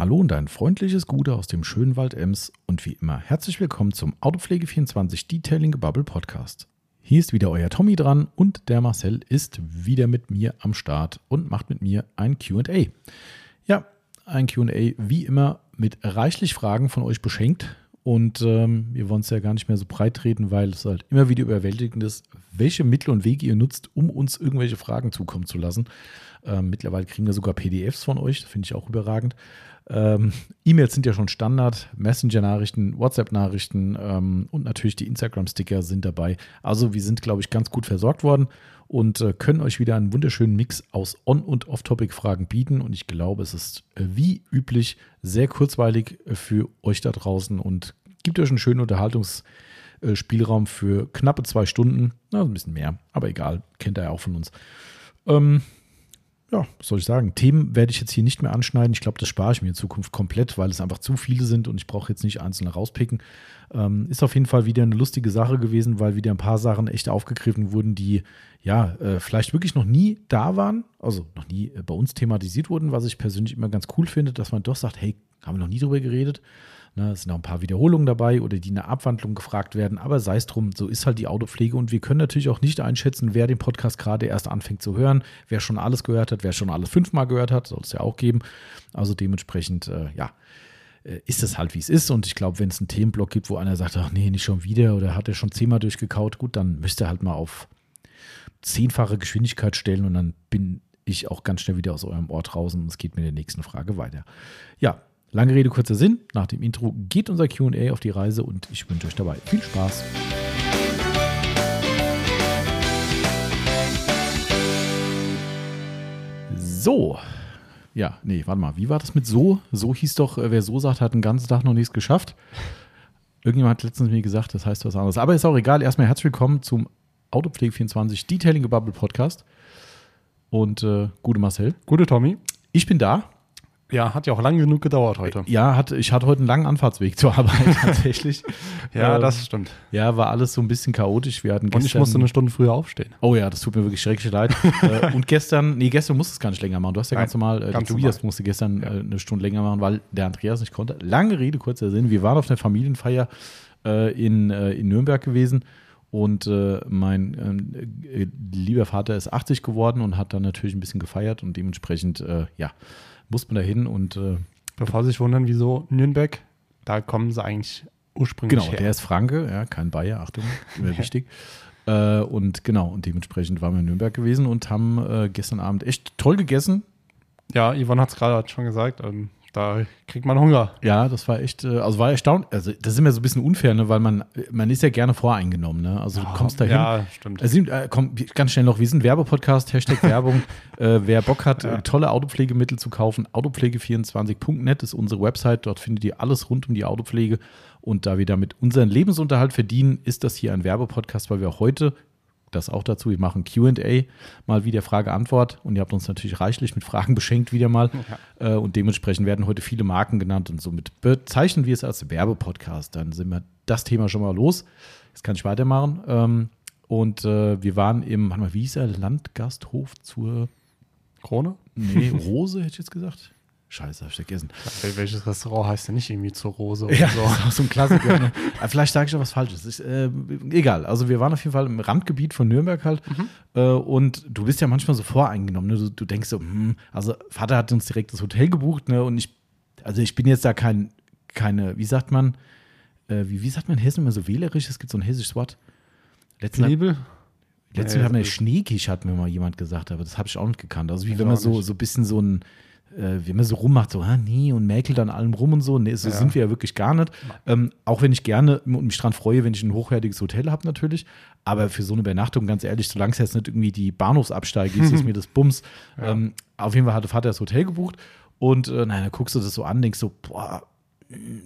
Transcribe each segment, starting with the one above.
Hallo und ein freundliches Gute aus dem schönen Wald Ems und wie immer herzlich willkommen zum Autopflege24 Detailing Bubble Podcast. Hier ist wieder euer Tommy dran und der Marcel ist wieder mit mir am Start und macht mit mir ein QA. Ja, ein QA wie immer mit reichlich Fragen von euch beschenkt. Und ähm, wir wollen es ja gar nicht mehr so breit treten, weil es halt immer wieder überwältigend ist, welche Mittel und Wege ihr nutzt, um uns irgendwelche Fragen zukommen zu lassen. Ähm, mittlerweile kriegen wir sogar PDFs von euch, das finde ich auch überragend. Ähm, E-Mails sind ja schon Standard, Messenger-Nachrichten, WhatsApp-Nachrichten ähm, und natürlich die Instagram-Sticker sind dabei. Also wir sind, glaube ich, ganz gut versorgt worden und äh, können euch wieder einen wunderschönen Mix aus On- und Off-Topic-Fragen bieten. Und ich glaube, es ist äh, wie üblich sehr kurzweilig äh, für euch da draußen und gibt euch einen schönen Unterhaltungsspielraum für knappe zwei Stunden. Na, ein bisschen mehr, aber egal, kennt ihr ja auch von uns. Ähm, ja, was soll ich sagen? Themen werde ich jetzt hier nicht mehr anschneiden. Ich glaube, das spare ich mir in Zukunft komplett, weil es einfach zu viele sind und ich brauche jetzt nicht einzelne rauspicken. Ähm, ist auf jeden Fall wieder eine lustige Sache gewesen, weil wieder ein paar Sachen echt aufgegriffen wurden, die ja äh, vielleicht wirklich noch nie da waren, also noch nie äh, bei uns thematisiert wurden, was ich persönlich immer ganz cool finde, dass man doch sagt, hey, haben wir noch nie drüber geredet. Ne, es sind auch ein paar Wiederholungen dabei oder die in der Abwandlung gefragt werden, aber sei es drum, so ist halt die Autopflege und wir können natürlich auch nicht einschätzen, wer den Podcast gerade erst anfängt zu hören, wer schon alles gehört hat, wer schon alles fünfmal gehört hat, soll es ja auch geben. Also dementsprechend, äh, ja, äh, ist es halt, wie es ist. Und ich glaube, wenn es einen Themenblock gibt, wo einer sagt, ach nee, nicht schon wieder oder hat er schon zehnmal durchgekaut, gut, dann müsst ihr halt mal auf zehnfache Geschwindigkeit stellen und dann bin ich auch ganz schnell wieder aus eurem Ort raus und es geht mit der nächsten Frage weiter. Ja, Lange Rede, kurzer Sinn. Nach dem Intro geht unser QA auf die Reise und ich wünsche euch dabei viel Spaß. So. Ja, nee, warte mal. Wie war das mit so? So hieß doch, äh, wer so sagt, hat den ganzen Tag noch nichts geschafft. Irgendjemand hat letztens mir gesagt, das heißt was anderes. Aber ist auch egal. Erstmal herzlich willkommen zum Autopflege24 Detailing Bubble Podcast. Und äh, gute Marcel. Gute Tommy. Ich bin da. Ja, hat ja auch lang genug gedauert heute. Ja, hat, ich hatte heute einen langen Anfahrtsweg zur Arbeit tatsächlich. ja, ähm, das stimmt. Ja, war alles so ein bisschen chaotisch. Wir hatten gestern, Und ich musste eine Stunde früher aufstehen. Oh ja, das tut mir wirklich schrecklich leid. Äh, und gestern, nee, gestern musste es gar nicht länger machen. Du hast ja Nein, ganz normal, äh, ganz Tobias normal. musste gestern ja. äh, eine Stunde länger machen, weil der Andreas nicht konnte. Lange Rede, kurzer Sinn. Wir waren auf einer Familienfeier äh, in, in Nürnberg gewesen. Und äh, mein äh, lieber Vater ist 80 geworden und hat dann natürlich ein bisschen gefeiert und dementsprechend, äh, ja, muss man da hin und. Äh, Bevor Sie sich wundern, wieso Nürnberg, da kommen sie eigentlich ursprünglich genau, her. Genau, der ist Franke, ja, kein Bayer, Achtung, immer wichtig. Äh, und genau, und dementsprechend waren wir in Nürnberg gewesen und haben äh, gestern Abend echt toll gegessen. Ja, Yvonne hat es gerade schon gesagt. Ähm, da kriegt man Hunger. Ja, das war echt, äh, also war erstaunt. Also, das ist immer so ein bisschen unfair, ne? weil man, man ist ja gerne voreingenommen. Ne? Also, du oh, kommst da hin. Ja, stimmt. Also, äh, komm, ganz schnell noch, wir sind Werbepodcast, Hashtag Werbung. äh, wer Bock hat, ja. tolle Autopflegemittel zu kaufen, autopflege24.net ist unsere Website. Dort findet ihr alles rund um die Autopflege. Und da wir damit unseren Lebensunterhalt verdienen, ist das hier ein Werbepodcast, weil wir heute das auch dazu. Wir machen QA, mal wieder Frage-Antwort. Und ihr habt uns natürlich reichlich mit Fragen beschenkt wieder mal. Ja. Äh, und dementsprechend werden heute viele Marken genannt. Und somit bezeichnen wir es als Werbepodcast. Dann sind wir das Thema schon mal los. Jetzt kann ich weitermachen. Ähm, und äh, wir waren im, warte mal, wie hieß er? Landgasthof zur Krone? Nee, Rose hätte ich jetzt gesagt. Scheiße, hab ich vergessen. Welches Restaurant heißt denn nicht irgendwie zur Rose oder ja, so? so ein Klassiker. ne? Vielleicht sage ich auch was Falsches. Ich, äh, egal. Also wir waren auf jeden Fall im Randgebiet von Nürnberg halt. Mhm. Äh, und du bist ja manchmal so voreingenommen. Ne? Du, du, denkst so, hm, also Vater hat uns direkt das Hotel gebucht, ne? Und ich, also ich bin jetzt da kein, keine, wie sagt man, äh, wie, wie sagt man in Hessen immer so wählerisch? Es gibt so ein hessisches Wort. Letzten Nebel? Letztens ja, hat mir Schneekisch, hat mir mal jemand gesagt, aber das habe ich auch nicht gekannt. Also wie wenn man so, so ein bisschen so ein äh, wie man so rummacht, so, ah, nee, und mäkelt an allem rum und so. Nee, so ja. sind wir ja wirklich gar nicht. Ähm, auch wenn ich gerne und mich dran freue, wenn ich ein hochwertiges Hotel habe, natürlich. Aber für so eine Übernachtung, ganz ehrlich, solange es jetzt nicht irgendwie die Bahnhofsabsteige ist, ist mir das Bums. Ja. Ähm, auf jeden Fall hatte Vater das Hotel gebucht. Und äh, nein, dann guckst du das so an, denkst so, boah,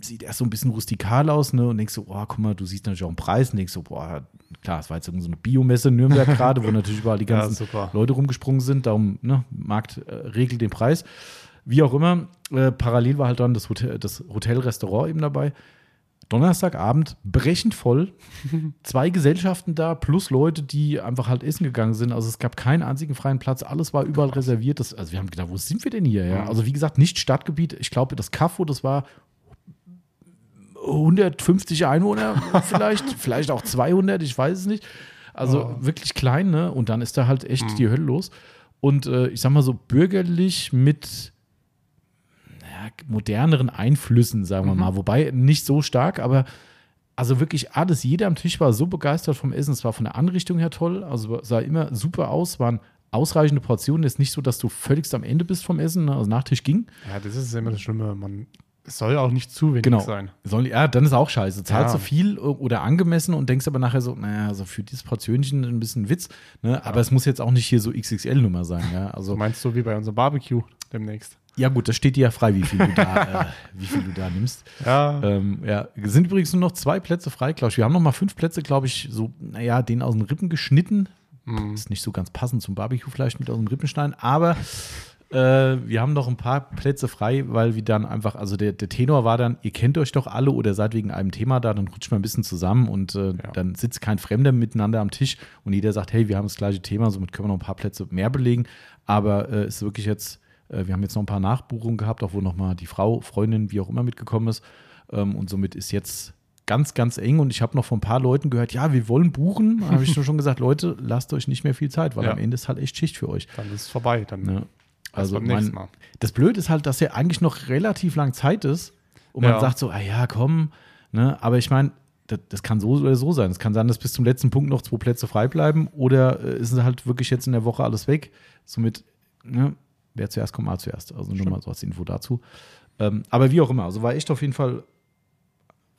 sieht erst so ein bisschen rustikal aus, ne? Und denkst so, boah, guck mal, du siehst natürlich auch einen Preis und denkst so, boah, klar, es war jetzt so eine Biomesse in Nürnberg gerade, wo natürlich überall die ganzen ja, Leute rumgesprungen sind. Darum, ne, Markt äh, regelt den Preis. Wie auch immer, äh, parallel war halt dann das Hotel, das Hotel-Restaurant eben dabei. Donnerstagabend brechend voll. Zwei Gesellschaften da, plus Leute, die einfach halt essen gegangen sind. Also es gab keinen einzigen freien Platz, alles war überall reserviert. Das, also wir haben gedacht, wo sind wir denn hier? Ja? Mhm. Also wie gesagt, nicht Stadtgebiet. Ich glaube, das Kaffo, das war 150 Einwohner vielleicht, vielleicht auch 200, ich weiß es nicht. Also Oh. wirklich klein, ne? Und dann ist da halt echt Mhm. die Hölle los. Und äh, ich sag mal so bürgerlich mit naja, moderneren Einflüssen, sagen wir Mhm. mal. Wobei nicht so stark, aber also wirklich alles, jeder am Tisch war so begeistert vom Essen. Es war von der Anrichtung her toll, also sah immer super aus, waren ausreichende Portionen. Ist nicht so, dass du völligst am Ende bist vom Essen, ne? also Nachtisch ging. Ja, das ist immer das Schlimme. Man, es soll ja auch nicht zu wenig Genau. sein. Soll, ja, dann ist auch scheiße. Zahlst Ja. du viel oder angemessen und denkst aber nachher so, naja, also für dieses Portionchen ein bisschen Witz. Ne? Aber es muss jetzt auch nicht hier so XXL-Nummer sein. Ja? Also, Du meinst so wie bei unserem Barbecue demnächst. ja, gut, das steht dir ja frei, wie viel du da, äh, wie viel du da nimmst. Ja, Ähm, ja, es sind übrigens nur noch zwei Plätze frei, glaube ich. Wir haben noch mal fünf Plätze, glaube ich, so, naja, den aus den Rippen geschnitten. Mhm. Ist nicht so ganz passend zum Barbecue-Fleisch mit aus dem Rippenstein, aber äh, wir haben noch ein paar Plätze frei, weil wir dann einfach, also der, der Tenor war dann, ihr kennt euch doch alle oder seid wegen einem Thema da, dann rutscht man ein bisschen zusammen und äh, Ja. dann sitzt kein Fremder miteinander am Tisch und jeder sagt, hey, wir haben das gleiche Thema, somit können wir noch ein paar Plätze mehr belegen. Aber äh, es ist wirklich jetzt, äh, wir haben jetzt noch ein paar Nachbuchungen gehabt, auch wo noch mal die Frau, Freundin, wie auch immer mitgekommen ist. Ähm, und somit ist jetzt ganz, ganz eng. Und ich habe noch von ein paar Leuten gehört, ja, wir wollen buchen. Da habe ich schon gesagt, Leute, lasst euch nicht mehr viel Zeit, weil Ja. am Ende ist halt echt Schicht für euch. dann ist es vorbei. Dann Ne? Also Mal. das Blöde ist halt, dass ja eigentlich noch relativ lang Zeit ist und Ja. man sagt so, ah ja, komm, ne? aber ich meine, das, das kann so oder so sein. Es kann sein, dass bis zum letzten Punkt noch zwei Plätze frei bleiben oder äh, ist halt wirklich jetzt in der Woche alles weg. Somit, ne, wer zuerst kommt, mal zuerst. Also nur mal so als Info dazu. Ähm, aber wie auch immer, also war echt auf jeden Fall,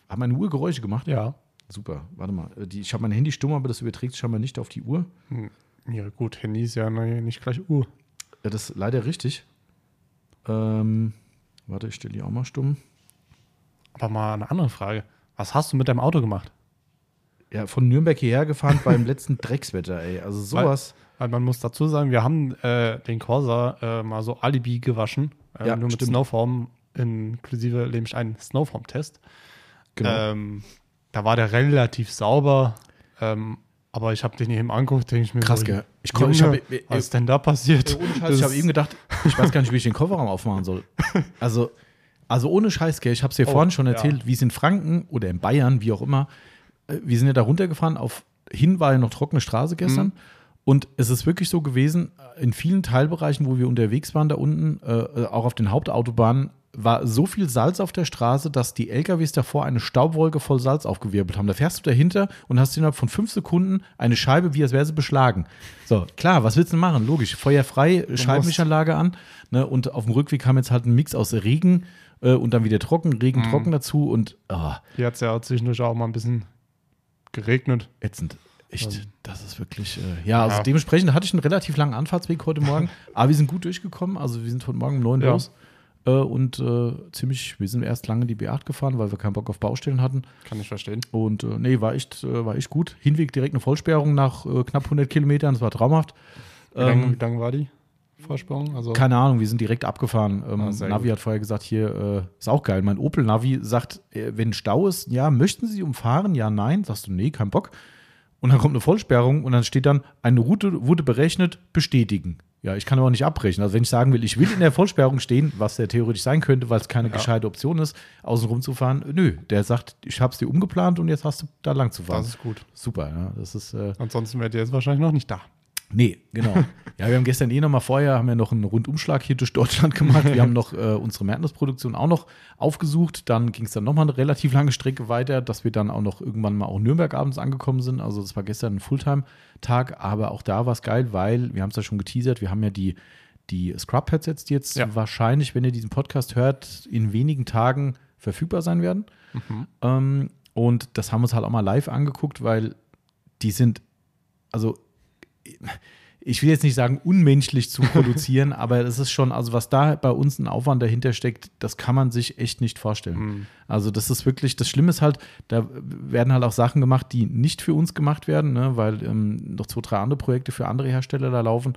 hat meine Uhr Geräusche gemacht? Ja. Super, warte mal. Äh, Die, ich habe mein Handy stumm, aber das überträgt sich scheinbar nicht auf die Uhr. Hm. Ja, gut, Handy ist ja ne- nicht gleich Uhr. Ja, das ist leider richtig. Ähm, warte, ich stelle die auch mal stumm. Aber mal eine andere Frage. Was hast du mit deinem Auto gemacht? Ja, von Nürnberg hierher gefahren beim letzten Dreckswetter, ey. Also sowas. Weil man muss dazu sagen, wir haben äh, den Corsa äh, mal so Alibi gewaschen. Äh, Ja, nur mit stimmt. Snowform, inklusive nämlich einen Snowform-Test. Genau. Ähm, da war der relativ sauber. Ähm, aber ich habe den eben angeguckt, denke ich mir Krass, so, gell? Ich, Junge, ich habe was ist denn da passiert? ohne Scheiß, ich habe eben gedacht, ich weiß gar nicht, wie ich den Kofferraum aufmachen soll. Also, also ohne Scheiß, gell? Ich habe es dir Oh, vorhin schon ja. erzählt, wie es in Franken oder in Bayern, wie auch immer, äh, wir sind ja da runtergefahren. Auf hin war ja noch trockene Straße gestern. Mhm. Und es ist wirklich so gewesen, in vielen Teilbereichen, wo wir unterwegs waren, da unten, äh, auch auf den Hauptautobahnen, war so viel Salz auf der Straße, dass die LKWs davor eine Staubwolke voll Salz aufgewirbelt haben. Da fährst du dahinter und hast innerhalb von fünf Sekunden eine Scheibe, wie als wäre sie beschlagen. So, klar, was willst du denn machen? Logisch, feuerfrei, Scheibenwischerlage an. Ne, und auf dem Rückweg kam jetzt halt ein Mix aus Regen äh, und dann wieder trocken, Regen, Mhm. trocken dazu und ah, Hier hat es ja zwischendurch auch mal ein bisschen geregnet. ätzend. Echt, Ähm, das ist wirklich, äh, ja, also ja. dementsprechend hatte ich einen relativ langen Anfahrtsweg heute Morgen, aber wir sind gut durchgekommen, also wir sind heute Morgen um neun Ja. los äh, und äh, ziemlich, wir sind erst lange die B8 gefahren, weil wir keinen Bock auf Baustellen hatten Kann ich verstehen. und äh, nee, war echt, äh, war echt gut. Hinweg direkt eine Vollsperrung nach äh, knapp 100 Kilometern, das war traumhaft. Wie lange, Ähm, wie lange war die Vorsprung? Also, keine Ahnung, wir sind direkt abgefahren. Ähm, Ah, Navi gut. hat vorher gesagt, hier ist auch geil. Mein Opel Navi sagt, wenn Stau ist, ja, möchten Sie umfahren? Ja, nein. Sagst du, nee, kein Bock. Und dann kommt eine Vollsperrung und dann steht dann, eine Route wurde berechnet, bestätigen. Ja, ich kann aber nicht abbrechen. Also wenn ich sagen will, ich will in der Vollsperrung stehen, was ja theoretisch sein könnte, weil es keine Ja. gescheite Option ist, außen rum zu fahren, nö. Der sagt, ich hab's dir umgeplant und jetzt hast du da lang zu fahren. das ist gut. Super, ja. Das ist äh, Ansonsten wärt ihr jetzt wahrscheinlich noch nicht da. Nee, genau. Ja, wir haben gestern eh noch mal vorher, haben wir noch einen Rundumschlag hier durch Deutschland gemacht. Wir haben noch äh, unsere Madness-Produktion auch noch aufgesucht. Dann ging es dann noch mal eine relativ lange Strecke weiter, dass wir dann auch noch irgendwann mal auch Nürnberg abends angekommen sind. Also das war gestern ein Fulltime-Tag, aber auch da war es geil, weil, wir haben es ja schon geteasert, wir haben ja die, die Scrub-Headsets, die jetzt Ja. wahrscheinlich, wenn ihr diesen Podcast hört, in wenigen Tagen verfügbar sein werden. Ähm, und das haben wir uns halt auch mal live angeguckt, weil die sind, also ich will jetzt nicht sagen, unmenschlich zu produzieren, aber es ist schon, also was da bei uns ein Aufwand dahinter steckt, das kann man sich echt nicht vorstellen. Mhm. Also das ist wirklich, das Schlimme ist halt, da werden halt auch Sachen gemacht, die nicht für uns gemacht werden, ne, weil ähm, noch zwei, drei andere Projekte für andere Hersteller da laufen.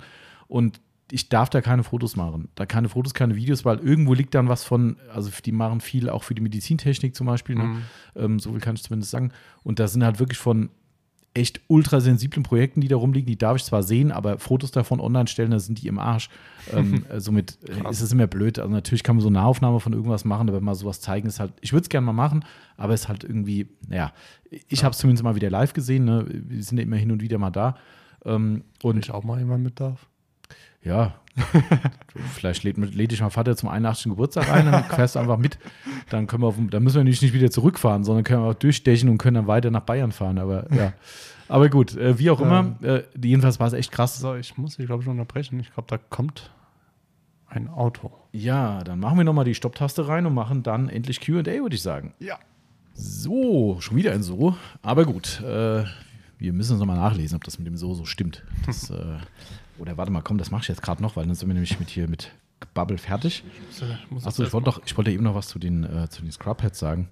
Und ich darf da keine Fotos machen. Da keine Fotos, keine Videos, weil irgendwo liegt dann was von, also die machen viel auch für die Medizintechnik zum Beispiel, ne? Mhm. ähm, so viel kann ich zumindest sagen. Und da sind halt wirklich von echt ultrasensiblen Projekten, die da rumliegen, die darf ich zwar sehen, aber Fotos davon online stellen, da sind die im Arsch. ähm, äh, somit äh, Krass. ist es immer blöd. Also natürlich kann man so eine Nahaufnahme von irgendwas machen, aber mal sowas zeigen ist halt, ich würde es gerne mal machen, aber es ist halt irgendwie, naja, ich habe es zumindest mal wieder live gesehen, ne? wir sind ja immer hin und wieder mal da. Ähm, Wenn und ich auch mal jemand mit darf. ja, vielleicht lädt, lädt dich mal Vater zum 81. Geburtstag ein, dann fährst du einfach mit. Dann können wir auf, dann müssen wir nicht, nicht wieder zurückfahren, sondern können wir auch durchstechen und können dann weiter nach Bayern fahren. Aber ja. Aber gut, äh, wie auch immer, äh, jedenfalls war es echt krass. So, ich muss dich, glaube ich, schon unterbrechen. Ich glaube, da kommt ein Auto. Ja, dann machen wir nochmal die Stopptaste rein und machen dann endlich QA, würde ich sagen. Ja. So, schon wieder ein So. Aber gut, äh, wir müssen uns nochmal nachlesen, ob das mit dem So so stimmt. Das, äh, oder warte mal, komm, das mache ich jetzt gerade noch, weil dann sind wir nämlich mit hier mit Bubble fertig. Achso, ich wollte doch, ich wollte eben noch was zu den, äh, zu den Scrubheads sagen.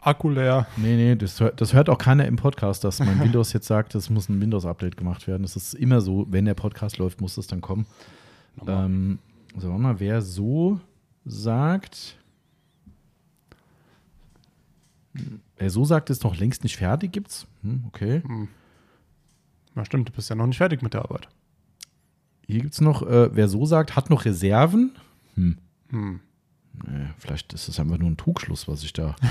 Akku leer. Nee, nee, das hört, das hört auch keiner im Podcast, dass mein Windows jetzt sagt, es muss ein Windows-Update gemacht werden. Das ist immer so, wenn der Podcast läuft, muss das dann kommen. Ähm, so, warte mal, wer so sagt. Hm, Wer so sagt, ist noch längst nicht fertig, gibt's. Hm, okay. Ja, stimmt, du bist ja noch nicht fertig mit der Arbeit. Hier gibt's noch, äh, wer so sagt, hat noch Reserven. Hm. Hm. Nee, vielleicht ist es einfach nur ein Trugschluss, was ich da.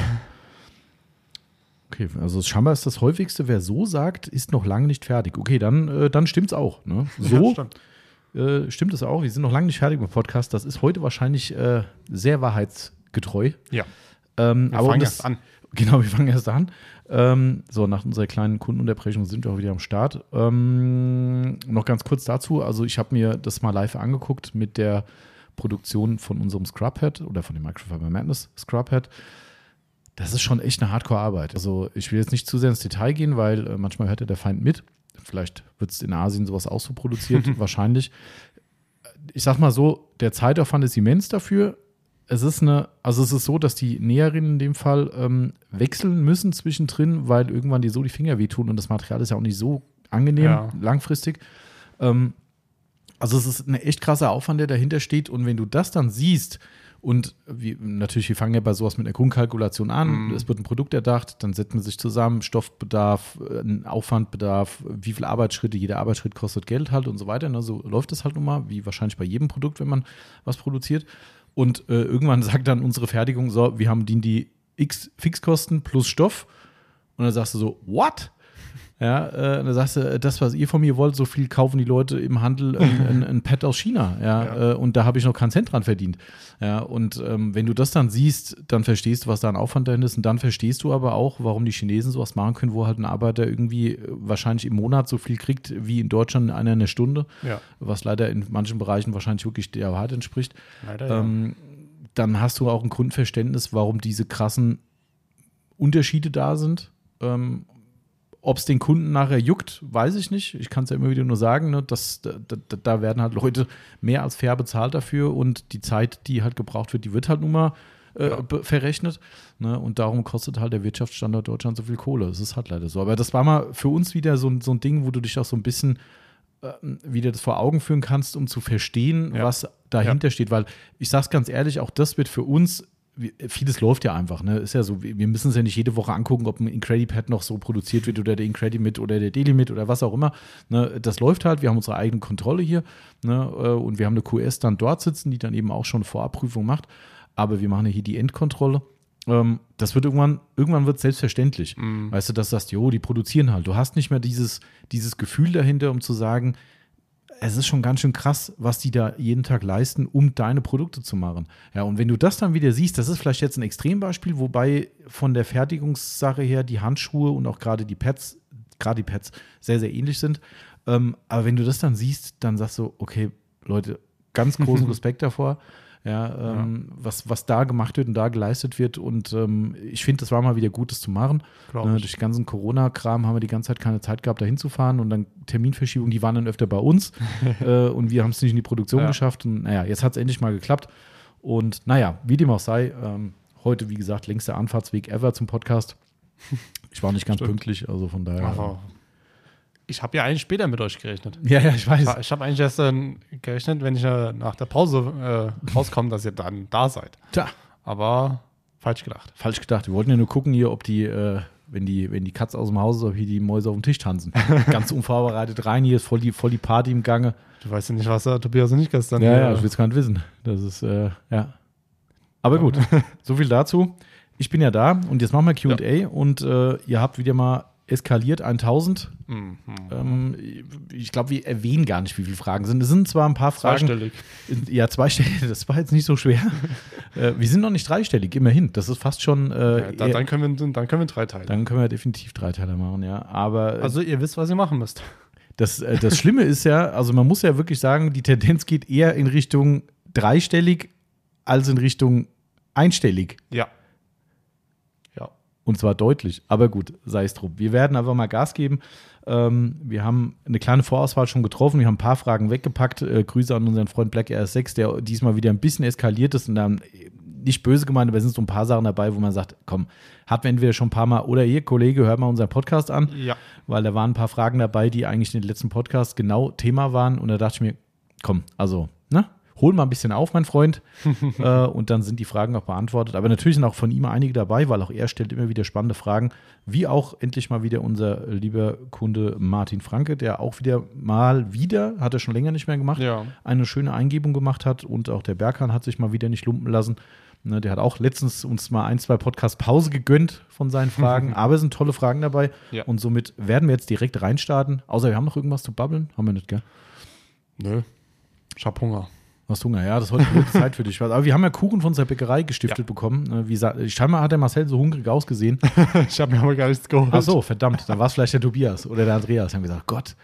Okay, also scheinbar ist das häufigste, wer so sagt, ist noch lange nicht fertig. Okay, dann, äh, dann stimmt's auch. Ne? So Ja, stimmt. äh, stimmt es auch. Wir sind noch lange nicht fertig mit dem Podcast. Das ist heute wahrscheinlich äh, sehr wahrheitsgetreu. Ja. Ähm, Wir aber fangen das- erst an. Genau, wir fangen erst an. Ähm, so, nach unserer kleinen Kundenunterbrechung sind wir auch wieder am Start. Ähm, noch ganz kurz dazu. Also, ich habe mir das mal live angeguckt mit der Produktion von unserem Scrubhead oder von dem Microfiber Madness Scrubhead. Das ist schon echt eine Hardcore-Arbeit. Also, ich will jetzt nicht zu sehr ins Detail gehen, weil äh, manchmal hört ja der Feind mit. Vielleicht wird es in Asien sowas auch so produziert, wahrscheinlich. Ich sag mal so, der Zeitaufwand ist immens dafür es ist eine, also es ist so, dass die Näherinnen in dem Fall ähm, wechseln müssen zwischendrin, weil irgendwann die so die Finger wehtun und das Material ist ja auch nicht so angenehm Ja. langfristig. Ähm, also es ist ein echt krasser Aufwand, der dahinter steht und wenn du das dann siehst und wie, natürlich, wir fangen ja bei sowas mit einer Grundkalkulation an, es wird ein Produkt erdacht, dann setzt man sich zusammen, Stoffbedarf, äh, Aufwandbedarf, wie viele Arbeitsschritte, jeder Arbeitsschritt kostet Geld halt und so weiter. Ne? So läuft es halt nun mal, wie wahrscheinlich bei jedem Produkt, wenn man was produziert. Und äh, irgendwann sagt dann unsere Fertigung so, wir haben die, die X Fixkosten plus Stoff. Und dann sagst du so, what? Ja, äh, dann sagst du, das, was ihr von mir wollt, so viel kaufen die Leute im Handel ein, ein, ein Pad aus China. Ja, Ja. Äh, und da habe ich noch keinen Cent dran verdient. Ja, und ähm, wenn du das dann siehst, dann verstehst du, was da ein Aufwand dahin ist. Und dann verstehst du aber auch, warum die Chinesen sowas machen können, wo halt ein Arbeiter irgendwie äh, wahrscheinlich im Monat so viel kriegt wie in Deutschland einer in der Stunde, Ja. was leider in manchen Bereichen wahrscheinlich wirklich der Wahrheit entspricht Leider ja. ähm, dann hast du auch ein Grundverständnis, warum diese krassen Unterschiede da sind. Ähm, Ob es den Kunden nachher juckt, weiß ich nicht. Ich kann es ja immer wieder nur sagen, ne, dass, da, da, da werden halt Leute mehr als fair bezahlt dafür und die Zeit, die halt gebraucht wird, die wird halt nun mal äh, Ja. verrechnet. Ne, und darum kostet halt der Wirtschaftsstandort Deutschland so viel Kohle. Das ist halt leider so. Aber das war mal für uns wieder so, ein- so ein Ding, wo du dich auch so ein bisschen ähm, wieder das vor Augen führen kannst, um zu verstehen, Ja. was dahinter steht. Weil ich sag's ganz ehrlich, auch das wird für uns, vieles läuft ja einfach. Ne? Ist ja so, wir müssen es ja nicht jede Woche angucken, ob ein Incredipad noch so produziert wird oder der Incredimit oder der Delimit oder was auch immer. Ne? Das läuft halt, wir haben unsere eigene Kontrolle hier ne? äh, und wir haben eine QS dann dort sitzen, die dann eben auch schon Vorabprüfung macht. Aber wir machen ja hier die Endkontrolle. Ähm, das wird irgendwann, irgendwann wird es selbstverständlich. Weißt du, dass du sagst, jo, die produzieren halt. Du hast nicht mehr dieses, dieses Gefühl dahinter, um zu sagen, es ist schon ganz schön krass, was die da jeden Tag leisten, um deine Produkte zu machen. Ja, und wenn du das dann wieder siehst, das ist vielleicht jetzt ein Extrembeispiel, wobei von der Fertigungssache her die Handschuhe und auch gerade die Pads, gerade die Pads, sehr, sehr ähnlich sind. Ähm, aber wenn du das dann siehst, dann sagst du, okay, Leute, ganz großen Respekt davor. Ja, ähm, Was, was da gemacht wird und da geleistet wird. Und ähm, ich finde, das war mal wieder gut, das zu machen. Glaub Ne, durch den ganzen Corona-Kram haben wir die ganze Zeit keine Zeit gehabt, da hinzufahren und dann Terminverschiebungen, die waren dann öfter bei uns äh, und wir haben es nicht in die Produktion Ja. geschafft. Und naja, jetzt hat es endlich mal geklappt. Und naja, wie dem auch sei, ähm, heute, wie gesagt, längster Anfahrtsweg ever zum Podcast. Ich war nicht ganz Stimmt. pünktlich, also von daher. Aber ich habe ja eigentlich später mit euch gerechnet. Ja, ja, ich weiß. Ich habe eigentlich erst dann gerechnet, wenn ich äh, nach der Pause äh, rauskomme, dass ihr dann da seid. Tja, Aber falsch gedacht. falsch gedacht. Wir wollten ja nur gucken hier, ob die, äh, wenn die, wenn die Katze aus dem Haus ist, ob hier die Mäuse auf dem Tisch tanzen. Ganz unvorbereitet rein, hier ist voll die, voll die Party im Gange. Du weißt ja nicht, was der Tobias und ich gestern Ja, hier- ja, ich will es gar nicht wissen. Das ist, äh, ja. Aber gut, so viel dazu. Ich bin ja da und jetzt machen wir QA und äh, ihr habt wieder mal eskaliert 1000. Mhm. Ähm, ich glaube, wir erwähnen gar nicht, wie viele Fragen sind. Es sind zwar ein paar Fragen. Zweistellig. Ja, zweistellig, das war jetzt nicht so schwer. äh, wir sind noch nicht dreistellig, immerhin. Das ist fast schon. Äh, Ja, dann, eher- dann, können wir, dann können wir drei teilen. dann können wir definitiv Dreiteiler machen, ja. Aber äh, Also ihr wisst, was ihr machen müsst. das, äh, das Schlimme ist ja, also man muss ja wirklich sagen, die Tendenz geht eher in Richtung dreistellig als in Richtung einstellig. Ja. Und zwar deutlich. Aber gut, sei es drum. Wir werden einfach mal Gas geben. Ähm, wir haben eine kleine Vorauswahl schon getroffen. Wir haben ein paar Fragen weggepackt. Äh, Grüße an unseren Freund Black RS6, der diesmal wieder ein bisschen eskaliert ist und dann äh, nicht böse gemeint, aber es sind so ein paar Sachen dabei, wo man sagt, komm, hatten wir entweder schon ein paar Mal oder ihr Kollege, hört mal unseren Podcast an, Ja. weil da waren ein paar Fragen dabei, die eigentlich in den letzten Podcasts genau Thema waren und da dachte ich mir, komm, also, ne? Hol mal ein bisschen auf, mein Freund. äh, und dann sind die Fragen auch beantwortet. Aber natürlich sind auch von ihm einige dabei, weil auch er stellt immer wieder spannende Fragen. Wie auch endlich mal wieder unser lieber Kunde Martin Franke, der auch wieder mal wieder, hat er schon länger nicht mehr gemacht, Ja. eine schöne Eingebung gemacht hat. Und auch der Berghahn hat sich mal wieder nicht lumpen lassen. Ne, der hat auch letztens uns mal ein, zwei Podcast Pause gegönnt von seinen Fragen. Aber es sind tolle Fragen dabei. Ja. Und somit werden wir jetzt direkt reinstarten. Außer wir haben noch irgendwas zu babbeln. Haben wir nicht, gell? Nö. Ich hab Hunger. Du hast Hunger, ja, das ist heute eine gute Zeit für dich. Aber wir haben ja Kuchen von unserer Bäckerei gestiftet Ja. bekommen. Äh, Wie scheinbar hat der Marcel so hungrig ausgesehen. ich habe mir aber gar nichts geholt. Ach so, verdammt, dann war es vielleicht der Tobias oder der Andreas. Haben gesagt, Gott,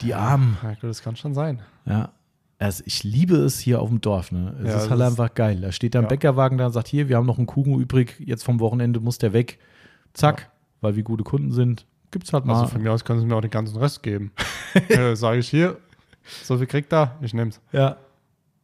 die Armen. Ja, gut, das kann schon sein. Ja. Also ich liebe es hier auf dem Dorf. Ne? Es Ja, ist halt einfach geil. Da steht da ein Ja. Bäckerwagen da und sagt, hier, wir haben noch einen Kuchen übrig, jetzt vom Wochenende muss der weg. Zack, weil wir gute Kunden sind. Gibt's halt mal. Also von mir aus können sie mir auch den ganzen Rest geben. äh, Sage ich hier, so viel kriegt er, ich nehm's. ja,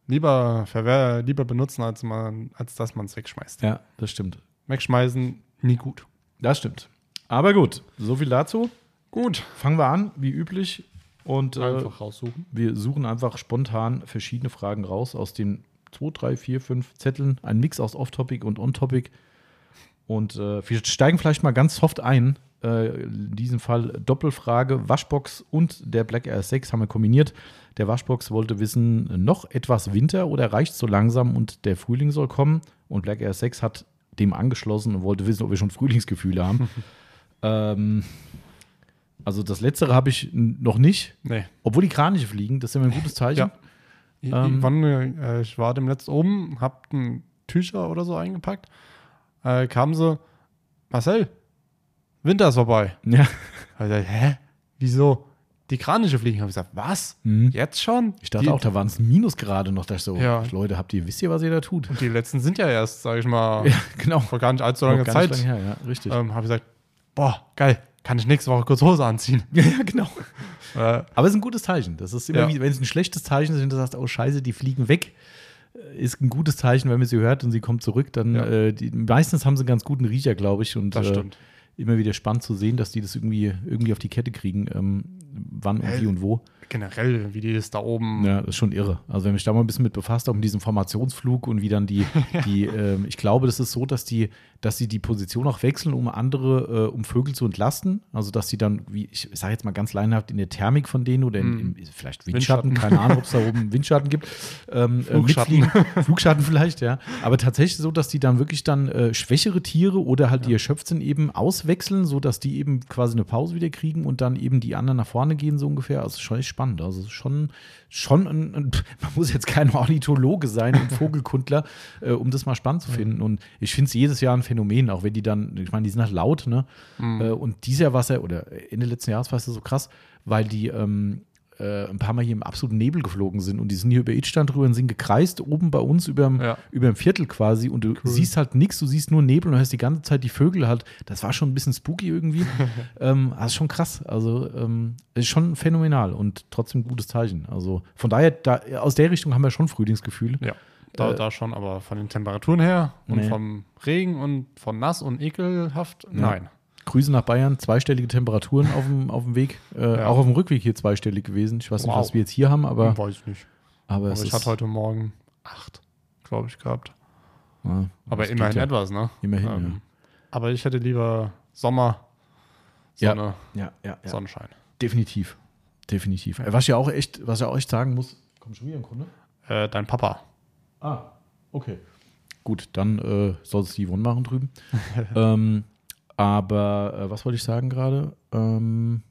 Lieber, verwehr, lieber benutzen, als, man, als dass man es wegschmeißt. ja, das stimmt. Wegschmeißen, nie gut. Das stimmt. Aber gut, so viel dazu. Gut. Fangen wir an, wie üblich. Und äh, Einfach raussuchen. wir suchen einfach spontan verschiedene Fragen raus aus den 2, 3, 4, 5 Zetteln. Ein Mix aus Off-Topic und On-Topic. Und äh, wir steigen vielleicht mal ganz soft ein. Äh, in diesem Fall Doppelfrage. Waschbox und der Black Air 6 haben wir kombiniert. Der Waschbox wollte wissen, noch etwas Winter oder reicht so langsam und der Frühling soll kommen. Und Black Air 6 hat dem angeschlossen und wollte wissen, ob wir schon Frühlingsgefühle haben. ähm, also das Letztere habe ich noch nicht. Nee. Obwohl die Kraniche fliegen, das ist immer ein gutes Zeichen. Ja. Ich, Ähm. wann, äh, ich war dem letzten oben, hab ein Tücher oder so eingepackt. Äh, kamen sie, Marcel, Winter ist vorbei. Ja. Also, hä? Wieso? Die Kraniche fliegen. Habe ich gesagt, was? Mhm. Jetzt schon? Ich dachte die, auch, da waren es Minusgrade noch. Da ich so, Ja. Leute, habt ihr, wisst ihr, was ihr da tut? Und die letzten sind ja erst, sage ich mal, Ja, genau. vor gar nicht allzu langer Zeit. lange her, ja, richtig. Ähm, habe ich gesagt, boah, geil, kann ich nächste Woche kurz Hose anziehen. ja, genau. Äh, Aber es ist ein gutes Zeichen. Das ist immer Ja. wie, wenn es ein schlechtes Zeichen ist, wenn du sagst, oh Scheiße, die fliegen weg, äh, ist ein gutes Zeichen, wenn man sie hört und sie kommt zurück. Dann Ja. äh, die, meistens haben sie einen ganz guten Riecher, glaube ich. Und das äh, stimmt. immer wieder spannend zu sehen, dass die das irgendwie, irgendwie auf die Kette kriegen, ähm, wann und wie und wo. Generell, wie die das da oben. Ja, das ist schon irre. Also wenn mich da mal ein bisschen mit befasst, auch mit diesem Formationsflug und wie dann die, die ähm, ich glaube, das ist so, dass die, dass sie die Position auch wechseln, um andere, äh, um Vögel zu entlasten. Also dass sie dann, wie ich sage jetzt mal ganz leinhaft, in der Thermik von denen oder in, Mhm. im, vielleicht Windschatten, Windschatten. keine Ahnung, ob es da oben Windschatten gibt. Ähm, äh, Flugschatten. mitfliegen. Flugschatten vielleicht, ja. Aber tatsächlich so, dass die dann wirklich dann äh, schwächere Tiere oder halt die erschöpft sind eben auswechseln, so dass die eben quasi eine Pause wieder kriegen und dann eben die anderen nach vorne gehen, so ungefähr. Also schon echt spannend. Also es ist schon, schon ein, ein, man muss jetzt kein Ornithologe sein und Vogelkundler, äh, um das mal spannend zu finden. Und ich finde es jedes Jahr ein Phänomen, auch wenn die dann, ich meine, die sind halt laut, ne? Äh, und dieses Jahr war es ja, oder Ende letzten Jahres war es ja so krass, weil die ähm, äh, ein paar Mal hier im absoluten Nebel geflogen sind und die sind hier über Idstand drüber und sind gekreist, oben bei uns überm, Ja. überm Viertel quasi und du siehst halt nichts, du siehst nur Nebel und hörst die ganze Zeit die Vögel halt. Das war schon ein bisschen spooky irgendwie. ähm, das ist schon krass. Also ähm, ist schon phänomenal und trotzdem ein gutes Zeichen. Also von daher, da, aus der Richtung haben wir schon Frühlingsgefühle. Ja, da, Äh, da schon, aber von den Temperaturen her und Nee. vom Regen und von nass und ekelhaft, nein. Grüße nach Bayern, zweistellige Temperaturen auf dem, auf dem Weg. Äh, Ja. Auch auf dem Rückweg hier zweistellig gewesen. Ich weiß nicht, Wow. was wir jetzt hier haben, aber, Weiß ich nicht. aber, Aber ich hatte heute Morgen acht, glaube ich, gehabt. ja, Aber immerhin ja. etwas, ne? Immerhin, Ähm, Aber ich hätte lieber Sommer. Sonne, Ja, ja, ja. Sonnenschein. Definitiv. Definitiv. Was ich ja auch echt, was ich auch echt sagen muss, komm schon wieder ein Kunde? Äh, dein Papa. Ah, okay. Gut, dann äh, soll es die Yvonne machen drüben. ähm, aber äh, was wollte ich sagen gerade? Ähm,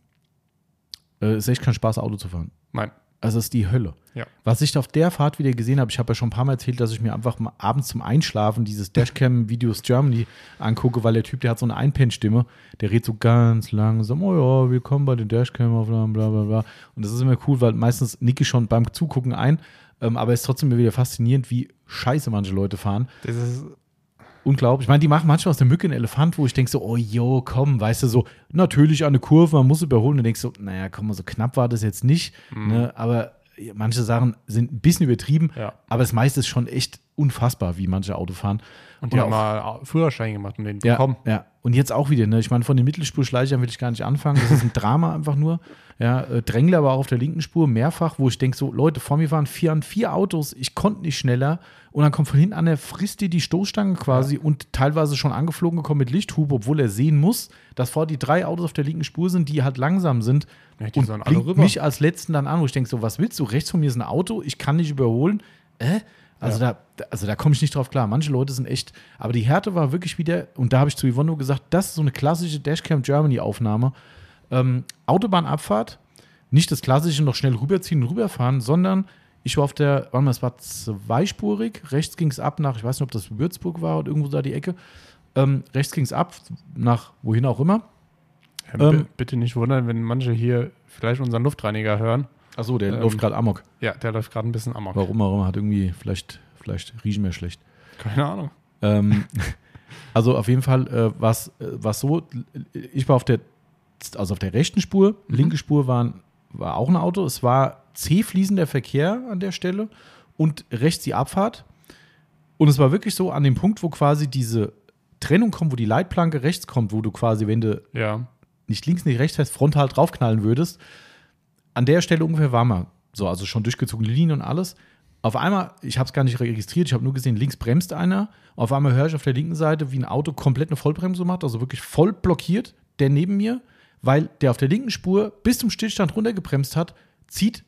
äh, es ist echt kein Spaß, Auto zu fahren. Nein. Also es ist die Hölle. Ja. Was ich auf der Fahrt wieder gesehen habe, ich habe ja schon ein paar Mal erzählt, dass ich mir einfach mal abends zum Einschlafen dieses Dashcam Videos Germany angucke, weil der Typ, der hat so eine Einpennstimme, der redet so ganz langsam, oh ja, willkommen bei den Dashcam-Aufnahmen, bla bla bla. Und das ist immer cool, weil meistens nicke ich schon beim Zugucken ein, ähm, aber es ist trotzdem immer wieder faszinierend, wie scheiße manche Leute fahren. Das ist, Unglaublich. Ich meine, die machen manchmal aus der Mücke einen Elefant, wo ich denke so, oh jo, komm, weißt du, so, natürlich an eine Kurve, man muss überholen. Und denkst so, naja, komm mal, so knapp war das jetzt nicht. Ne? Aber manche Sachen sind ein bisschen übertrieben, Ja. aber das meiste ist schon echt unfassbar, wie manche Auto fahren. Und die Oder haben mal Führerschein gemacht und den ja, bekommen. ja. Und jetzt auch wieder, ne? Ich meine, von den Mittelspurschleichern will ich gar nicht anfangen. Das ist ein Drama einfach nur. Ja, äh, Drängler war auch auf der linken Spur mehrfach, wo ich denke, so, Leute, vor mir waren vier, vier Autos, ich konnte nicht schneller. Und dann kommt von hinten an, der frisst dir die Stoßstange quasi und teilweise schon angeflogen gekommen mit Lichthube, obwohl er sehen muss, dass vor die drei Autos auf der linken Spur sind, die halt langsam sind. Ja, die und sollen alle rüber. mich als letzten dann an, wo ich denke, so, was willst du? Rechts von mir ist ein Auto, ich kann nicht überholen. Äh? Also da, also da komme ich nicht drauf klar. Manche Leute sind echt, aber die Härte war wirklich wieder, und da habe ich zu Yvonne nur gesagt, das ist so eine klassische Dashcam Germany Aufnahme. Ähm, Autobahnabfahrt, nicht das klassische noch schnell rüberziehen und rüberfahren, sondern ich war auf der, warte mal, es war zweispurig, rechts ging es ab nach, ich weiß nicht, ob das Würzburg war oder irgendwo da die Ecke. Ähm, rechts ging es ab nach wohin auch immer. Ja, Ähm, bi- bitte nicht wundern, wenn manche hier vielleicht unseren Luftreiniger hören. Achso, der Ähm, läuft gerade Amok. Ja, der läuft gerade ein bisschen amok. Warum, warum? Hat irgendwie, vielleicht, vielleicht riechen wir schlecht. Keine Ahnung. Ähm, also auf jeden Fall äh, war es so, ich war auf der, also auf der rechten Spur, linke Spur war, ein- war auch ein Auto, es war zäh fließender Verkehr an der Stelle und rechts die Abfahrt. Und es war wirklich so an dem Punkt, wo quasi diese Trennung kommt, wo die Leitplanke rechts kommt, wo du quasi, wenn du Ja. nicht links, nicht rechts heißt, frontal draufknallen würdest. An der Stelle ungefähr war man so, also schon durchgezogene Linien und alles. Auf einmal, ich habe es gar nicht registriert, ich habe nur gesehen, links bremst einer. Auf einmal höre ich auf der linken Seite, wie ein Auto komplett eine Vollbremsung macht, also wirklich voll blockiert, der neben mir, weil der auf der linken Spur bis zum Stillstand runtergebremst hat, zieht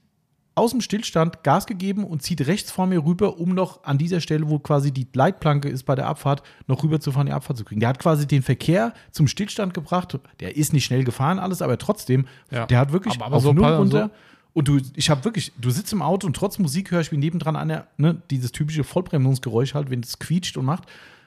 aus dem Stillstand Gas gegeben und zieht rechts vor mir rüber, um noch an dieser Stelle, wo quasi die Leitplanke ist bei der Abfahrt, noch rüber zu fahren, die Abfahrt zu kriegen. Der hat quasi den Verkehr zum Stillstand gebracht. Der ist nicht schnell gefahren, alles, aber trotzdem, Ja. der hat wirklich Aber- aber auf so Null runter. Und du, ich habe wirklich, du sitzt im Auto und trotz Musik höre ich, wie nebendran einer, ne, dieses typische Vollbremsungsgeräusch halt, wenn es quietscht und macht.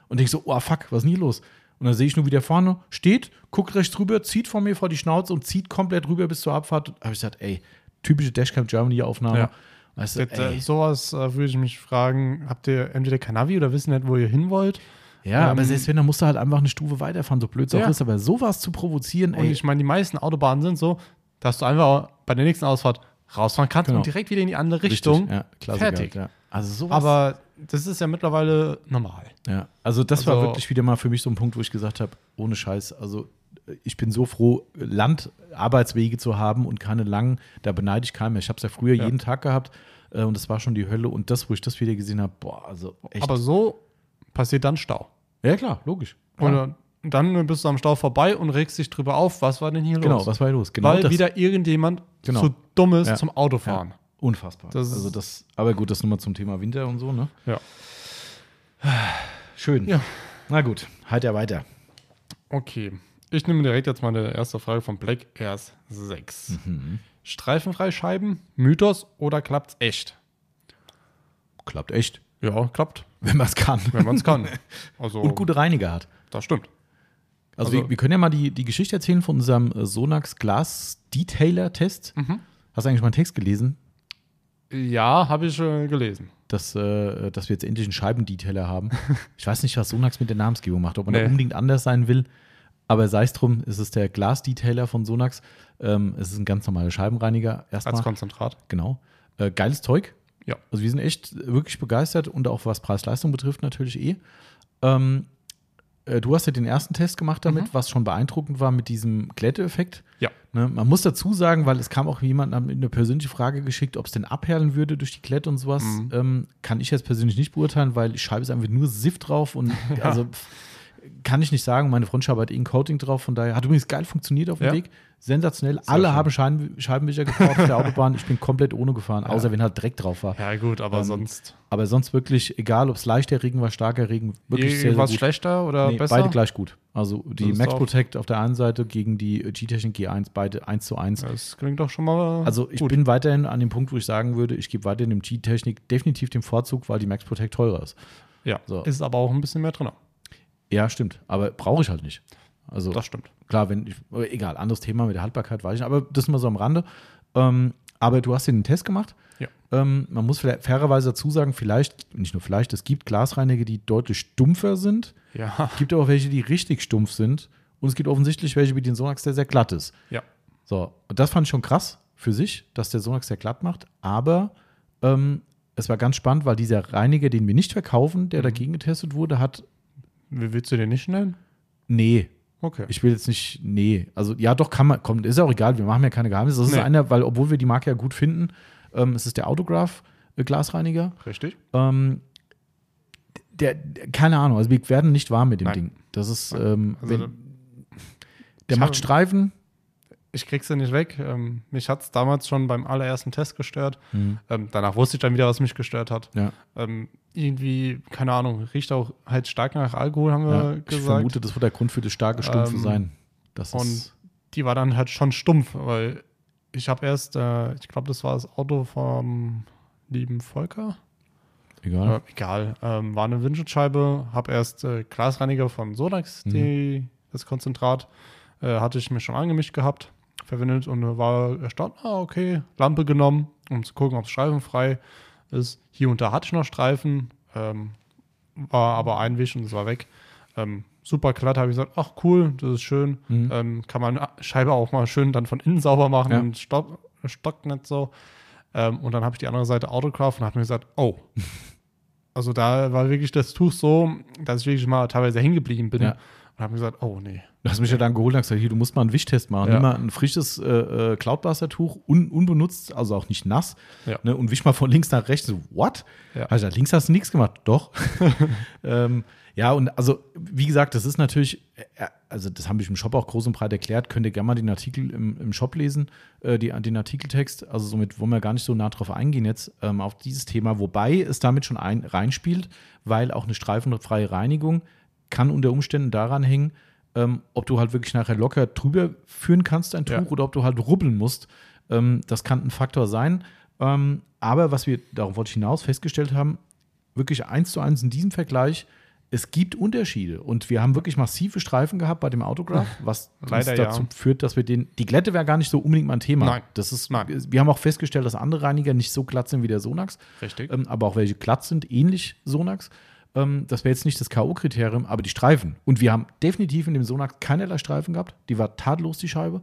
Und denk so, oh fuck, was ist denn hier los? Und dann sehe ich nur, wie der vorne steht, guckt rechts rüber, zieht vor mir vor die Schnauze und zieht komplett rüber bis zur Abfahrt. Da habe ich gesagt, ey, typische Dashcam Germany-Aufnahme. Ja. Weißt du, Das, äh, sowas äh, würde ich mich fragen, habt ihr entweder kein Navi oder wissen nicht, wo ihr hin wollt? Ja, aber ähm, selbst wenn, dann musst du halt einfach eine Stufe weiterfahren, so blöd es auch Ja. ist. Aber sowas zu provozieren, Und ey, ich meine, die meisten Autobahnen sind so, dass du einfach bei der nächsten Ausfahrt rausfahren kannst Genau. und direkt wieder in die andere richtig, Richtung. ja, Klassiker fertig. Ja. Also sowas. Aber das ist ja mittlerweile normal. Ja, also das war Also- wirklich wieder mal für mich so ein Punkt, wo ich gesagt habe, ohne Scheiß, also ich bin so froh, Landarbeitswege zu haben und keine langen, da beneide ich keinen mehr. Ich habe es ja früher Ja. jeden Tag gehabt äh, und das war schon die Hölle und das, wo ich das wieder gesehen habe, boah, also echt. Aber so passiert dann Stau. ja, klar, logisch. Klar. Und dann bist du am Stau vorbei und regst dich drüber auf, was war denn hier genau, los? was war hier los? Genau Weil das. wieder irgendjemand Genau. zu dumm ist Ja. zum Autofahren. Ja, unfassbar. Das also das, aber gut, das nur mal zum Thema Winter und so, ne? Ja. Schön. Ja. Na gut, halt ja weiter. Okay. Ich nehme direkt jetzt meine erste Frage von Black Airs 6. Mhm. Streifenfreie Scheiben, Mythos oder klappt's echt? Klappt echt, Ja, klappt, wenn man es kann. wenn man es kann. Also, Und gute Reiniger hat. das stimmt. Also, Also- wir, wir können ja mal die, die Geschichte erzählen von unserem äh, Sonax Glas Detailer Test. Mhm. Hast du eigentlich mal einen Text gelesen, Ja, habe ich äh, gelesen. dass, äh, dass wir jetzt endlich einen Scheibendetailer haben? ich weiß nicht, was Sonax mit der Namensgebung macht, ob man da Nee. unbedingt anders sein will. Aber sei es drum, es ist der Glas Detailer von Sonax. Ähm, es ist ein ganz normaler Scheibenreiniger Als erstmal. Konzentrat. Genau. Äh, geiles Zeug. Ja. Also wir sind echt wirklich begeistert und auch was Preis-Leistung betrifft natürlich eh. Ähm, äh, du hast ja den ersten Test gemacht damit, was schon beeindruckend war mit diesem Glätteeffekt. Ja. Ne, man muss dazu sagen, weil es kam auch jemand eine persönliche Frage geschickt, ob es denn abperlen würde durch die Glätte und sowas. Ähm, kann ich jetzt persönlich nicht beurteilen, weil die Scheibe ist einfach nur Sift drauf und also pff, kann ich nicht sagen. Meine Frontscheibe hat eh ein Coating drauf, von daher hat übrigens geil funktioniert auf dem Ja. Weg. Sensationell. Alle schön. haben Scheiben, Scheibenwischer gebraucht auf der Autobahn. Ich bin komplett ohne gefahren, außer wenn halt Dreck drauf war. Ja, gut, aber Ähm, sonst. Aber sonst wirklich, egal ob es leichter Regen war, starker Regen, wirklich sehr, sehr gut. schlechter oder Nee, besser? beide gleich gut. Also die Max Protect auf der einen Seite gegen die G-Technik G1, beide 1 zu 1. Das klingt doch schon mal. Also ich gut. bin weiterhin an dem Punkt, wo ich sagen würde, ich gebe weiterhin dem G-Technik definitiv den Vorzug, weil die Max Protect teurer ist. Ja, so. ist aber auch ein bisschen mehr drin. Ja, stimmt. Aber brauche ich halt nicht. Also Das stimmt. klar, wenn ich, egal, anderes Thema mit der Haltbarkeit weiß ich nicht, aber das mal so am Rande. Ähm, aber du hast den Test gemacht. Ja. Ähm, man muss fairerweise dazu sagen, vielleicht, nicht nur vielleicht, es gibt Glasreiniger, die deutlich stumpfer sind. Ja, Es gibt aber auch welche, die richtig stumpf sind. Und es gibt offensichtlich welche wie den Sonax, der sehr glatt ist. ja. So, und das fand ich schon krass für sich, dass der Sonax sehr glatt macht. Aber ähm, es war ganz spannend, weil dieser Reiniger, den wir nicht verkaufen, der dagegen getestet wurde, hat, willst du den nicht nennen? nee, Okay. ich will jetzt nicht, nee, also ja, doch kann man, kommt, ist auch egal, wir machen ja keine Geheimnisse. Das ist Nee. einer, weil obwohl wir die Marke ja gut finden, ähm, es ist der Autograph äh, Glasreiniger. Richtig. Ähm, der, der, keine Ahnung, also wir werden nicht warm mit dem Nein. Ding. Das ist, ähm, Also, wenn, der macht Streifen. Ich krieg's ja nicht weg. Ähm, mich hat's damals schon beim allerersten Test gestört. Ähm, danach wusste ich dann wieder, was mich gestört hat. Ja, Ähm, irgendwie, keine Ahnung, riecht auch halt stark nach Alkohol, haben wir ja. Ich gesagt. vermute, das wird der Grund für das starke Stumpfe Ähm, sein. Das und ist, die war dann halt schon stumpf, weil ich habe erst, äh, ich glaube, das war das Auto vom lieben Volker. egal. Äh, egal, ähm, war eine Windschutzscheibe, habe erst äh, Glasreiniger von Sodax, Mhm. die, das Konzentrat, äh, hatte ich mir schon angemischt gehabt, verwendet und war erstaunt, ah, okay, Lampe genommen, um zu gucken, ob es streifenfrei ist. Hier und da hatte ich noch Streifen, ähm, war aber Einwisch und es war weg. Ähm, super glatt, habe ich gesagt, ach cool, das ist schön. Mhm. Ähm, kann man Scheibe auch mal schön dann von innen sauber machen Ja. und stock, stockt nicht so. Ähm, und dann habe ich die andere Seite Autograph und habe mir gesagt, oh. Also da war wirklich das Tuch so, dass ich wirklich mal teilweise hängen geblieben bin. Ja. Und habe mir gesagt, oh nee. Du hast mich ja dann geholt und gesagt, hier, du musst mal einen Wischtest machen. Ja. Nimm mal ein frisches äh, äh, Cloudbuster-Tuch, un, unbenutzt, also auch nicht nass. Ja. Ne, und wisch mal von links nach rechts. So, what? Ja. Also links hast du nichts gemacht. Doch. ähm, ja, und also, wie gesagt, das ist natürlich, äh, also das habe ich im Shop auch groß und breit erklärt. Könnt ihr gerne mal den Artikel im, im Shop lesen, äh, die, den Artikeltext. Also somit wollen wir gar nicht so nah drauf eingehen jetzt ähm, auf dieses Thema. Wobei es damit schon ein, reinspielt, weil auch eine streifenfreie Reinigung kann unter Umständen daran hängen, ähm, ob du halt wirklich nachher locker drüber führen kannst, ein Tuch, Ja. oder ob du halt rubbeln musst. Ähm, das kann ein Faktor sein. Ähm, aber was wir, darauf wollte ich hinaus, festgestellt haben, wirklich eins zu eins in diesem Vergleich, es gibt Unterschiede. Und wir haben wirklich massive Streifen gehabt bei dem Autograph, was Leider dazu ja. führt, dass wir den, die Glätte wäre gar nicht so unbedingt mein Thema. Nein. Das ist, Nein. wir haben auch festgestellt, dass andere Reiniger nicht so glatt sind wie der Sonax Richtig. ähm, aber auch welche glatt sind, ähnlich Sonax. Ähm, das wäre jetzt nicht das K.O.-Kriterium, aber die Streifen. Und wir haben definitiv in dem Sonax keinerlei Streifen gehabt. Die war tadellos, die Scheibe.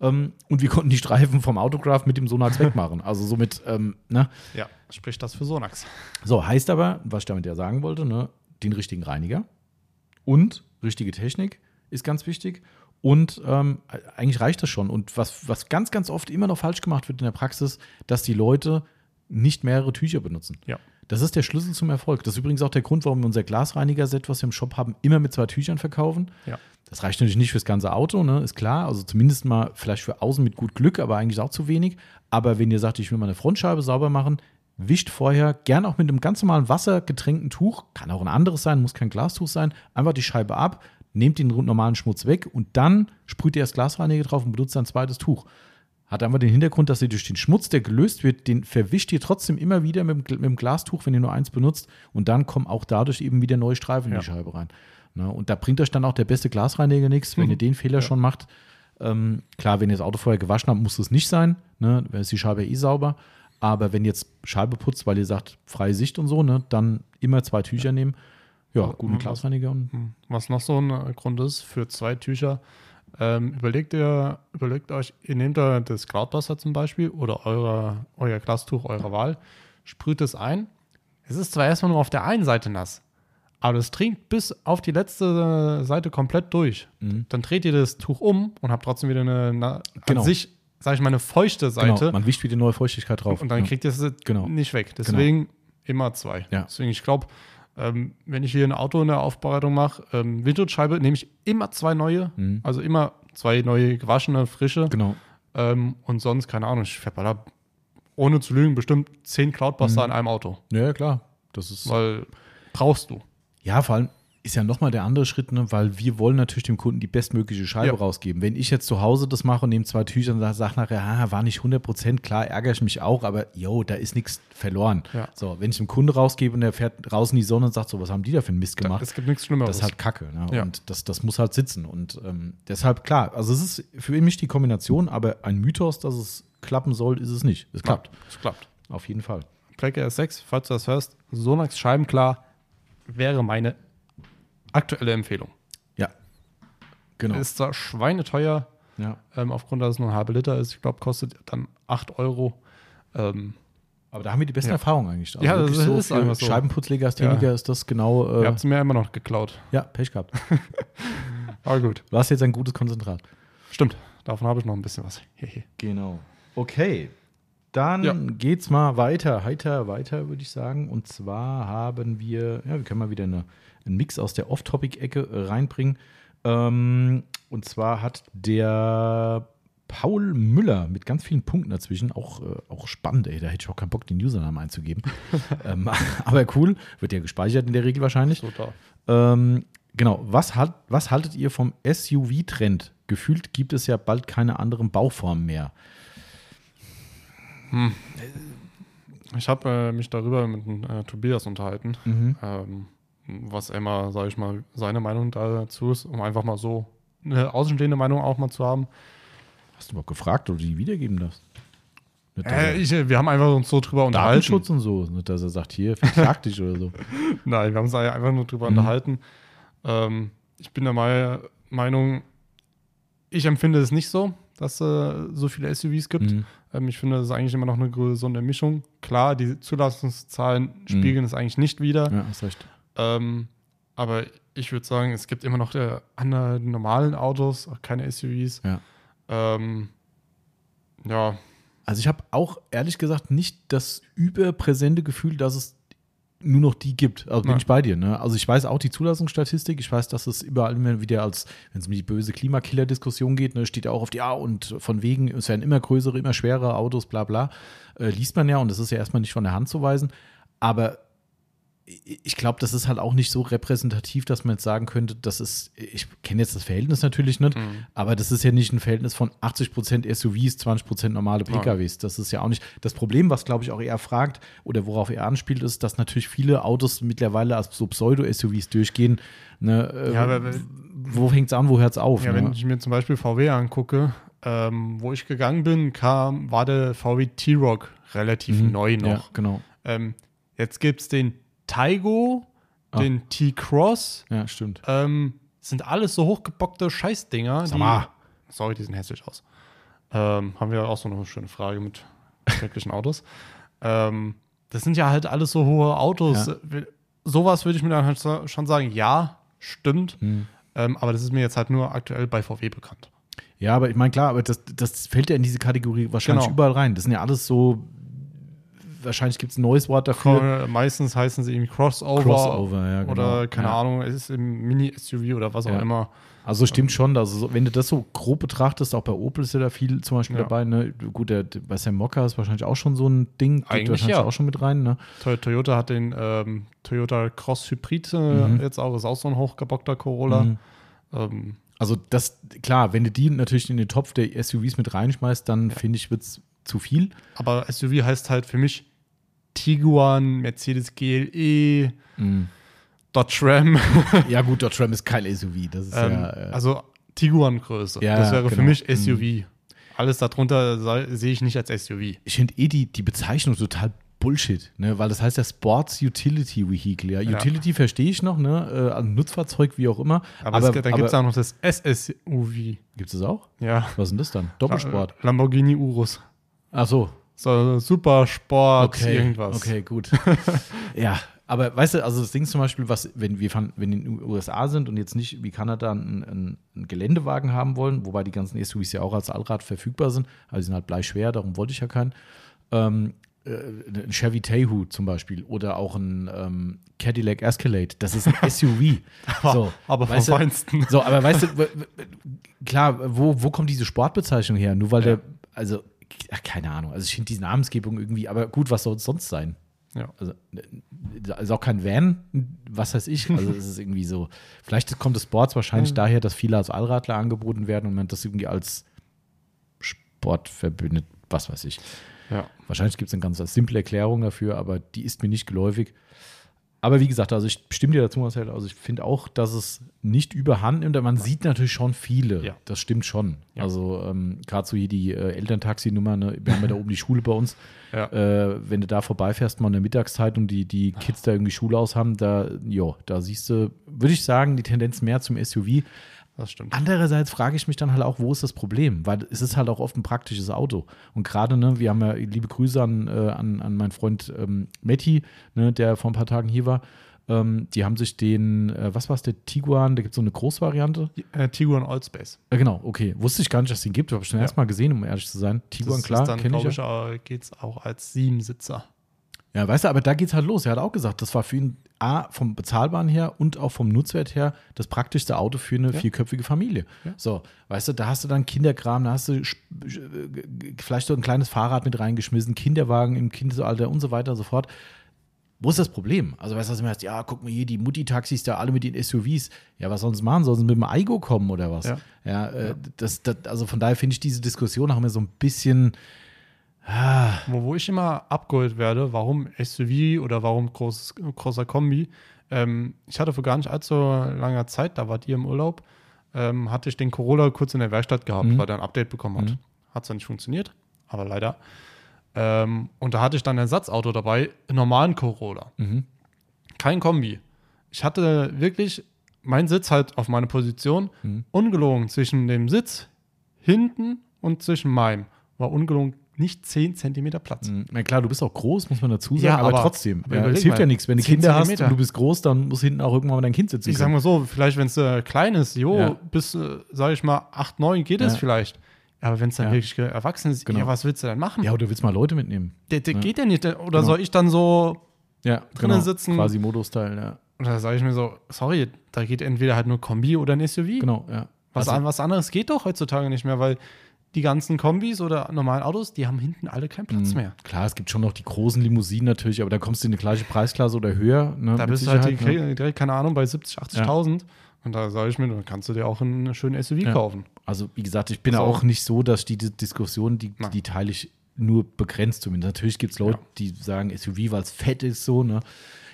Ähm, und wir konnten die Streifen vom Autograph mit dem Sonax wegmachen. Also somit, ähm, ne? ja, spricht das für Sonax. So, heißt aber, was ich damit ja sagen wollte, ne, den richtigen Reiniger und richtige Technik ist ganz wichtig. Und ähm, eigentlich reicht das schon. Und was, was ganz, ganz oft immer noch falsch gemacht wird in der Praxis, dass die Leute nicht mehrere Tücher benutzen. Ja. Das ist der Schlüssel zum Erfolg. Das ist übrigens auch der Grund, warum wir unser Glasreiniger-Set, was wir im Shop haben, immer mit zwei Tüchern verkaufen. Ja. Das reicht natürlich nicht fürs ganze Auto, ne? ist klar. Also zumindest mal vielleicht für außen mit gut Glück, aber eigentlich auch zu wenig. Aber wenn ihr sagt, ich will meine Frontscheibe sauber machen, wischt vorher gern auch mit einem ganz normalen wassergetränkten Tuch, kann auch ein anderes sein, muss kein Glastuch sein, einfach die Scheibe ab, nehmt den normalen Schmutz weg und dann sprüht ihr das Glasreiniger drauf und benutzt ein zweites Tuch. Hat einfach den Hintergrund, dass ihr durch den Schmutz, der gelöst wird, den verwischt ihr trotzdem immer wieder mit, mit dem Glastuch, wenn ihr nur eins benutzt. Und dann kommen auch dadurch eben wieder neue Streifen in Ja. die Scheibe rein. Ne? Und da bringt euch dann auch der beste Glasreiniger nichts, wenn ihr den Fehler schon macht. Ähm, klar, wenn ihr das Auto vorher gewaschen habt, muss es nicht sein. Ne? Dann ist die Scheibe eh sauber. Aber wenn ihr jetzt Scheibe putzt, weil ihr sagt, freie Sicht und so, ne, dann immer zwei Tücher nehmen. Ja, guten Glasreiniger und Hm. Was noch so ein äh, Grund ist für zwei Tücher, ähm, überlegt ihr, überlegt euch, ihr nehmt da das Cloudbuster zum Beispiel oder eure, euer Glastuch eurer Wahl, sprüht es ein. Es ist zwar erstmal nur auf der einen Seite nass, aber das dringt bis auf die letzte Seite komplett durch. Mhm. Dann dreht ihr das Tuch um und habt trotzdem wieder eine, eine Genau. an sich, sag ich mal, eine feuchte Seite. Genau, man wischt wieder neue Feuchtigkeit drauf. und dann ja. kriegt ihr es Genau. nicht weg. Deswegen immer zwei. Ja. Deswegen, ich glaube, ähm, wenn ich hier ein Auto in der Aufbereitung mache, ähm, Windschutzscheibe nehme ich immer zwei neue. Mhm. Also immer zwei neue gewaschene, frische. Genau. Ähm, und sonst, keine Ahnung, ich verballer, ohne zu lügen, bestimmt zehn Cloudbuster Mhm. in einem Auto. Ja, ja, klar. Das ist. Weil brauchst du. Ja, vor allem ist ja nochmal der andere Schritt, ne? weil wir wollen natürlich dem Kunden die bestmögliche Scheibe Ja. rausgeben. Wenn ich jetzt zu Hause das mache und nehme zwei Tücher und sage sag nachher, ah, war nicht 100 Prozent, klar ärgere ich mich auch, aber yo, da ist nichts verloren. Ja. So, wenn ich dem Kunde rausgebe und der fährt raus in die Sonne und sagt so, was haben die da für einen Mist gemacht? Es gibt nichts Schlimmeres. Das ist halt Kacke. Ne? Ja. Und das, das muss halt sitzen. Und ähm, deshalb, klar, also es ist für mich die Kombination, aber ein Mythos, dass es klappen soll, ist es nicht. Es klappt. Es klappt. Auf jeden Fall. Black S6, falls du das hörst, Sonax Scheibenklar wäre meine aktuelle Empfehlung. Ja. Genau. Ist zwar schweineteuer, ja. ähm, aufgrund, dass es nur ein halber Liter ist. Ich glaube, kostet dann 8 Euro. Ähm, Aber da haben wir die besten Ja. Erfahrungen eigentlich. Also Ja, das wirklich ist einfach so. Scheibenputzlegastheniker ist das genau. ihr Äh, habt es mir immer noch geklaut. ja, Pech gehabt. Aber gut. Du hast jetzt ein gutes Konzentrat. Stimmt. Davon habe ich noch ein bisschen was. Genau. Okay. Dann Ja. geht's mal weiter, heiter weiter, würde ich sagen. Und zwar haben wir, ja, wir können mal wieder eine, einen Mix aus der Off-Topic-Ecke äh, reinbringen. Ähm, und zwar hat der Paul Müller mit ganz vielen Punkten dazwischen, auch, äh, auch spannend, ey, da hätte ich auch keinen Bock, den Usernamen einzugeben. ähm, aber cool, wird ja gespeichert in der Regel wahrscheinlich. Ähm, genau, was, halt, was haltet ihr vom SUV-Trend? Gefühlt gibt es ja bald keine anderen Bauformen mehr. Ich habe äh, mich darüber mit äh, Tobias unterhalten, Mhm. ähm, was immer, sage ich mal, seine Meinung dazu ist, um einfach mal so eine außenstehende Meinung auch mal zu haben. Hast du überhaupt gefragt, ob du die wiedergeben darfst? Äh, ich, wir haben einfach uns so drüber unterhalten. Datenschutz und so, nicht, dass er sagt, hier, verklag dich oder so. Nein, wir haben uns einfach nur drüber Mhm. unterhalten. Ähm, ich bin der Mei- Meinung, ich empfinde es nicht so, dass äh, so viele SUVs gibt. Mhm. Ähm, ich finde, das ist eigentlich immer noch eine gesunde Mischung. Klar, die Zulassungszahlen spiegeln es eigentlich nicht wider. Ja, hast recht. Ähm, aber ich würde sagen, es gibt immer noch äh, andere normalen Autos, auch keine SUVs. Ja. Ähm, ja, Also ich habe auch ehrlich gesagt nicht das überpräsente Gefühl, dass es nur noch die gibt. Also bin Nein. ich bei dir. Ne? Also ich weiß auch die Zulassungsstatistik. Ich weiß, dass es überall immer wieder als, wenn es um die böse Klimakiller-Diskussion geht, ne, steht ja auch auf die, ja, und von wegen, es werden immer größere, immer schwerere Autos, bla bla. Äh, liest man ja und das ist ja erstmal nicht von der Hand zu weisen. Aber ich glaube, das ist halt auch nicht so repräsentativ, dass man jetzt sagen könnte, das ist, ich kenne jetzt das Verhältnis natürlich nicht, Mhm. aber das ist ja nicht ein Verhältnis von 80% SUVs, 20% normale PKWs. Das ist ja auch nicht das Problem, was glaube ich auch eher fragt oder worauf er anspielt, ist, dass natürlich viele Autos mittlerweile als so Pseudo-SUVs durchgehen. Ne, äh, Ja, aber- wo fängt es an, wo hört es auf? ja ne? wenn ich mir zum Beispiel VW angucke, ähm, wo ich gegangen bin, kam, war der VW T-Rock relativ Mhm. neu noch. Ja, genau. Ähm, jetzt gibt es den Taigo, Ah. den T-Cross. Ja, stimmt. Ähm, sind alles so hochgebockte Scheißdinger. Sag mal. Die, sorry, die sehen hässlich aus. Ähm, haben wir auch so eine schöne Frage mit schrecklichen Autos. Ähm, das sind ja halt alles so hohe Autos. Ja. Sowas würde ich mir dann halt schon sagen, ja, stimmt. Hm. Ähm, aber das ist mir jetzt halt nur aktuell bei VW bekannt. Ja, aber ich meine, klar, aber das, das fällt ja in diese Kategorie wahrscheinlich Genau. überall rein. Das sind ja alles so, wahrscheinlich gibt es ein neues Wort dafür. Meistens heißen sie irgendwie Crossover, Crossover, ja, genau. oder keine Ja. Ahnung, es ist im Mini-SUV oder was auch Ja. immer. Also stimmt schon, also so, wenn du das so grob betrachtest, auch bei Opel ist ja da viel zum Beispiel Ja. dabei. Ne? Gut, der, bei Sam Mokka ist wahrscheinlich auch schon so ein Ding, Eigentlich wahrscheinlich ja. auch schon mit rein. Ne? Toy- Toyota hat den ähm, Toyota Cross Hybrid äh, Mhm. jetzt auch, ist auch so ein hochgebockter Corolla. Mhm. Ähm, Also das, klar, wenn du die natürlich in den Topf der SUVs mit reinschmeißt, dann finde ich, wird es zu viel. aber SUV heißt halt für mich Tiguan, Mercedes GLE, Dodge Ram. Ja gut, Dodge Ram ist kein SUV, das ist ähm, ja, äh, also Tiguan-Größe. Ja, das wäre für genau. mich Mhm. SUV. Alles darunter sehe ich nicht als SUV. ich finde eh die, die Bezeichnung total Bullshit, ne? weil das heißt ja Sports Utility Vehicle. Ja? Ja. Utility verstehe ich noch, ne? äh, ein Nutzfahrzeug, wie auch immer. Aber, es, gibt- da gibt es auch noch das SSUV. Gibt es auch? Ja. Was ist denn das dann? Doppelsport. Lamborghini Urus. Ach so, So Supersport, okay. irgendwas. Okay, gut. ja, Aber weißt du, also das Ding zum Beispiel, was, wenn wir fahren, wenn in den USA sind und jetzt nicht wie Kanada einen, einen, einen Geländewagen haben wollen, wobei die ganzen SUVs ja auch als Allrad verfügbar sind, aber sie sind halt bleischwer, darum wollte ich ja keinen. Ähm, äh, ein Chevy Tahoe zum Beispiel oder auch ein ähm, Cadillac Escalade, das ist ein SUV. so, aber vom weißt du, Feinsten. So, aber weißt du, klar, wo, wo kommt diese Sportbezeichnung her? Nur weil Ja. der, also, ach, keine Ahnung, also ich finde diese Namensgebung irgendwie, aber gut, was soll es sonst sein? Ja. Also, also auch kein Van, was weiß ich. Also es ist irgendwie so, vielleicht kommt das Sports wahrscheinlich Mhm. daher, dass viele als Allradler angeboten werden und man das irgendwie als Sport verbindet, was weiß ich. Ja. Wahrscheinlich gibt es eine ganz simple Erklärung dafür, aber die ist mir nicht geläufig. Aber wie gesagt, also ich stimme dir dazu, Marcel. Also ich finde auch, dass es nicht überhand nimmt. Man sieht natürlich schon viele. Ja. Das stimmt schon. Ja. Also ähm, gerade so hier die äh, Elterntaxi-Nummer, ne? wir haben ja da oben die Schule bei uns. Ja. Äh, wenn du da vorbeifährst, mal in der Mittagszeit und die, die Kids da irgendwie Schule aus haben, da, jo, da siehst du, würde ich sagen, die Tendenz mehr zum SUV. Das stimmt. Andererseits frage ich mich dann halt auch, wo ist das Problem? Weil es ist halt auch oft ein praktisches Auto. Und gerade, ne, wir haben ja liebe Grüße an, äh, an, an meinen Freund ähm, Metti, ne, der vor ein paar Tagen hier war. Ähm, die haben sich den, äh, was war es, der Tiguan, da gibt es so eine Großvariante. Äh, Tiguan Allspace. Äh, genau, okay. Wusste ich gar nicht, dass es den gibt. Habe ich schon Ja. erst mal gesehen, um ehrlich zu sein. Tiguan, das klar, kenne ich. glaube Ja. ich, äh, geht es auch als Siebensitzer. Ja, weißt du, aber da geht's halt los. Er hat auch gesagt, das war für ihn A, vom Bezahlbaren her und auch vom Nutzwert her das praktischste Auto für eine Ja. vierköpfige Familie. Ja. So, weißt du, da hast du dann Kinderkram, da hast du äh, vielleicht so ein kleines Fahrrad mit reingeschmissen, Kinderwagen im Kindesalter und so weiter und so fort. Wo ist das Problem? Also, weißt du, was du mir hast, ja, guck mal hier, die Mutti-Taxis da alle mit den SUVs. Ja, was sollen sie machen? Sollen sie mit dem Aigo kommen oder was? Ja. Ja, äh, Das, das, also von daher finde ich diese Diskussion auch immer so ein bisschen. Ah, Wo, wo ich immer abgeholt werde, warum SUV oder warum groß, großer Kombi. Ähm, ich hatte vor gar nicht allzu langer Zeit, da wart ihr im Urlaub, ähm, hatte ich den Corolla kurz in der Werkstatt gehabt, Mhm. weil der ein Update bekommen hat. Mhm. Hat zwar nicht funktioniert, aber leider. Ähm, und da hatte ich dann ein Ersatzauto dabei, einen normalen Corolla. mhm. Kein Kombi. Ich hatte wirklich meinen Sitz halt auf meine Position, Mhm. ungelogen zwischen dem Sitz hinten und zwischen meinem. War ungelogen nicht 10 Zentimeter Platz. Mhm. Na klar, du bist auch groß, muss man dazu sagen, Ja, aber, aber- trotzdem. Ja, es hilft mal, ja nichts. Wenn du 10 Kinder hast Zentimeter. und du bist groß, dann muss hinten auch irgendwann mal dein Kind sitzen Ich sag mal so, vielleicht wenn es äh, klein ist, jo, Ja. bis, äh, sag ich mal, 8, 9 geht es vielleicht. Aber wenn es dann wirklich erwachsen ist, Genau. ja, was willst du denn machen? Ja, oder willst mal Leute mitnehmen? der, der geht ja nicht. Der, oder Genau. soll ich dann so, Ja, Drinnen sitzen. Quasi Modus-Teil, ja. oder sage ich mir so, sorry, da geht entweder halt nur Kombi oder ein SUV. Genau, ja. Was, Also- an, was anderes geht doch heutzutage nicht mehr, weil die ganzen Kombis oder normalen Autos, die haben hinten alle keinen Platz Mhm. mehr. Klar, es gibt schon noch die großen Limousinen natürlich, aber da kommst du in die gleiche Preisklasse oder höher. Ne, Da bist du halt Sicherheit, direkt, direkt, keine Ahnung, bei 70, 80.000. Und da sage ich mir, dann kannst du dir auch einen schönen SUV Ja. kaufen. Also, wie gesagt, ich bin So. auch nicht so, dass die Diskussion, die, Nein. die teile ich nur begrenzt zumindest. Natürlich gibt es Leute, Ja. die sagen, SUV, weil es fett ist, so, ne?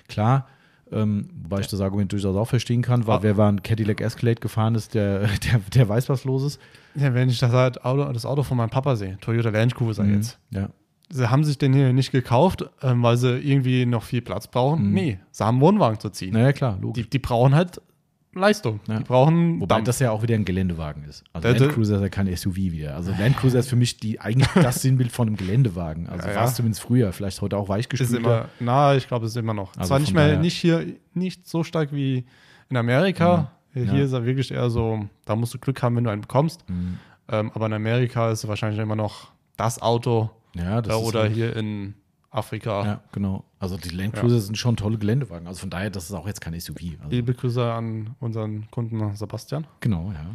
Klar. Ähm, wobei ich das Argument durchaus auch verstehen kann, weil Ah. wer war ein Cadillac Escalade gefahren ist, der, der, der weiß, was los ist. Ja, wenn ich das, halt Auto, das Auto von meinem Papa sehe, Toyota Land Cruiser Mhm. jetzt. Ja. Sie haben sich den hier nicht gekauft, ähm, weil sie irgendwie noch viel Platz brauchen. Mhm. Nee, sie haben einen Wohnwagen zu ziehen. Naja, klar, logisch. Die, die brauchen halt Leistung. Ja. Die brauchen Wobei Dampf. das ja auch wieder ein Geländewagen ist. Also Land Cruiser ist ja kein SUV wieder. Also Land Cruiser ist für mich die, eigentlich das Sinnbild von einem Geländewagen. Also Ja, war es ja. zumindest früher, vielleicht heute auch ist weichgespülter. immer, na, ich glaube, es ist immer noch. Also Zwar nicht mehr, nicht hier, nicht so stark wie in Amerika. Hier Ja. ist er wirklich eher so, da musst du Glück haben, wenn du einen bekommst. Mhm. Ähm, aber in Amerika ist es wahrscheinlich immer noch das Auto Ja, das ist oder halt- hier in Afrika. Ja, genau. Also die Land Cruiser sind schon tolle Geländewagen. Also von daher, das ist auch jetzt kein SUV. Also, Liebe Grüße an unseren Kunden Sebastian. genau, ja.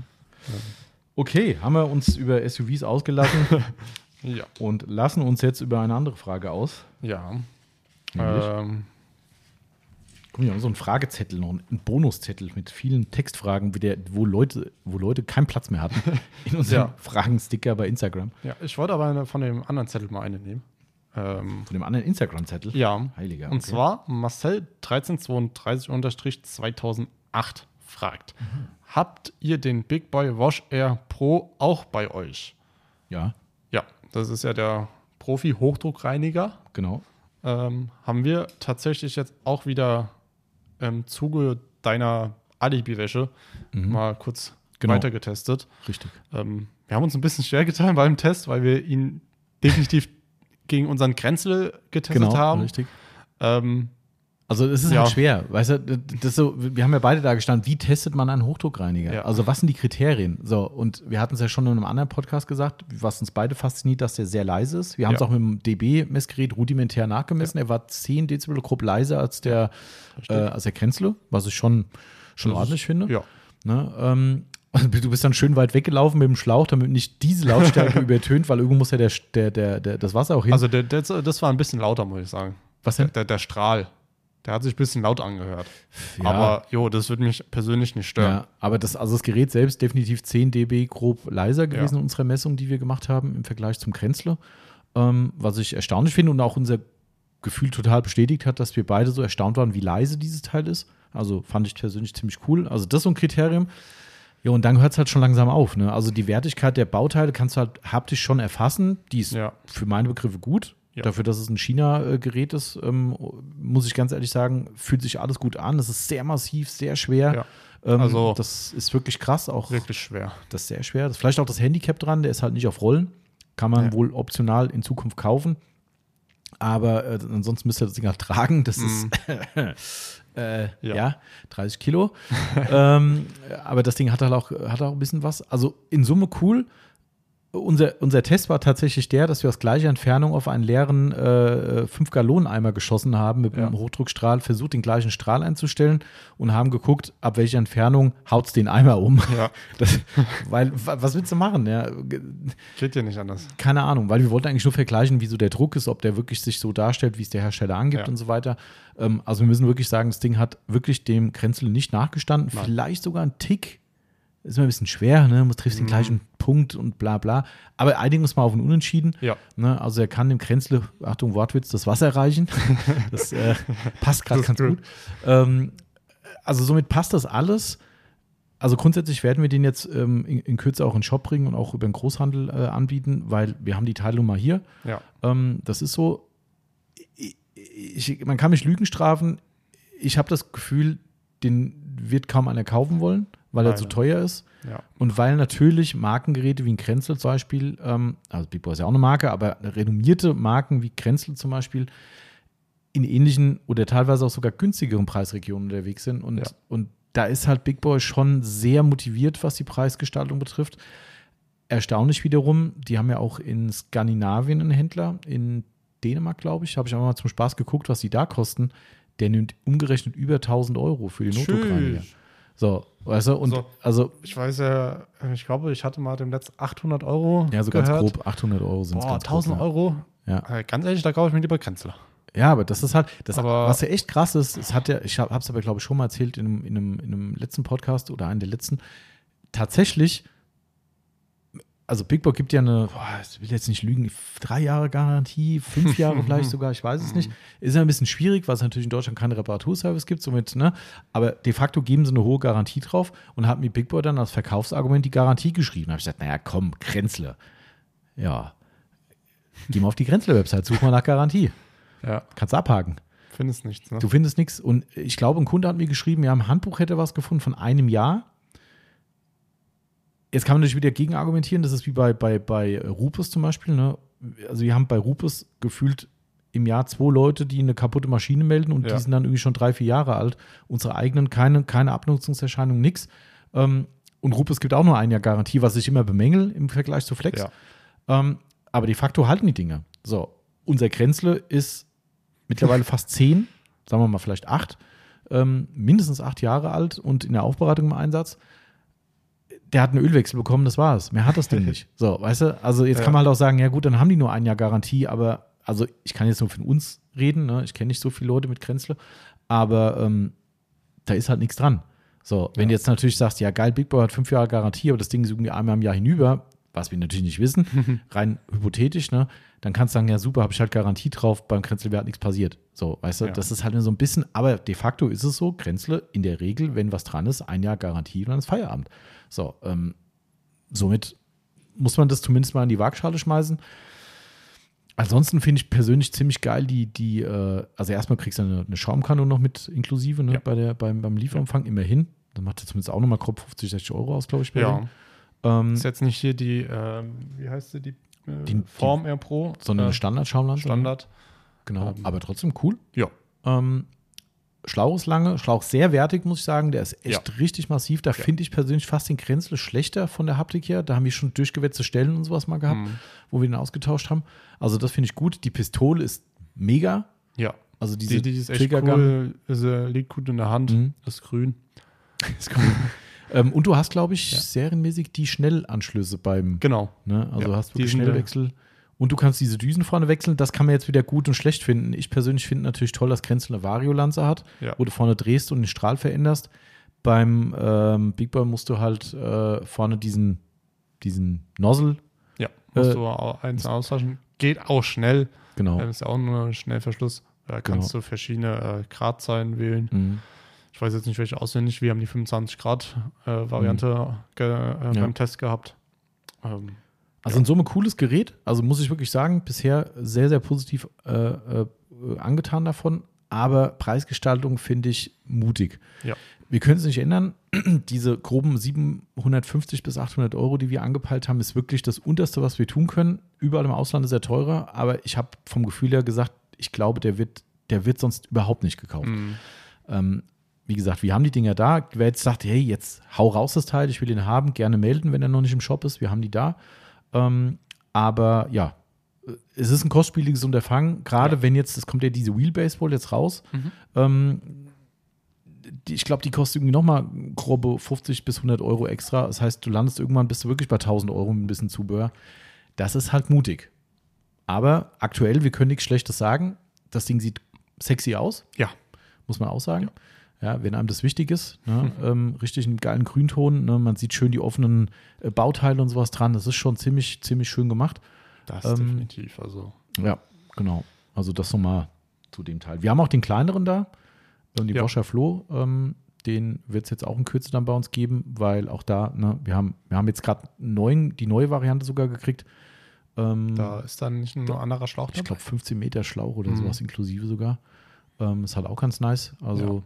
Okay, haben wir uns über SUVs ausgelassen Ja. und lassen uns jetzt über eine andere Frage aus. Ja. Ähm, Guck mal, so ein Fragezettel, noch ein Bonuszettel mit vielen Textfragen, wie der, wo, Leute, wo Leute keinen Platz mehr hatten in unserem Ja. Fragensticker bei Instagram. ja, ich wollte aber eine- von dem anderen Zettel mal eine nehmen. Ähm, Von dem anderen Instagram-Zettel. ja. Heiliger. Und okay. zwar Marcel 1332-2008 fragt: Habt ihr den Big Boy Wash Air Pro auch bei euch? Ja, Ja, das ist ja der Profi-Hochdruckreiniger. genau. Ähm, haben wir tatsächlich jetzt auch wieder im Zuge deiner Alibi-Wäsche mal kurz Mhm. Genau. weiter getestet. Richtig. Ähm, wir haben uns ein bisschen schwer getan beim Test, weil wir ihn definitiv gegen unseren Grenzel getestet Genau, haben. richtig. Ähm, Also es ist Ja. halt schwer, weißt du, das so, wir haben ja beide da gestanden, wie testet man einen Hochdruckreiniger? Ja. Also was sind die Kriterien? So, und wir hatten es ja schon in einem anderen Podcast gesagt, was uns beide fasziniert, dass der sehr leise ist. Wir haben es Ja. auch mit dem DB-Messgerät rudimentär nachgemessen. Er war 10 Dezibel grob leiser als der, äh, als der Krenzle, was ich schon, schon Das ist- ordentlich finde. Ja. Ne? Ähm, du bist dann schön weit weggelaufen mit dem Schlauch, damit nicht diese Lautstärke übertönt, weil irgendwo muss ja der, der, der, der, das Wasser auch hin. Also der, der, das war ein bisschen lauter, muss ich sagen. was denn? Der, der Strahl. Der hat sich ein bisschen laut angehört. Ja. Aber jo, das würde mich persönlich nicht stören. Ja, aber das, also das Gerät selbst definitiv 10 dB grob leiser gewesen Ja. in unserer Messung, die wir gemacht haben im Vergleich zum Krenzle. Ähm, was ich erstaunlich finde und auch unser Gefühl total bestätigt hat, dass wir beide so erstaunt waren, wie leise dieses Teil ist. Also fand ich persönlich ziemlich cool. Also das ist so ein Kriterium. Ja, und dann hört es halt schon langsam auf. Ne? Also die Wertigkeit der Bauteile kannst du halt haptisch schon erfassen. Die ist Ja. für meine Begriffe gut. Ja. Dafür, dass es ein China-Gerät ist, ähm, muss ich ganz ehrlich sagen, fühlt sich alles gut an. Es ist sehr massiv, sehr schwer. Ja. Ähm, Also- das ist wirklich krass, auch Wirklich schwer. das ist sehr schwer. Das ist vielleicht auch das Handicap dran, der ist halt nicht auf Rollen. Kann man Ja. wohl optional in Zukunft kaufen. Aber äh, ansonsten müsst ihr das Ding halt tragen. Das ist äh, ja. Ja. 30 Kilo. ähm, aber das Ding hat halt auch, hat auch ein bisschen was. Also in Summe cool. Unser, unser Test war tatsächlich der, dass wir aus gleicher Entfernung auf einen leeren äh, 5-Gallon-Eimer geschossen haben mit Ja. einem Hochdruckstrahl, versucht den gleichen Strahl einzustellen und haben geguckt, ab welcher Entfernung haut's den Eimer um. Ja. Das, weil, wa- was willst du machen? Ja, ge- Geht ja nicht anders. keine Ahnung, weil wir wollten eigentlich nur vergleichen, wie so der Druck ist, ob der wirklich sich so darstellt, wie es der Hersteller angibt Ja. und so weiter. Ähm, also wir müssen wirklich sagen, das Ding hat wirklich dem Kränzel nicht nachgestanden. Nein. Vielleicht sogar ein Tick. Ist immer ein bisschen schwer, ne? Du triffst den Mhm. gleichen Punkt und bla bla. Aber einigen uns mal auf ein Unentschieden. Ja. Ne? Also er kann dem Kränzle, Achtung, Wortwitz, das Wasser reichen. Das äh, passt gerade ganz gut. gut. Ähm, also somit passt das alles. Also grundsätzlich werden wir den jetzt ähm, in, in Kürze auch in den Shop bringen und auch über den Großhandel äh, anbieten, weil wir haben die Teilnummer hier. Ja. Ähm, das ist so, ich, ich, man kann mich Lügen strafen. Ich habe das Gefühl, den wird kaum einer kaufen wollen, weil er Nein. zu teuer ist. Ja. Und weil natürlich Markengeräte wie ein Kränzel zum Beispiel, ähm, also Big Boy ist ja auch eine Marke, aber renommierte Marken wie Kränzel zum Beispiel in ähnlichen oder teilweise auch sogar günstigeren Preisregionen unterwegs sind. Und, Ja. und da ist halt Big Boy schon sehr motiviert, was die Preisgestaltung betrifft. Erstaunlich wiederum, die haben ja auch in Skandinavien einen Händler, in Dänemark, glaube ich, habe ich einmal mal zum Spaß geguckt, was die da kosten. Der nimmt umgerechnet über 1000 Euro für den Notdruckreiniger. So, weißt du, und So. also, Ich weiß ja, ich glaube, ich hatte mal dem letzten 800 Euro ja, so ganz gehört. grob, 800 Euro sind es Boah, ganz 1000 grob, ja. Euro? Ja. Äh, Ganz ehrlich, da kaufe ich mir lieber Kränzler. Ja, aber das ist halt, das, Aber- was ja echt krass ist, es hat ja, ich habe es aber, glaube ich, schon mal erzählt in einem, in, einem, in einem letzten Podcast oder einem der letzten, tatsächlich, also Big Boy gibt ja eine, boah, ich will jetzt nicht lügen, drei Jahre Garantie, fünf Jahre vielleicht sogar, ich weiß es nicht. Ist ja ein bisschen schwierig, weil es natürlich in Deutschland keinen Reparaturservice gibt, somit, ne? Aber de facto geben sie eine hohe Garantie drauf und hat mir Big Boy dann als Verkaufsargument die Garantie geschrieben. Da habe ich gesagt, naja, komm, Grenzle. Ja. Geh mal auf die Grenzle-Website, such mal nach Garantie. Ja, Kannst abhaken. findest nichts, ne? Du findest nichts. Und ich glaube, ein Kunde hat mir geschrieben, ja, im Handbuch hätte er was gefunden von einem Jahr. Jetzt kann man natürlich wieder gegen argumentieren. Das ist wie bei, bei, bei Rupus zum Beispiel. Ne? Also, wir haben bei Rupus gefühlt im Jahr zwei Leute, die eine kaputte Maschine melden und Ja. die sind dann irgendwie schon drei, vier Jahre alt. Unsere eigenen, keine, keine Abnutzungserscheinung, nix. Ähm, und Rupus gibt auch nur ein Jahr Garantie, was ich immer bemängel im Vergleich zu Flex. Ja. Ähm, aber de facto halten die Dinge. So, unser Grenzle ist mittlerweile fast zehn, sagen wir mal vielleicht acht, ähm, mindestens acht Jahre alt und in der Aufbereitung im Einsatz. Der hat einen Ölwechsel bekommen, das war's. Mehr hat das Ding nicht. So, weißt du? Also jetzt Ja. kann man halt auch sagen, ja gut, dann haben die nur ein Jahr Garantie, aber also ich kann jetzt nur von uns reden, ne? ich kenne nicht so viele Leute mit Grenzle, aber ähm, da ist halt nichts dran. So, wenn du jetzt natürlich sagst, ja geil, Big Boy hat fünf Jahre Garantie, aber das Ding ist irgendwie einmal im Jahr hinüber, was wir natürlich nicht wissen, rein hypothetisch, ne, dann kannst du sagen, ja super, habe ich halt Garantie drauf, beim Grenzle nichts passiert. So, weißt du, Ja. das ist halt nur so ein bisschen, aber de facto ist es so, Grenzle in der Regel, wenn was dran ist, ein Jahr Garantie und dann ist Feierabend. So, ähm, somit muss man das zumindest mal in die Waagschale schmeißen. Ansonsten finde ich persönlich ziemlich geil, die, die, äh, also erstmal kriegst du eine, eine Schaumkanone noch mit inklusive, ne, Ja. bei der, beim, beim Lieferumfang, immerhin. Dann macht er zumindest auch nochmal grob 50, 60 Euro aus, glaube ich. Ja. denen. Ähm, Ist jetzt nicht hier die, ähm, wie heißt sie, die, äh, Die- Form Air Pro? sondern eine äh, Standard-Schaumlanze. Standard. Genau, Ähm, aber trotzdem cool. Ja. Ähm, Schlauchslange, Schlauch sehr wertig, muss ich sagen. Der ist echt richtig massiv. Da finde ich persönlich fast den Grenzel schlechter von der Haptik her. Da haben wir schon durchgewetzte Stellen und sowas mal gehabt, Mhm. wo wir den ausgetauscht haben. Also das finde ich gut. Die Pistole ist mega. Ja. Also diese Die, die ist echt cool. Ist, äh, liegt gut in der Hand. Mhm. Ist grün. Ist cool. Ähm, und du hast, glaube ich, serienmäßig die Schnellanschlüsse beim, Genau. ne? Also Ja, hast die wirklich sind, äh, Schnellwechsel. Und du kannst diese Düsen vorne wechseln. Das kann man jetzt wieder gut und schlecht finden. Ich persönlich finde natürlich toll, dass Grenzel eine Variolanze hat, Ja. wo du vorne drehst und den Strahl veränderst. Beim ähm, Big Boy musst du halt äh, vorne diesen, diesen Nozzle, Ja. Musst Äh, du eins austauschen. Geht auch schnell. genau. Ähm, ist ja auch nur ein Schnellverschluss. Da kannst Genau. du verschiedene äh, Gradzeilen wählen. Mhm. Ich weiß jetzt nicht, welche auswendig. Wir haben die 25 Grad äh, Variante ge äh, Ja. beim Test gehabt. Ähm, Also in so ein cooles Gerät, also muss ich wirklich sagen, bisher sehr, sehr positiv äh, äh, angetan davon, aber Preisgestaltung finde ich mutig. Ja. Wir können es nicht ändern. Diese groben 750 bis 800 Euro, die wir angepeilt haben, ist wirklich das Unterste, was wir tun können. Überall im Ausland ist er teurer, aber ich habe vom Gefühl her gesagt, ich glaube, der wird, der wird sonst überhaupt nicht gekauft. mh, Ähm, wie gesagt, wir haben die Dinger da. Wer jetzt sagt, hey, jetzt hau raus das Teil, ich will den haben, gerne melden, wenn er noch nicht im Shop ist. Wir haben die da. Ähm, aber ja, es ist ein kostspieliges Unterfangen, gerade Ja. wenn jetzt, es kommt ja diese Wheelbase Ball jetzt raus. Mhm. Ähm, die, ich glaube, die kostet irgendwie nochmal grobe 50 bis 100 Euro extra. Das heißt, du landest irgendwann, bist du wirklich bei 1000 Euro mit ein bisschen Zubehör. Das ist halt mutig. Aber aktuell, wir können nichts Schlechtes sagen. Das Ding sieht sexy aus ja. muss man auch sagen. Ja, wenn einem das wichtig ist, ne, ähm, richtig einen geilen Grünton, ne, man sieht schön die offenen äh, Bauteile und sowas dran. Das ist schon ziemlich, ziemlich schön gemacht. Das Ähm, definitiv. Also, Ja, genau. Also das nochmal zu dem Teil. Wir haben auch den kleineren da, ähm, die Ja. Boscher Floh. Ähm, den wird es jetzt auch in Kürze dann bei uns geben, weil auch da, ne, wir haben, wir haben jetzt gerade die neue Variante sogar gekriegt. Ähm, da ist dann nicht ein anderer Schlauch ich glaube 15 Meter Schlauch oder Mhm. sowas inklusive sogar. Ähm, ist halt auch ganz nice. Also ja.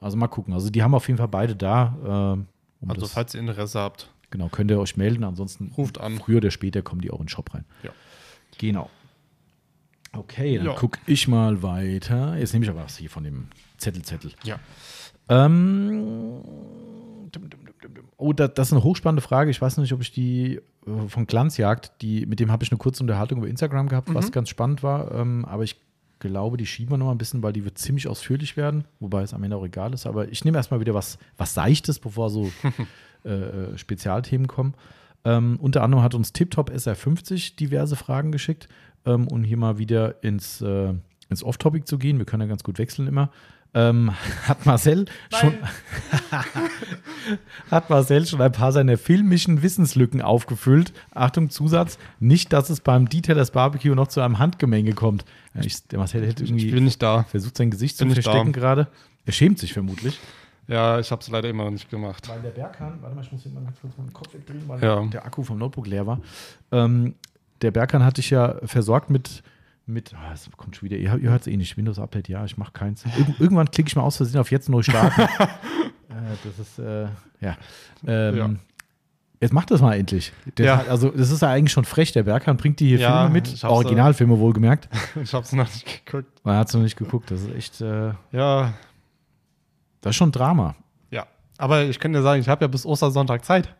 Also mal gucken. Also die haben auf jeden Fall beide da. Ähm, um Also, das, falls ihr Interesse habt, genau, könnt ihr euch melden. Ansonsten ruft an. früher oder später kommen die auch in den Shop rein. Ja. Genau. Okay, dann Ja. gucke ich mal weiter. Jetzt nehme ich aber was hier von dem Zettelzettel. Ja. Ähm, oh, da, das ist eine hochspannende Frage. Ich weiß nicht, ob ich die äh, von Glanzjagd, die, mit dem habe ich eine kurze Unterhaltung über Instagram gehabt, was ganz spannend war. Ähm, aber ich glaube, die schieben wir noch mal ein bisschen, weil die wird ziemlich ausführlich werden, wobei es am Ende auch egal ist. Aber ich nehme erstmal wieder was, was Seichtes, bevor so äh, äh, Spezialthemen kommen. Ähm, unter anderem hat uns TipTop SR50 diverse Fragen geschickt, ähm, um hier mal wieder ins, äh, ins Off-Topic zu gehen. Wir können ja ganz gut wechseln immer. Ähm, hat Marcel schon hat Marcel schon ein paar seiner filmischen Wissenslücken aufgefüllt. Achtung, Zusatz, nicht, dass es beim Detailers Barbecue noch zu einem Handgemenge kommt. Ich, der Marcel hätte Ich irgendwie bin nicht da. versucht, sein Gesicht bin zu verstecken gerade. Er schämt sich vermutlich. Ja, ich habe es leider immer noch nicht gemacht. Weil der Berghahn, warte mal, ich muss hier mal ganz kurz meinen Kopf wegdrehen, weil Ja. der Akku vom Notebook leer war. Ähm, der Berghahn hatte ich ja versorgt mit, mit ah, es kommt schon wieder, ihr, ihr hört es eh nicht, Windows Update, ja, ich mache keins. Irgend, irgendwann klicke ich mal aus Versehen auf jetzt neu starten. äh, das ist, äh, ja. Ähm, Ja. Jetzt macht das mal endlich. Der Ja. also, das ist ja eigentlich schon frech. Der Berghahn bringt die hier Ja, Filme mit, hab's, äh, Originalfilme wohlgemerkt. Ich habe es noch nicht geguckt. Man hat es noch nicht geguckt. Das ist echt, äh, Ja, das ist schon Drama. ja. Aber ich kann dir sagen, ich habe ja bis Ostersonntag Zeit.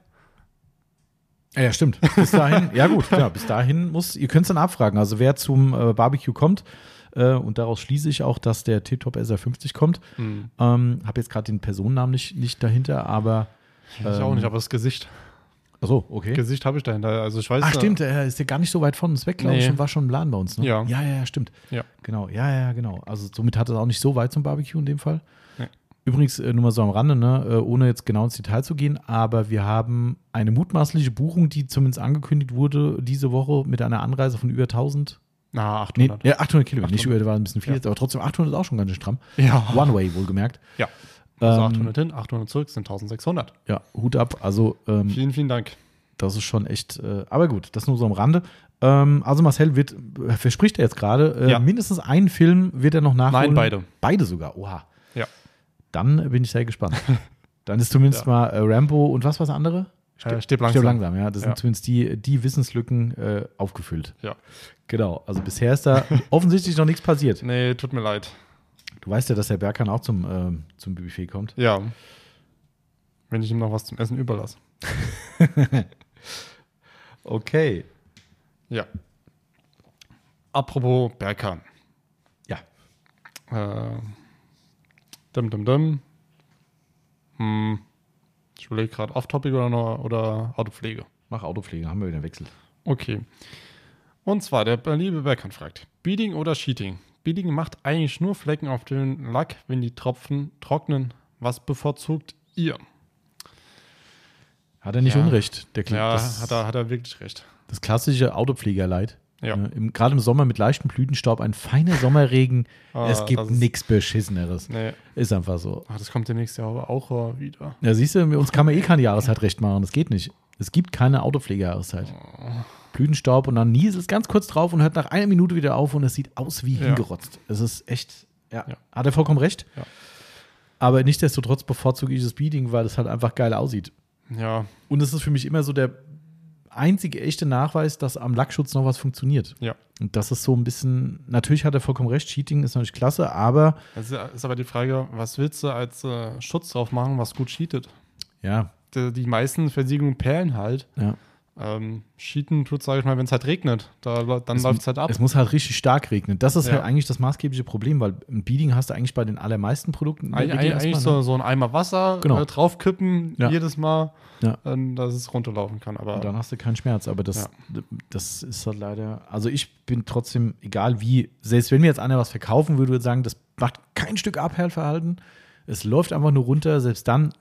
Ja, stimmt. Bis dahin, ja gut, klar, bis dahin muss, ihr könnt es dann abfragen. Also wer zum äh, Barbecue kommt, äh, und daraus schließe ich auch, dass der Tip-Top SR50 kommt. Hm. Ähm, habe jetzt gerade den Personennamen nicht, nicht dahinter, aber. Ich auch ähm, nicht, aber das Gesicht. Achso, okay. Gesicht habe ich dahinter. Also ich weiß Ach, äh, stimmt, er ist ja gar nicht so weit von uns weg, glaube ich, Nee. und war schon im Laden bei uns. Ne? Ja. ja, ja, ja, stimmt. Ja. Genau, ja, ja, genau. Also somit hat es auch nicht so weit zum Barbecue in dem Fall. Nee. Übrigens, äh, nur mal so am Rande, ne, äh, ohne jetzt genau ins Detail zu gehen, aber wir haben eine mutmaßliche Buchung, die zumindest angekündigt wurde diese Woche mit einer Anreise von über 1000. Na, Nee, 800. ja, 800 Kilometer. Nicht 800. über, war ein bisschen viel Ja. jetzt, aber trotzdem 800 ist auch schon ganz schön stramm. Ja. One-Way wohlgemerkt. Ja. Also Ähm, 800 hin, 800 zurück sind 1600. Ja, Hut ab. Also, ähm, Vielen, vielen Dank. das ist schon echt, äh, aber gut, das nur so am Rande. Ähm, also Marcel wird, äh, verspricht er jetzt gerade, äh, Ja. mindestens einen Film wird er noch nachholen. Nein, beide. Beide sogar, oha. Ja. Dann bin ich sehr gespannt. Dann ist zumindest Ja. mal äh, Rambo und was war das andere? Äh, stirb langsam. Stirb langsam, ja. Das Ja. sind zumindest die, die Wissenslücken äh, aufgefüllt. Ja. Genau, also bisher ist da offensichtlich noch nichts passiert. Nee, tut mir leid. Du weißt ja, dass der Berkan auch zum, ähm, zum Buffet kommt. Ja. Wenn ich ihm noch was zum Essen überlasse. Okay. Ja. Apropos Berkan. Ja. Äh, dim, dim, dim. Hm. Ich überlege gerade Off-Topic oder, oder Autopflege. Mach Autopflege, haben wir wieder Wechsel. Okay. Und zwar, der liebe Berkan fragt: Beading oder Sheeting? Beading macht eigentlich nur Flecken auf den Lack, wenn die Tropfen trocknen. Was bevorzugt ihr? Hat er nicht Ja. Unrecht. Der, Kla- Ja, hat, er, hat er wirklich recht. das klassische Autopflegerleid. Ja. Ne, im, Gerade im Sommer mit leichtem Blütenstaub, ein feiner Sommerregen. Ah, es gibt nichts Beschisseneres. Nee. Ist einfach so. Ach, das kommt demnächst ja auch äh, wieder. Ja, siehst du, uns kann man eh keine Jahreszeit recht machen. Das geht nicht. Es gibt keine Autopflegejahreszeit. Blütenstaub und dann nieselt es ganz kurz drauf und hört nach einer Minute wieder auf und es sieht aus wie Ja. hingerotzt. Es ist echt, ja, Ja. hat er vollkommen recht. Ja. Aber nichtsdestotrotz bevorzuge ich das Beading, weil es halt einfach geil aussieht. Ja, Und es ist für mich immer so der einzige echte Nachweis, dass am Lackschutz noch was funktioniert. ja. Und das ist so ein bisschen, natürlich hat er vollkommen recht, Cheating ist natürlich klasse, aber Es ist aber die Frage, was willst du als äh, Schutz drauf machen, was gut cheatet? ja, Die, die meisten Versiegelungen perlen halt. ja. Ähm, cheaten tut, sage ich mal, wenn es halt regnet. Da, dann läuft es halt ab. Es muss halt richtig stark regnen. Das ist Ja. halt eigentlich das maßgebliche Problem, weil ein Beading hast du eigentlich bei den allermeisten Produkten. Eig eig- eigentlich ne? so, so ein Eimer Wasser Genau. äh, draufkippen Ja. jedes Mal, Ja. ähm, dass es runterlaufen kann. Aber Und dann hast du keinen Schmerz. Aber das, das ist halt leider. Also ich bin trotzdem, egal wie, selbst wenn mir jetzt einer was verkaufen würde, würde ich sagen, das macht kein Stück Abperlverhalten. Es läuft einfach nur runter, selbst dann.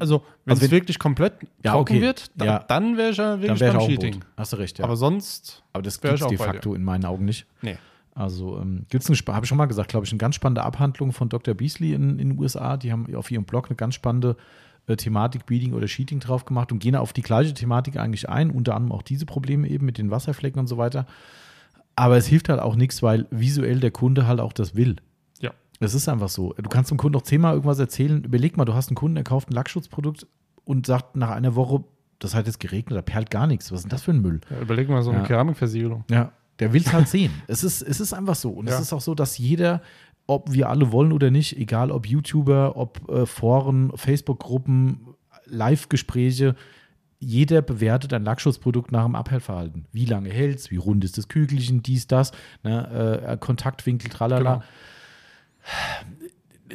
also, wenn Also es wirklich komplett Ja, trocken okay. wird, dann, Ja. dann wäre ich ja dann wirklich wäre ich beim auch Cheating. Boot. Hast du recht, ja. Aber sonst, Aber das wär gibt es de facto in meinen Augen nicht. nee. Also ähm, gibt es habe ich schon mal gesagt, glaube ich, eine ganz spannende Abhandlung von Dr. Beasley in, in den USA. Die haben auf ihrem Blog eine ganz spannende äh, Thematik Beading oder Cheating drauf gemacht und gehen auf die gleiche Thematik eigentlich ein, unter anderem auch diese Probleme eben mit den Wasserflecken und so weiter. Aber es hilft halt auch nichts, weil visuell der Kunde halt auch das will. Es ist einfach so. Du kannst dem Kunden noch zehnmal irgendwas erzählen. Überleg mal, du hast einen Kunden, der kauft ein Lackschutzprodukt und sagt nach einer Woche, das hat jetzt geregnet, da perlt gar nichts. Was ist denn das für ein Müll? Ja, überleg mal so eine Ja. Keramikversiegelung. Ja, der will es halt sehen. Es ist, es ist einfach so. Und Ja. es ist auch so, dass jeder, ob wir alle wollen oder nicht, egal ob YouTuber, ob äh, Foren, Facebook-Gruppen, Live-Gespräche, jeder bewertet ein Lackschutzprodukt nach dem Abhellverhalten. Wie lange hält es, wie rund ist das Kügelchen, dies, das, ne, äh, Kontaktwinkel, tralala. Genau.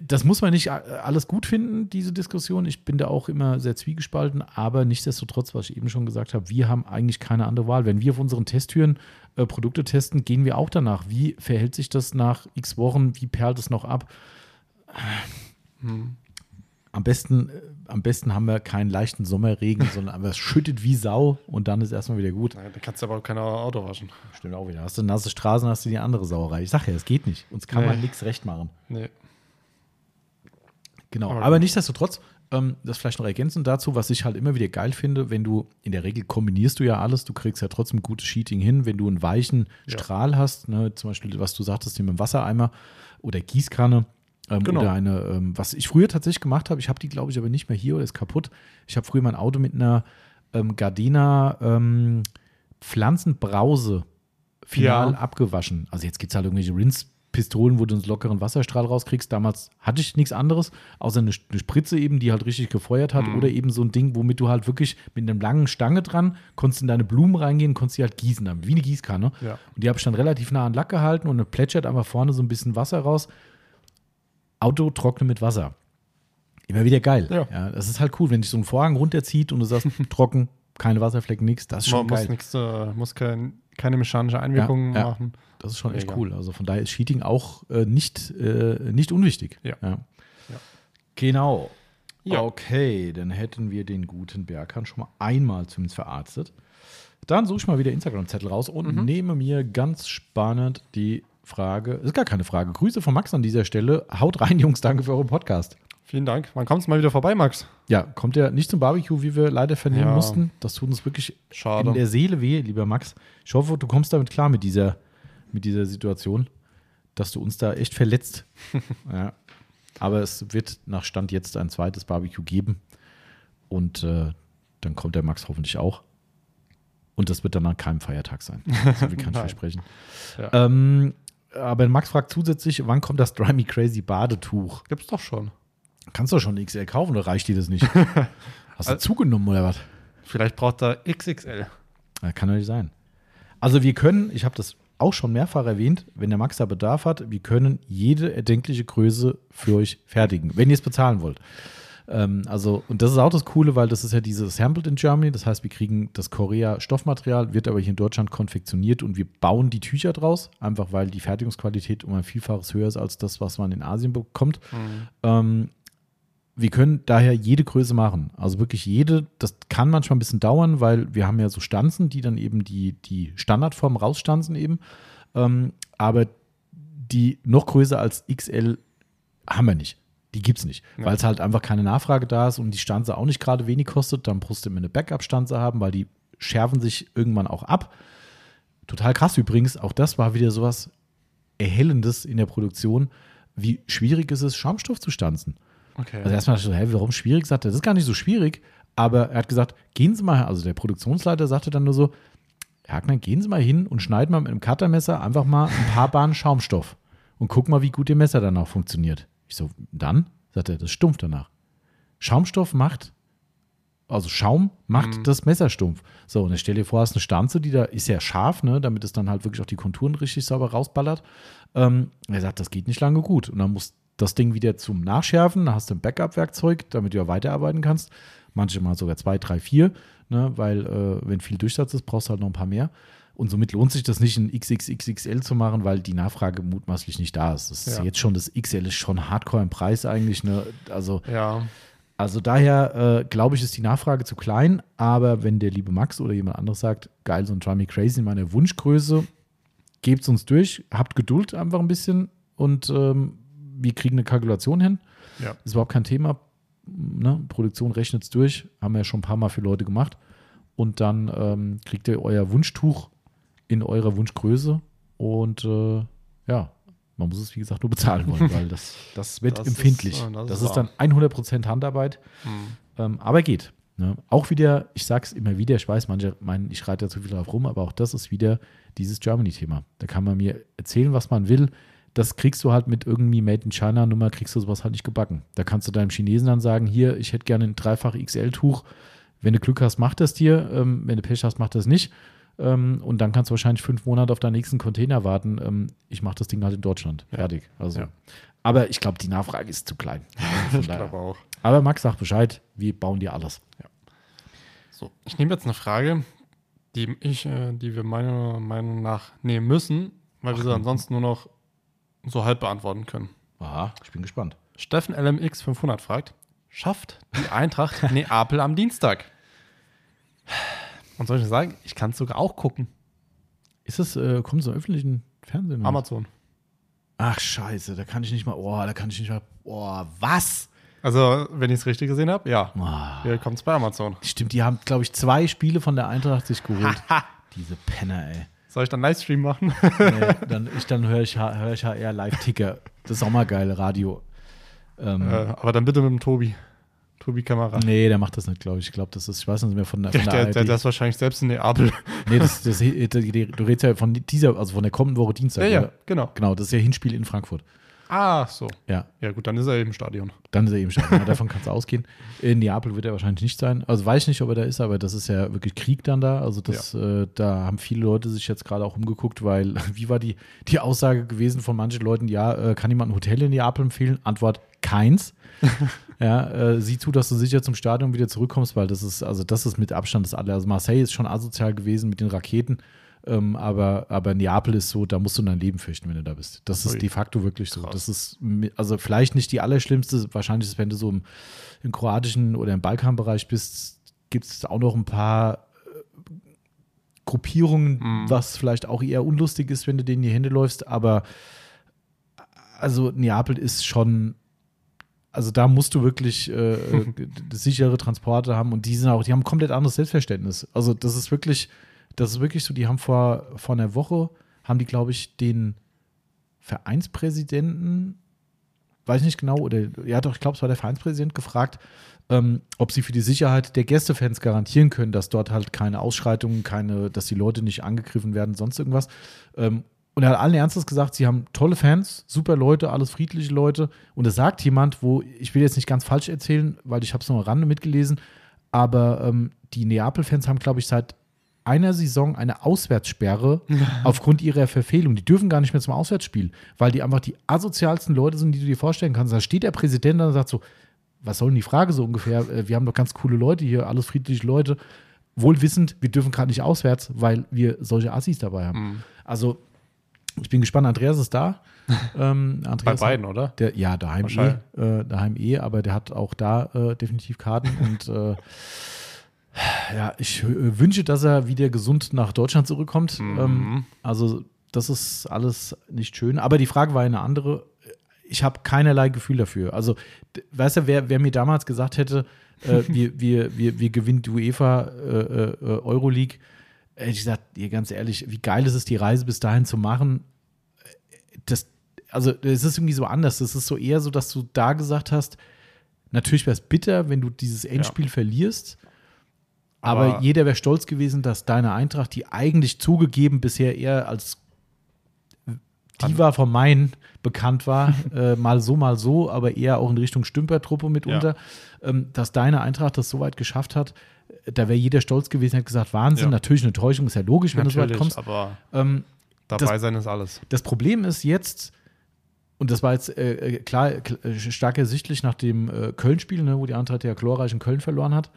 Das muss man nicht alles gut finden, diese Diskussion. Ich bin da auch immer sehr zwiegespalten, aber nichtsdestotrotz, was ich eben schon gesagt habe, wir haben eigentlich keine andere Wahl. Wenn wir auf unseren Testtüren äh, Produkte testen, gehen wir auch danach. Wie verhält sich das nach x Wochen? Wie perlt es noch ab? Hm. Am besten, äh, am besten haben wir keinen leichten Sommerregen, sondern aber es schüttet wie Sau und dann ist erstmal wieder gut. Da kannst du aber auch kein Auto waschen. Stimmt auch wieder. Hast du nasse Straßen, hast du die andere Sauerei. Ich sag ja, es geht nicht. Uns kann Nee. man nichts recht machen. Nee. Genau. Aber Aber nichtsdestotrotz, ähm, das vielleicht noch ergänzend dazu, was ich halt immer wieder geil finde, wenn du, in der Regel kombinierst du ja alles, du kriegst ja trotzdem gutes Sheeting hin, wenn du einen weichen Ja. Strahl hast, ne, zum Beispiel, was du sagtest, hier mit dem Wassereimer oder Gießkanne. Ähm, Genau. Oder eine, ähm, was ich früher tatsächlich gemacht habe, ich habe die, glaube ich, aber nicht mehr hier oder ist kaputt. Ich habe früher mein Auto mit einer ähm, Gardena ähm, Pflanzenbrause final Ja. abgewaschen. Also jetzt gibt es halt irgendwelche Rinse-Pistolen, wo du einen lockeren Wasserstrahl rauskriegst. Damals hatte ich nichts anderes, außer eine, eine Spritze eben, die halt richtig gefeuert hat. Mhm. Oder eben so ein Ding, womit du halt wirklich mit einer langen Stange dran konntest in deine Blumen reingehen, konntest die halt gießen, damit, wie eine Gießkanne. Ja. Und die habe ich dann relativ nah an Lack gehalten und dann plätschert einfach vorne so ein bisschen Wasser raus. Auto trocknen mit Wasser. Immer wieder geil. Ja. das ist halt cool, wenn dich so ein Vorhang runterzieht und du sagst, trocken, keine Wasserflecken, nichts. Das ist schon Man muss, geil. nix, äh, muss kein, keine mechanische Einwirkung Ja, ja. machen. Das ist schon echt cool. Also von daher ist Cheating auch äh, nicht, äh, nicht unwichtig. Ja. Ja. Ja. Genau. Ja. Okay, dann hätten wir den guten Berkan schon mal einmal zumindest verarztet. Dann suche ich mal wieder Instagram-Zettel raus und Mhm. nehme mir ganz spannend die Frage, ist gar keine Frage, Grüße von Max an dieser Stelle. Haut rein, Jungs, danke für euren Podcast. Vielen Dank. Wann kommst du mal wieder vorbei, Max? Ja, kommt ja nicht zum Barbecue, wie wir leider vernehmen Ja. mussten. Das tut uns wirklich Schade. in der Seele weh, lieber Max. Ich hoffe, du kommst damit klar mit dieser, mit dieser Situation, dass du uns da echt verletzt. ja. Aber es wird nach Stand jetzt ein zweites Barbecue geben. Und äh, dann kommt der Max hoffentlich auch. Und das wird dann an keinem Feiertag sein. So wie kann ich versprechen. Ja. Ähm, aber Max fragt zusätzlich, wann kommt das Dry Me Crazy Badetuch? Gibt's doch schon. Kannst du schon XL kaufen oder reicht dir das nicht? Hast du zugenommen oder was? Vielleicht braucht er XXL. Ja, kann doch nicht sein. Also wir können, ich habe das auch schon mehrfach erwähnt, wenn der Max da Bedarf hat, wir können jede erdenkliche Größe für euch fertigen, wenn ihr es bezahlen wollt. Ähm, also, und das ist auch das Coole, weil das ist ja diese Sampled in Germany. Das heißt, wir kriegen das Korea-Stoffmaterial, wird aber hier in Deutschland konfektioniert und wir bauen die Tücher draus, einfach weil die Fertigungsqualität um ein Vielfaches höher ist als das, was man in Asien bekommt. Ähm, wir können daher jede Größe machen. Also wirklich jede. Das kann manchmal ein bisschen dauern, weil wir haben ja so Stanzen, die dann eben die, die Standardform rausstanzen eben. Ähm, aber die noch größer als XL haben wir nicht. Die gibt es nicht, Ja. weil es halt einfach keine Nachfrage da ist und die Stanze auch nicht gerade wenig kostet. Dann musst du immer eine Backup-Stanze haben, weil die schärfen sich irgendwann auch ab. Total krass übrigens, auch das war wieder sowas Erhellendes in der Produktion, wie schwierig es ist, Schaumstoff zu stanzen. Okay. Also erstmal dachte ich so, hä, warum schwierig? Sagt er, das ist gar nicht so schwierig. Aber er hat gesagt, gehen Sie mal, also der Produktionsleiter sagte dann nur so, Herr Hackner, gehen Sie mal hin und schneiden mal mit einem Cuttermesser einfach mal ein paar Bahnen Schaumstoff und gucken mal, wie gut Ihr Messer danach funktioniert. Ich so, dann? Sagt er, das stumpft danach. Schaumstoff macht, also Schaum macht das Messer stumpf. So, und dann stell dir vor, hast eine Stanze, die da ist ja scharf, ne, damit es dann halt wirklich auch die Konturen richtig sauber rausballert. Ähm, er sagt, das geht nicht lange gut. Und dann muss das Ding wieder zum Nachschärfen, dann hast du ein Backup-Werkzeug, damit du ja weiterarbeiten kannst. Manchmal sogar zwei, drei, vier, ne, weil äh, wenn viel Durchsatz ist, brauchst du halt noch ein paar mehr. Und somit lohnt sich das nicht, ein XXXXL zu machen, weil die Nachfrage mutmaßlich nicht da ist. Das ist Ja. jetzt schon, das XL ist schon hardcore im Preis eigentlich. Ne? Also ja. also daher äh, glaube ich, ist die Nachfrage zu klein, aber wenn der liebe Max oder jemand anderes sagt, geil, so ein Dry Me Crazy in meiner Wunschgröße, gebt es uns durch, habt Geduld einfach ein bisschen und ähm, wir kriegen eine Kalkulation hin. Ja. Ist überhaupt kein Thema. Ne? Produktion rechnet es durch, haben wir ja schon ein paar Mal für Leute gemacht. Und dann ähm, kriegt ihr euer Wunschtuch in eurer Wunschgröße und äh, ja, man muss es wie gesagt nur bezahlen wollen, weil das, das wird Das ist, empfindlich. äh, das das ist ist dann 100% Handarbeit. Ähm, aber geht. Ne? Auch wieder, ich sag's immer wieder, ich weiß, manche meinen, ich reite da zu viel drauf rum, aber auch das ist wieder dieses Germany-Thema. Da kann man mir erzählen, was man will. Das kriegst du halt mit irgendwie Made in China-Nummer, kriegst du sowas halt nicht gebacken. Da kannst du deinem Chinesen dann sagen, hier, ich hätte gerne ein dreifach XL-Tuch. Wenn du Glück hast, mach das dir. Ähm, wenn du Pech hast, mach das nicht. Ähm, und dann kannst du wahrscheinlich fünf Monate auf deinen nächsten Container warten. Ähm, ich mache das Ding halt in Deutschland. Fertig. Also. Ja. Aber ich glaube, die Nachfrage ist zu klein. Ich glaube auch. Aber Max sagt Bescheid, wir bauen dir alles. So, ich nehme jetzt eine Frage, die ich, äh, die wir meiner Meinung nach nehmen müssen, weil wir sie ansonsten nur noch so halb beantworten können. Aha, ich bin gespannt. Steffen LMX 500 fragt, schafft die Eintracht Neapel am Dienstag? Und soll ich sagen, ich kann es sogar auch gucken. Ist das, äh, kommt so im öffentlichen Fernsehen? Amazon. Ach, scheiße, da kann ich nicht mal, oh, da kann ich nicht mal, oh, was? Also, wenn ich es richtig gesehen habe, ja. Oh. Hier kommt es bei Amazon. Stimmt, die haben, glaube ich, zwei Spiele von der Eintracht sich geholt. Diese Penner, ey. Soll ich dann Livestream machen? Nee, dann ich, dann höre ich, hör ich HR Live-Ticker. Das ist auch mal geil, Radio. Ähm, äh, aber dann bitte mit dem Tobi. Tobi Kamera. Nee, der macht das nicht, glaube ich. Ich glaube, das ist, ich weiß nicht mehr von der, Der, von der, der, der, der ist wahrscheinlich selbst in Neapel. nee, das, das, du redest ja von dieser, also von der kommenden Woche Dienstag. ja, ja, oder? genau. Genau, das ist ja Hinspiel in Frankfurt. Ah, so. Ja, Ja, gut, dann ist er eben im Stadion. Dann ist er eben schon. Ja, davon kann es ausgehen. In Neapel wird er wahrscheinlich nicht sein. Also weiß ich nicht, ob er da ist, aber das ist ja wirklich Krieg dann da. Also das, äh, da haben viele Leute sich jetzt gerade auch umgeguckt, weil wie war die, die Aussage gewesen von manchen Leuten, ja, äh, kann jemand ein Hotel in Neapel empfehlen? Antwort, keins. Ja, äh, sieh zu, dass du sicher zum Stadion wieder zurückkommst, weil das ist, also das ist mit Abstand das alle. Also Marseille ist schon asozial gewesen mit den Raketen. Ähm, aber, aber Neapel ist so, da musst du dein Leben fürchten, wenn du da bist. Das ist Ui. de facto wirklich so. Krass. Das ist, also vielleicht nicht die allerschlimmste, wahrscheinlich ist, wenn du so im, im kroatischen oder im Balkanbereich bist, gibt es auch noch ein paar äh, Gruppierungen, Mhm. was vielleicht auch eher unlustig ist, wenn du denen in die Hände läufst, aber also Neapel ist schon, also da musst du wirklich äh, äh, sichere Transporte haben und die sind auch, die haben ein komplett anderes Selbstverständnis. Also das ist wirklich, das ist wirklich so, die haben vor, vor einer Woche, haben die, glaube ich, den Vereinspräsidenten, weiß ich nicht genau, oder ja doch, ich glaube, es war der Vereinspräsident, gefragt, ähm, ob sie für die Sicherheit der Gästefans garantieren können, dass dort halt keine Ausschreitungen, keine, dass die Leute nicht angegriffen werden, sonst irgendwas. Ähm, und er hat allen Ernstes gesagt, sie haben tolle Fans, super Leute, alles friedliche Leute. Und es sagt jemand, wo, ich will jetzt nicht ganz falsch erzählen, weil ich habe es nur am Rande mitgelesen, aber ähm, die Neapel-Fans haben, glaube ich, seit einer Saison eine Auswärtssperre aufgrund ihrer Verfehlung. Die dürfen gar nicht mehr zum Auswärtsspiel, weil die einfach die asozialsten Leute sind, die du dir vorstellen kannst. Da steht der Präsident und sagt so, was soll denn die Frage so ungefähr? Äh, Wir haben doch ganz coole Leute hier, alles friedliche Leute. Wohl wissend, wir dürfen gerade nicht auswärts, weil wir solche Assis dabei haben. Mhm. Also, ich bin gespannt. Andreas ist da. ähm, Bei Andreas beiden, oder? der, ja, daheim eh, äh, daheim eh, aber der hat auch da äh, definitiv Karten und äh, ja, ich äh, wünsche, dass er wieder gesund nach Deutschland zurückkommt. Mhm. Ähm, also, das ist alles nicht schön. Aber die Frage war eine andere. Ich habe keinerlei Gefühl dafür. Also, weißt du, wer, wer mir damals gesagt hätte, äh, wir, wir, wir, wir gewinnen die UEFA äh, Euroleague, ich gesagt, ihr ganz ehrlich, wie geil ist es, die Reise bis dahin zu machen? Das, also, es ist irgendwie so anders. Es ist so eher so, dass du da gesagt hast, natürlich wäre es bitter, wenn du dieses Endspiel verlierst. Aber, Aber- jeder wäre stolz gewesen, dass deine Eintracht, die eigentlich zugegeben bisher eher als Diva vom Main bekannt war, äh, mal so, mal so, aber eher auch in Richtung Stümpertruppe mitunter, ähm, dass deine Eintracht das so weit geschafft hat, da wäre jeder stolz gewesen, hat gesagt, Wahnsinn, Ja. natürlich eine Täuschung, ist ja logisch, wenn du so weit Natürlich, kommst. aber Ähm, dabei sein ist alles. das Problem ist jetzt, und das war jetzt äh, äh, klar, kl- äh, stark ersichtlich nach dem äh, Köln-Spiel, ne, wo die Eintracht ja glorreich in Köln verloren hat.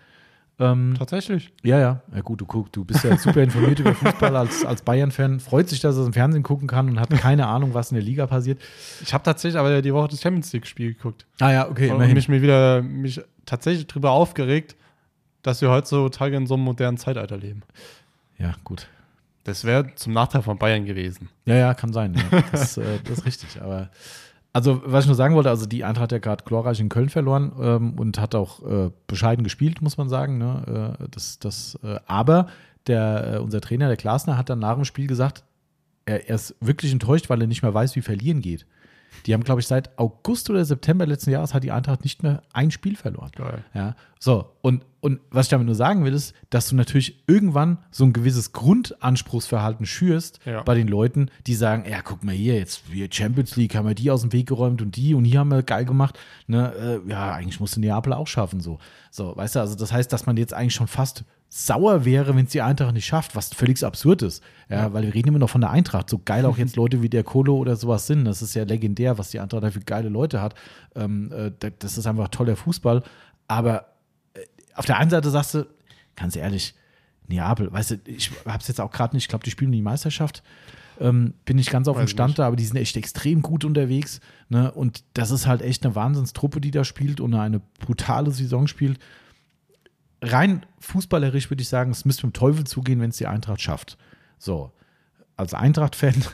Ähm, Tatsächlich. ja, ja. Ja, gut, du, guck, du bist ja super informiert über Fußball als, als Bayern-Fan. Freut sich, dass er es im Fernsehen gucken kann und hat keine Ahnung, was in der Liga passiert. Ich habe tatsächlich aber die Woche das Champions League-Spiel geguckt. Ah, ja, okay, und mich mir wieder mich tatsächlich darüber aufgeregt, dass wir heutzutage in so einem modernen Zeitalter leben. Ja, gut. Das wäre zum Nachteil von Bayern gewesen. Ja, ja, kann sein. Ja. Das, äh, das ist richtig. Aber also, was ich nur sagen wollte, also die Eintracht hat ja gerade glorreich in Köln verloren ähm, und hat auch äh, bescheiden gespielt, muss man sagen. Ne? Äh, das, das, äh, aber der, äh, unser Trainer, der Glasner, hat dann nach dem Spiel gesagt, er, er ist wirklich enttäuscht, weil er nicht mehr weiß, wie verlieren geht. Die haben, glaube ich, seit August oder September letzten Jahres hat die Eintracht nicht mehr ein Spiel verloren. Geil. Ja, so, und, und was ich damit nur sagen will, ist, dass du natürlich irgendwann so ein gewisses Grundanspruchsverhalten schürst Ja. bei den Leuten, die sagen, ja, guck mal hier, jetzt wir Champions League haben wir die aus dem Weg geräumt und die und hier haben wir geil gemacht. Ne, äh, ja, eigentlich musste Neapel auch schaffen, so. So, weißt du, also das heißt, dass man jetzt eigentlich schon fast sauer wäre, wenn es die Eintracht nicht schafft, was völlig absurd ist. Ja, weil wir reden immer noch von der Eintracht. So geil auch jetzt Leute wie der Kolo oder sowas sind. Das ist ja legendär, was die Eintracht da für geile Leute hat. Ähm, äh, da- das ist einfach toller Fußball. Aber auf der einen Seite sagst du, ganz ehrlich, Neapel, weißt du, ich hab's jetzt auch gerade nicht, ich glaube, die spielen die Meisterschaft. Ähm, bin nicht ganz auf dem ich Stand nicht. da, aber die sind echt extrem gut unterwegs. Ne? Und das ist halt echt eine Wahnsinnstruppe, die da spielt und eine brutale Saison spielt. Rein fußballerisch würde ich sagen, es müsste mit dem Teufel zugehen, wenn es die Eintracht schafft. So, als Eintracht-Fan,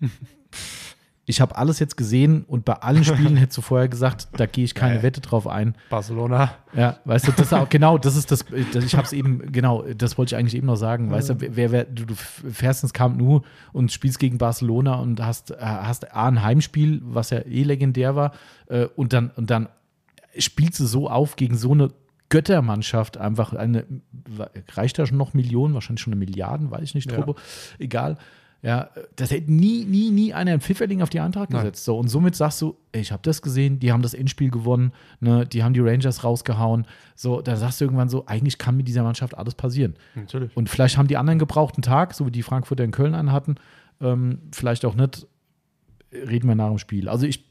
ich habe alles jetzt gesehen und bei allen Spielen hättest du vorher gesagt, da gehe ich keine Geil. Wette drauf ein. Barcelona. Ja, weißt du, das ist auch, genau, das ist das, das ich habe es eben, genau, das wollte ich eigentlich eben noch sagen. Weißt du, wer, wer, du, du fährst ins Camp Nou und spielst gegen Barcelona und hast, äh, hast A, ein Heimspiel, was ja eh legendär war, äh, und dann, und dann spielst du so auf gegen so eine Göttermannschaft, einfach eine, reicht da schon noch Millionen, wahrscheinlich schon eine Milliarden, weiß ich nicht, Ja. Truppe, egal. Ja, das hätte nie, nie, nie einer einen Pfifferling auf die Eintracht Nein. gesetzt. So, und somit sagst du, ey, ich habe das gesehen, die haben das Endspiel gewonnen, ne, die haben die Rangers rausgehauen. So, da sagst du irgendwann so, eigentlich kann mit dieser Mannschaft alles passieren. Natürlich. Und vielleicht haben die anderen gebrauchten Tag, so wie die Frankfurter in Köln einen hatten, ähm, vielleicht auch nicht. Reden wir nach dem Spiel. Also ich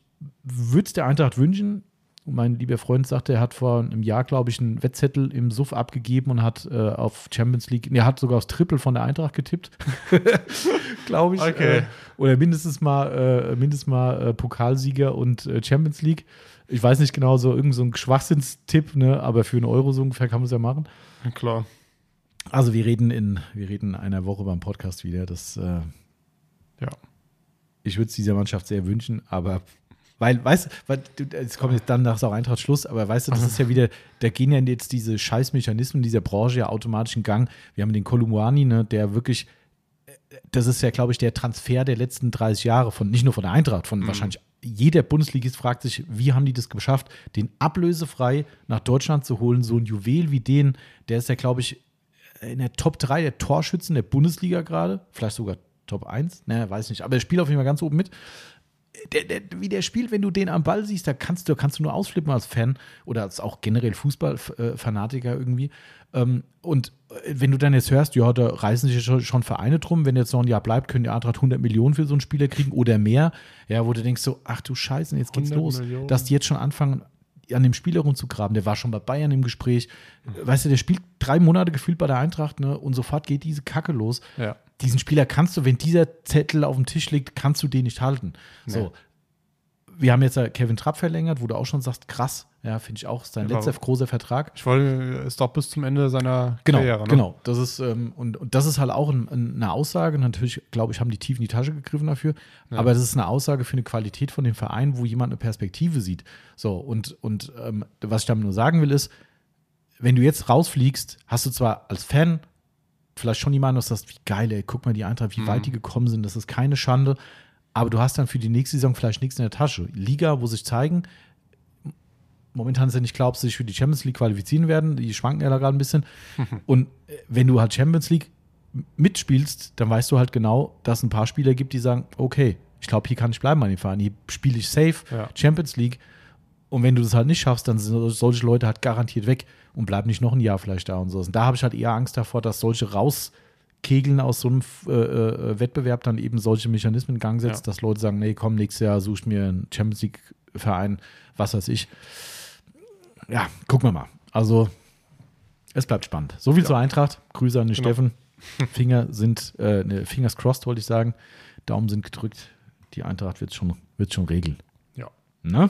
würde es der Eintracht wünschen. Mein lieber Freund sagte, er hat vor einem Jahr, glaube ich, einen Wettzettel im Suff abgegeben und hat äh, auf Champions League, er hat sogar aufs Triple von der Eintracht getippt, glaube ich. Okay. Äh, oder mindestens mal, äh, mindestens mal äh, Pokalsieger und äh, Champions League. Ich weiß nicht genau, so irgend so ein Schwachsinnstipp, ne? aber für einen Euro so ungefähr kann man es ja machen. Klar. Also wir reden in, wir reden in einer Woche beim Podcast wieder. Das, äh, Ja. ich würde es dieser Mannschaft sehr wünschen, aber weil, weißt du, es kommt jetzt dann nach so Eintracht Schluss, aber weißt du, das ist ja wieder, da gehen ja jetzt diese Scheißmechanismen dieser Branche ja automatisch in Gang. Wir haben den Kolumwani, ne, der wirklich, das ist ja, glaube ich, der Transfer der letzten 30 Jahre von, nicht nur von der Eintracht, von wahrscheinlich jeder Bundesligist fragt sich, wie haben die das geschafft, den ablösefrei nach Deutschland zu holen, so ein Juwel wie den, der ist ja, glaube ich, in der Top 3 der Torschützen der Bundesliga gerade, vielleicht sogar Top 1? Ne, weiß nicht. Aber er spielt auf jeden Fall ganz oben mit. Der, der, wie der spielt, wenn du den am Ball siehst, da kannst du, kannst du nur ausflippen als Fan oder als auch generell Fußballfanatiker irgendwie. Ähm, und äh, wenn du dann jetzt hörst, ja, da reißen sich schon, schon Vereine drum, wenn jetzt noch ein Jahr bleibt, können die Eintracht 100 Millionen für so einen Spieler kriegen oder mehr. Ja, wo du denkst so, ach du Scheiße, jetzt geht's 100 los. Millionen. Dass die jetzt schon anfangen, an dem Spieler rumzugraben. Der war schon bei Bayern im Gespräch. Weißt du, der spielt drei Monate gefühlt bei der Eintracht, ne? Und sofort geht diese Kacke los. Ja. Diesen Spieler kannst du, wenn dieser Zettel auf dem Tisch liegt, kannst du den nicht halten. So. Wir haben jetzt ja Kevin Trapp verlängert, wo du auch schon sagst, krass, ja, finde ich auch, ist sein Ja, letzter großer Vertrag. Ich wollte, ist doch bis zum Ende seiner Genau, Karriere. Ne? genau. Das ist, ähm, und, und das ist halt auch ein, ein, eine Aussage. Natürlich, glaube ich, haben die tief in die Tasche gegriffen dafür. Aber das ist eine Aussage für eine Qualität von dem Verein, wo jemand eine Perspektive sieht. So, und, und ähm, was ich damit nur sagen will, ist, wenn du jetzt rausfliegst, hast du zwar als Fan vielleicht schon Meinung, dass das, wie geil, ey, guck mal die Eintracht, wie weit die gekommen sind, das ist keine Schande. Aber du hast dann für die nächste Saison vielleicht nichts in der Tasche. Liga, wo sich zeigen, momentan ist ja nicht klar, ob sie sich für die Champions League qualifizieren werden. Die schwanken ja da gerade ein bisschen. Und äh, wenn du halt Champions League mitspielst, dann weißt du halt genau, dass es ein paar Spieler gibt, die sagen, okay, ich glaube, hier kann ich bleiben an dem Verein. Hier spiele ich safe Ja. Champions League. Und wenn du das halt nicht schaffst, dann sind solche Leute halt garantiert weg und bleiben nicht noch ein Jahr vielleicht da und so. Und da habe ich halt eher Angst davor, dass solche rauskegeln aus so einem äh, äh, Wettbewerb dann eben solche Mechanismen in Gang setzt, Ja. dass Leute sagen, nee, komm, nächstes Jahr suche ich mir einen Champions League-Verein, was weiß ich. Ja, gucken wir mal. Also, es bleibt spannend. So viel zur Eintracht. Grüße an den Genau. Steffen. Finger sind, äh, ne, Fingers crossed, wollte ich sagen. Daumen sind gedrückt. Die Eintracht wird schon, wird schon regeln. Ja. Ne?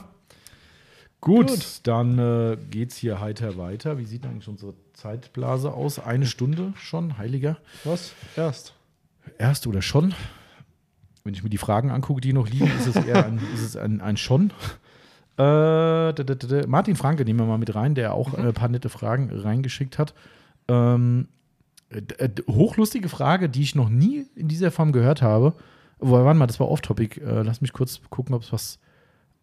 Gut, Gut. dann äh, geht's hier heiter weiter. Wie sieht eigentlich unsere Zeitblase aus? Eine Stunde schon, heiliger. Was? Erst. Erst oder schon? Wenn ich mir die Fragen angucke, die noch liegen, ist es eher ein, ist es ein, ein schon. Äh, da, da, da. Martin Franke nehmen wir mal mit rein, der auch äh, ein paar nette Fragen reingeschickt hat. Ähm, äh, äh, hochlustige Frage, die ich noch nie in dieser Form gehört habe. Wobei, warte mal, das war off-topic. Äh, lass mich kurz gucken, ob es was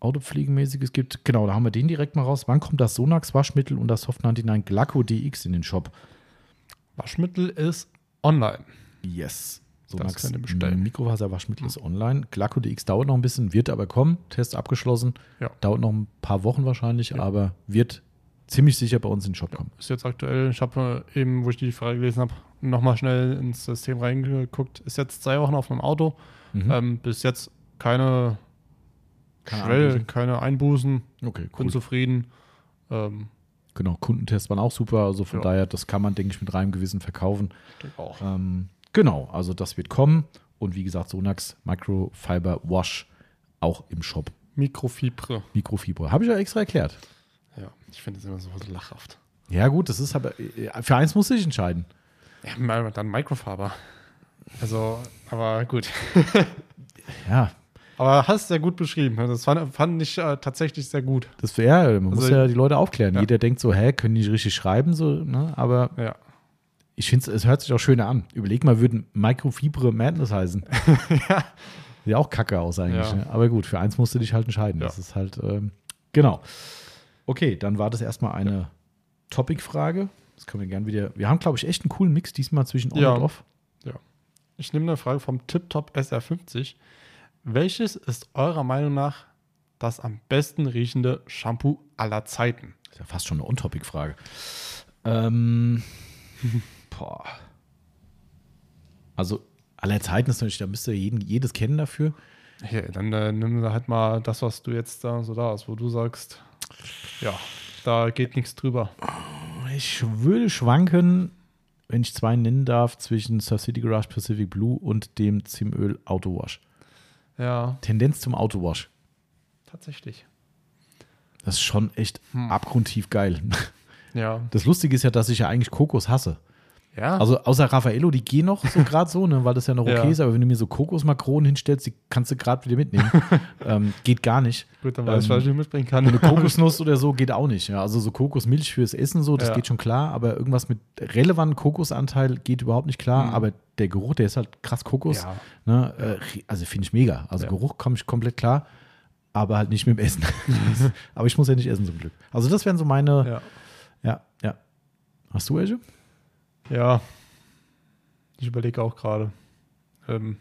Autopflegemäßiges gibt. Genau, da haben wir den direkt mal raus. Wann kommt das Sonax Waschmittel und das Soft 99 Glaco DX in den Shop? Waschmittel ist online. Yes. Das Sonax ihr bestellen. Mikrofaserwaschmittel ist online. Glaco DX dauert noch ein bisschen, wird aber kommen. Test abgeschlossen. Ja. Dauert noch ein paar Wochen wahrscheinlich, Ja. aber wird ziemlich sicher bei uns in den Shop kommen. Ist jetzt aktuell, ich habe äh, eben, wo ich die Frage gelesen habe, nochmal schnell ins System reingeguckt. Ist jetzt zwei Wochen auf meinem Auto. Mhm. Ähm, bis jetzt keine, Keine Schwelle, Einbußen. keine Einbußen. Okay, Bin cool. zufrieden. Ähm, Genau, Kundentests waren auch super. Also von Ja. daher, das kann man, denke ich, mit reinem Gewissen verkaufen. denke auch. Ähm, genau, also das wird kommen. Und wie gesagt, Sonax Microfiber Wash auch im Shop. Mikrofibre. Mikrofiber. Habe ich ja extra erklärt. Ja, ich finde es immer so lachhaft. Ja, gut, das ist aber, äh, für eins muss ich entscheiden. Ja, dann Microfaber. Also, aber gut. Ja, Aber hast sehr gut beschrieben. Das fand, fand ich äh, tatsächlich sehr gut. das wäre, man muss Also- ja die Leute aufklären. Ja. Jeder denkt so, hä, können die richtig schreiben? So, ne? Aber Ja. ich finde es hört sich auch schöner an. Überleg mal, würden Microfibre Madness heißen. ja. Sieht auch kacke aus eigentlich. Ja. Ne? Aber gut, für eins musst du dich halt entscheiden. Ja. Das ist halt, ähm, genau. Okay, dann war das erstmal eine Topic-Frage. Das können wir gern wieder. Wir haben, glaube ich, echt einen coolen Mix diesmal zwischen On Ja. und Off. Ich nehme eine Frage vom TipTop SR50. Welches ist eurer Meinung nach das am besten riechende Shampoo aller Zeiten? Ist ja fast schon eine On-Topic-Frage. Ähm, boah. Also, aller Zeiten ist natürlich, da müsste jeden, jedes kennen dafür. Ja, dann äh, nimm da halt mal das, was du jetzt da so da hast, wo du sagst, ja, da geht nichts drüber. Ich würde schwanken, wenn ich zwei nennen darf, zwischen Surf City Garage Pacific Blue und dem Zimöl Auto Wash. Ja, Tendenz zum Auto Wash. tatsächlich. Das ist schon echt Hm. abgrundtief geil. Ja. Das Lustige ist ja, dass ich ja eigentlich Kokos hasse. Ja. Also außer Raffaello, die gehen noch so gerade so, ne, weil das ja noch okay Ja. ist, aber wenn du mir so Kokosmakronen hinstellst, die kannst du gerade wieder mitnehmen. ähm, geht gar nicht. gut, dann weiß ich, ähm, was ich mitbringen kann. Eine Kokosnuss oder so geht auch nicht. Ja. Also so Kokosmilch fürs Essen so, das Ja. geht schon klar, aber irgendwas mit relevantem Kokosanteil geht überhaupt nicht klar. Mhm. Aber der Geruch, der ist halt krass Kokos. Ne? Äh, also finde ich mega. Also. Geruch komme ich komplett klar, aber halt nicht mit dem Essen. aber ich muss ja nicht essen zum Glück. Also das wären so meine, Ja. ja, ja. Hast du welche? Ja. Ich überlege auch gerade. Ähm,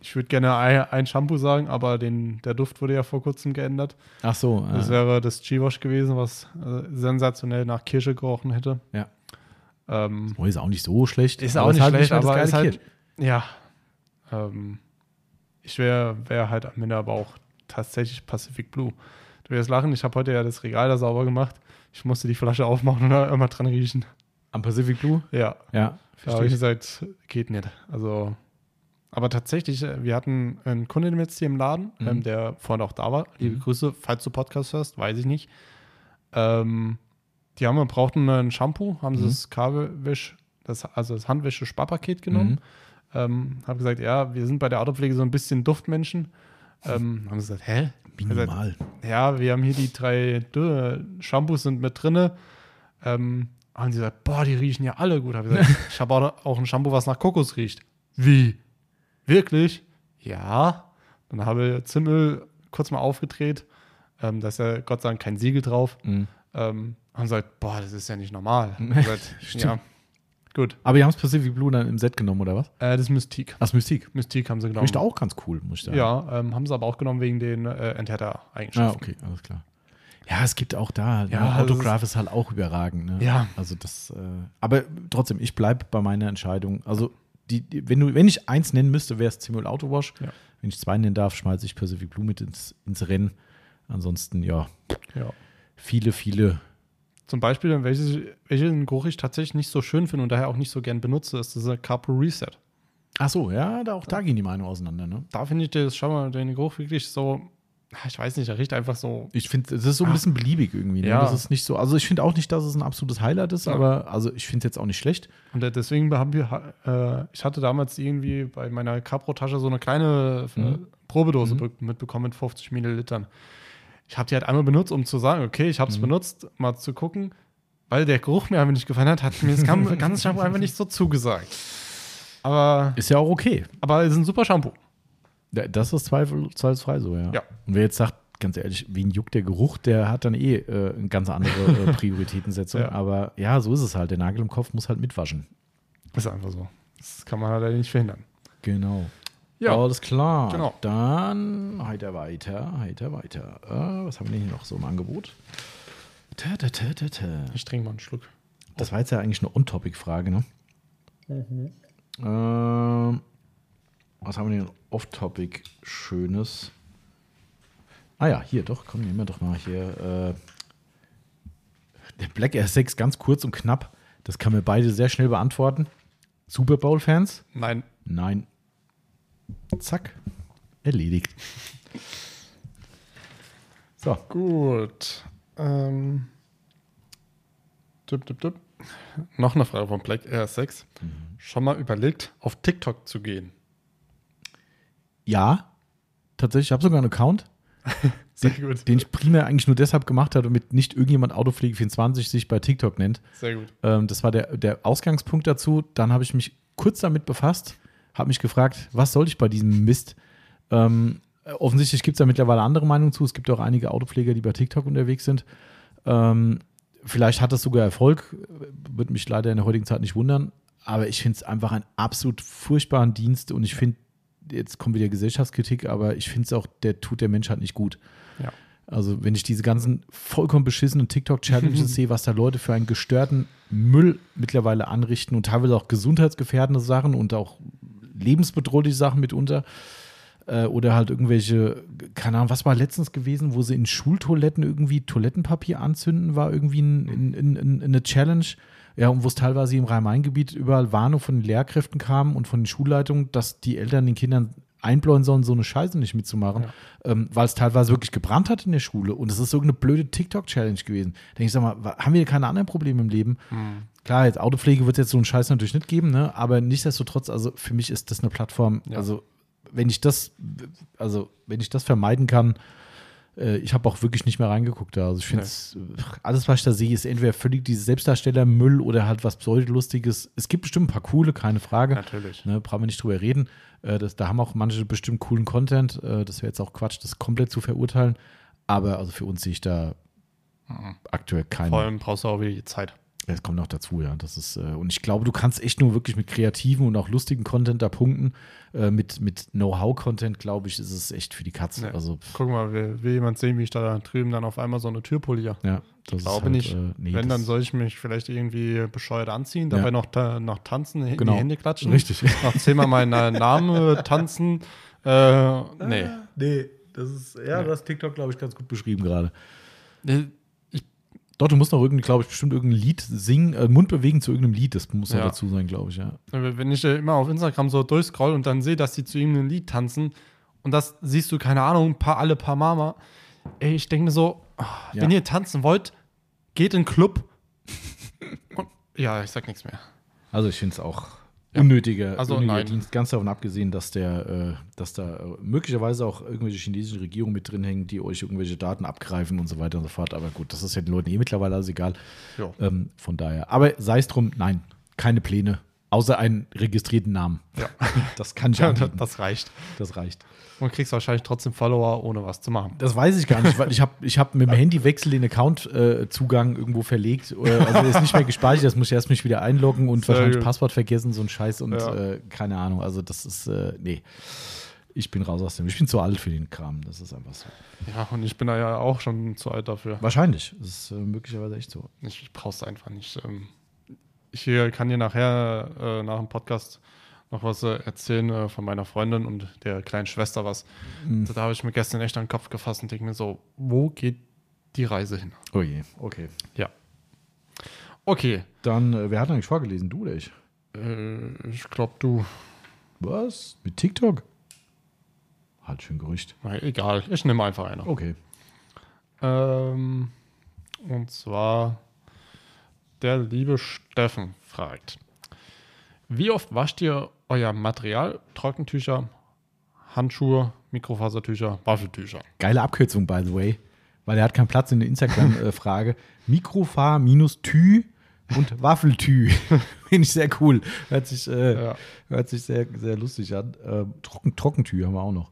ich würde gerne ein, Shampoo sagen, aber den, der Duft wurde ja vor kurzem geändert. Ach so. Das äh, wäre das G-Wash gewesen, was äh, sensationell nach Kirsche gerochen hätte. Ja. Ähm, oh, ist auch nicht so schlecht. ist auch nicht halt schlecht, das aber ist halt, ja. Ähm, ich wäre wär halt am Ende aber auch tatsächlich Pacific Blue. Du wirst lachen, ich habe heute ja das Regal da sauber gemacht. Ich musste die Flasche aufmachen und da immer dran riechen. Am Pacific Blue? Ja, Ja. da habe ich gesagt, geht nicht. Also, aber tatsächlich, äh, wir hatten einen Kunden jetzt hier im Laden, Mhm. ähm, der vorhin auch da war. Liebe Mhm. Grüße, falls du Podcast hörst, weiß ich nicht. Ähm, die haben brauchten ein Shampoo, haben sie Mhm. das Kabelwäsch, das, also das Handwäsche-Sparpaket genommen. Mhm. Ähm, haben gesagt, ja, wir sind bei der Autopflege so ein bisschen Duftmenschen. Ähm, haben sie gesagt, hä? Minimal. Ja, wir haben hier die drei Shampoos sind mit drinne. Ähm, haben sie gesagt, boah, die riechen ja alle gut. Hab ich gesagt, ich habe auch, auch ein Shampoo, was nach Kokos riecht. Wie? Wirklich? Ja. Dann habe ich Zimmel kurz mal aufgedreht. Ähm, da ist ja Gott sei Dank kein Siegel drauf. Mhm. Ähm, haben gesagt, boah, das ist ja nicht normal. Gesagt, Stimmt. ja, gut. Aber die haben Pacific Blue dann im Set genommen, oder was? Äh, das ist Mystique. Ach, das Mystique. Mystique haben sie genommen. Riecht auch ganz cool, muss ich sagen. Ja, ähm, haben sie aber auch genommen wegen den äh, Ah, Enthärter-Eigenschaften. okay, alles klar. Ja, es gibt auch da, Ja, ja, also Autograph ist halt auch überragend. Ne? Ja. Also das, äh, aber trotzdem, ich bleibe bei meiner Entscheidung. Also, die, die, wenn, du, wenn ich eins nennen müsste, wäre es Simul Auto Wash. Ja. Wenn ich zwei nennen darf, schmeiße ich Pacific Blue mit ins, ins Rennen. Ansonsten, ja, Ja. viele, viele. Zum Beispiel, welches, welchen Geruch ich tatsächlich nicht so schön finde und daher auch nicht so gern benutze, ist dieser Carpo Reset. Ach so, ja, da, auch da gehen die Meinungen auseinander. Ne? Da finde ich das, schau mal, den Geruch wirklich so, ich weiß nicht, der riecht einfach so. Ich finde, es ist so ein Ah. bisschen beliebig irgendwie. Ne? Ja. Das ist nicht so, also ich finde auch nicht, dass es ein absolutes Highlight ist, Ja. aber also ich finde es jetzt auch nicht schlecht. Und äh, deswegen haben wir, äh, ich hatte damals irgendwie bei meiner Capro-Tasche so eine kleine äh, Mhm. Probedose Mhm. be- mitbekommen mit 50 Millilitern. Ich habe die halt einmal benutzt, um zu sagen, okay, ich habe es Mhm. benutzt, mal zu gucken, weil der Geruch mir einfach nicht gefallen hat, hat mir das gan- ganze Shampoo einfach nicht so zugesagt. Aber, Ist ja auch okay. aber es ist ein super Shampoo. Ja, Das ist zweifel, zweifelsfrei so, ja. Ja. Und wer jetzt sagt, ganz ehrlich, wen juckt der Geruch, der hat dann eh äh, eine ganz andere äh, Prioritätensetzung. Ja. Aber ja, so ist es halt. Der Nagel im Kopf muss halt mitwaschen. Ist einfach so. Das kann man halt nicht verhindern. Genau. Ja. Alles klar. Genau. Dann heiter weiter, heiter weiter. Äh, was haben wir denn hier noch so im Angebot? Ta, ta, ta, ta, ta. Ich trinke mal einen Schluck. Das war jetzt ja eigentlich eine On-Topic-Frage, ne? Ähm, was haben wir denn off-topic Schönes? Ah ja, hier doch, komm, nehmen wir doch mal hier. Äh, der Black Air 6 ganz kurz und knapp. Das kann mir beide sehr schnell beantworten. Super Bowl-Fans? Nein. Nein. Zack. Erledigt. So. Gut. Ähm. Tipp, tipp, tipp. Noch eine Frage von Black Air 6. Schon mal überlegt, auf TikTok zu gehen? Ja, tatsächlich, ich habe sogar einen Account. Sehr den, gut. den ich primär eigentlich nur deshalb gemacht habe, damit nicht irgendjemand Autopflege24 sich bei TikTok nennt. Sehr gut. Ähm, das war der, der Ausgangspunkt dazu. Dann habe ich mich kurz damit befasst, habe mich gefragt, was soll ich bei diesem Mist? Ähm, äh, offensichtlich gibt es da mittlerweile andere Meinungen zu. Es gibt auch einige Autopfleger, die bei TikTok unterwegs sind. Ähm, vielleicht hat das sogar Erfolg, würde mich leider in der heutigen Zeit nicht wundern. Aber ich finde es einfach einen absolut furchtbaren Dienst und ich finde, jetzt kommt wieder Gesellschaftskritik, aber ich finde es auch, der tut der Menschheit nicht gut. Ja. Also, wenn ich diese ganzen vollkommen beschissenen TikTok-Challenges sehe, was da Leute für einen gestörten Müll mittlerweile anrichten und teilweise auch gesundheitsgefährdende Sachen und auch lebensbedrohliche Sachen mitunter. Äh, oder halt irgendwelche, keine Ahnung, was war letztens gewesen, wo sie in Schultoiletten irgendwie Toilettenpapier anzünden, war irgendwie ein, ein, ein, ein, eine Challenge. Ja, und wo es teilweise im Rhein-Main-Gebiet überall Warnung von den Lehrkräften kam und von den Schulleitungen, dass die Eltern den Kindern einbläuen sollen, so eine Scheiße nicht mitzumachen, ähm, weil es teilweise wirklich gebrannt hat in der Schule. Und es ist so eine blöde TikTok-Challenge gewesen. Denke ich, sag mal, haben wir keine anderen Probleme im Leben? Klar, jetzt Autopflege wird es jetzt so einen Scheiß natürlich nicht geben, ne? aber nichtsdestotrotz, also für mich ist das eine Plattform, Ja. also wenn ich das, also wenn ich das vermeiden kann, ich habe auch wirklich nicht mehr reingeguckt da. Also ich finde alles, was ich da sehe, ist entweder völlig dieses Selbstdarstellermüll oder halt was Pseudolustiges. Es gibt bestimmt ein paar coole, keine Frage. Natürlich. Ne, brauchen wir nicht drüber reden. Äh, das, da haben auch manche bestimmt coolen Content. Äh, das wäre jetzt auch Quatsch, das komplett zu verurteilen. Aber also für uns sehe ich da aktuell Vor keine. allem brauchst du auch wieder die Zeit. Das kommt noch dazu, ja. Das ist, äh, und ich glaube, du kannst echt nur wirklich mit kreativen und auch lustigen Content da punkten. Äh, mit mit Know-how-Content, glaube ich, ist es echt für die Katze. Nee. Also, Guck mal, will, will jemand sehen, wie ich da drüben dann auf einmal so eine Tür poliere? ja, das Glaube ist halt, nicht. Äh, nee, Wenn, dann soll ich mich vielleicht irgendwie bescheuert anziehen, dabei Ja. noch, ta noch tanzen, in Genau. die Hände klatschen. Richtig. Noch zehnmal meinen äh, Namen tanzen. Äh, nee. Nee, das ist, ja, Nee. du hast TikTok, glaube ich, ganz gut beschrieben gerade. Doch, du musst noch irgendwie, glaube ich, bestimmt irgendein Lied singen, äh, Mund bewegen zu irgendeinem Lied. Das muss ja Ja. dazu sein, glaube ich, ja. Wenn ich äh, immer auf Instagram so durchscroll und dann sehe, dass die zu irgendeinem Lied tanzen und das siehst du, keine Ahnung, ein paar, alle paar Mama, ey, ich denke mir so, ah, Ja. wenn ihr tanzen wollt, geht in den Club. und, ja, ich sag nichts mehr. Also ich finde es auch Ja. unnötiger, Also unnötiger nein. Dienst, ganz davon abgesehen, dass der, äh, dass da möglicherweise auch irgendwelche chinesischen Regierungen mit drin hängen, die euch irgendwelche Daten abgreifen und so weiter und so fort. Aber gut, das ist ja den Leuten eh mittlerweile alles egal. Ähm, von daher. Aber sei es drum, nein, keine Pläne. Außer einen registrierten Namen. Ja. Das kann ich Ja, das reicht. Das reicht. Und kriegst wahrscheinlich trotzdem Follower, ohne was zu machen. Das weiß ich gar nicht, weil ich habe ich hab mit dem Handywechsel den Account-Zugang irgendwo verlegt. Äh, Also der ist nicht mehr gespeichert, das muss ich erst mich wieder einloggen und Sehr wahrscheinlich gut. Passwort vergessen, so ein Scheiß und Ja. äh, keine Ahnung. Also das ist, äh, nee. Ich bin raus aus dem. Ich bin zu alt für den Kram. Das ist einfach so. Ja, und ich bin da ja auch schon zu alt dafür. Wahrscheinlich. Das ist äh, möglicherweise echt so. Ich, ich brauch's einfach nicht. Ähm, ich hier kann dir nachher äh, nach dem Podcast noch was äh, erzählen äh, von meiner Freundin und der kleinen Schwester was. Mhm. Da habe ich mir gestern echt an den Kopf gefasst und denke mir so, wo geht die Reise hin? Oh je, okay. Ja. Okay. Dann, äh, wer hat eigentlich vorgelesen? Du oder ich? Äh, ich glaube, du. Was? Mit TikTok? Halt schön Gerücht. Na, egal, ich nehme einfach eine. Okay. Ähm, und zwar der liebe Steffen fragt: Wie oft wascht ihr euer Material? Trockentücher, Handschuhe, Mikrofasertücher, Waffeltücher. Geile Abkürzung, by the way, weil er hat keinen Platz in der Instagram-Frage. Mikrofar minus Tü und Waffeltü. Finde ich sehr cool. Hört sich, äh, Ja. hört sich sehr, sehr lustig an. Ähm, Trocken, Trockentü haben wir auch noch.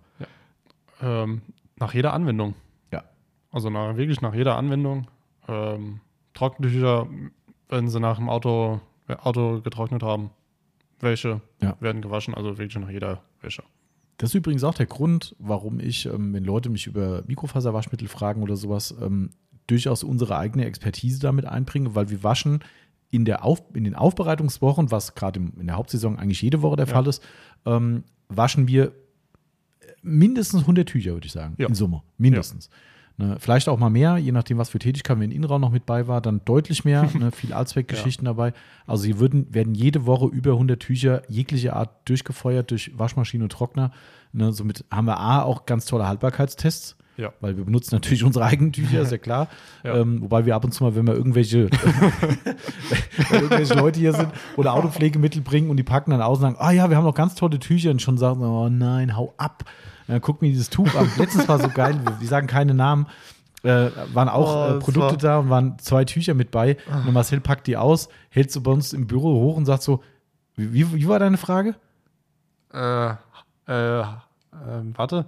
Ähm, nach jeder Anwendung. Ja. Also nach, wirklich nach jeder Anwendung. Ähm, Trockentücher, wenn sie nach dem Auto, Auto getrocknet haben, Wäsche Ja. werden gewaschen, also wirklich nach jeder Wäsche. Das ist übrigens auch der Grund, warum ich, ähm, wenn Leute mich über Mikrofaserwaschmittel fragen oder sowas, ähm, durchaus unsere eigene Expertise damit einbringe, weil wir waschen in, der Auf, in den Aufbereitungswochen, was gerade in der Hauptsaison eigentlich jede Woche der Ja. Fall ist, ähm, waschen wir mindestens 100 Tücher, würde ich sagen, Ja. in Summe. Mindestens. Ne, vielleicht auch mal mehr, je nachdem, was für Tätigkeiten, wenn Innenraum noch mit bei war, dann deutlich mehr, ne, viel Allzweckgeschichten dabei. Also hier würden, werden jede Woche über 100 Tücher jeglicher Art durchgefeuert durch Waschmaschine und Trockner. Ne, somit haben wir A, auch ganz tolle Haltbarkeitstests, Ja. weil wir benutzen natürlich unsere eigenen Tücher, ist ja klar. Ja. Ähm, wobei wir ab und zu mal, wenn wir irgendwelche, wenn irgendwelche Leute hier sind oder Autopflegemittel bringen und die packen dann aus und sagen, ah ja, wir haben noch ganz tolle Tücher und schon sagen, oh nein, hau ab. Dann guck mir dieses Tuch an. Letztens war so geil, wir, sagen keine Namen, äh, waren auch Oh, äh, Produkte war- da und waren zwei Tücher mit bei. Und Marcel packt die aus, hält sie bei uns im Büro hoch und sagt so, wie, wie, war deine Frage? Äh, äh, ähm, warte.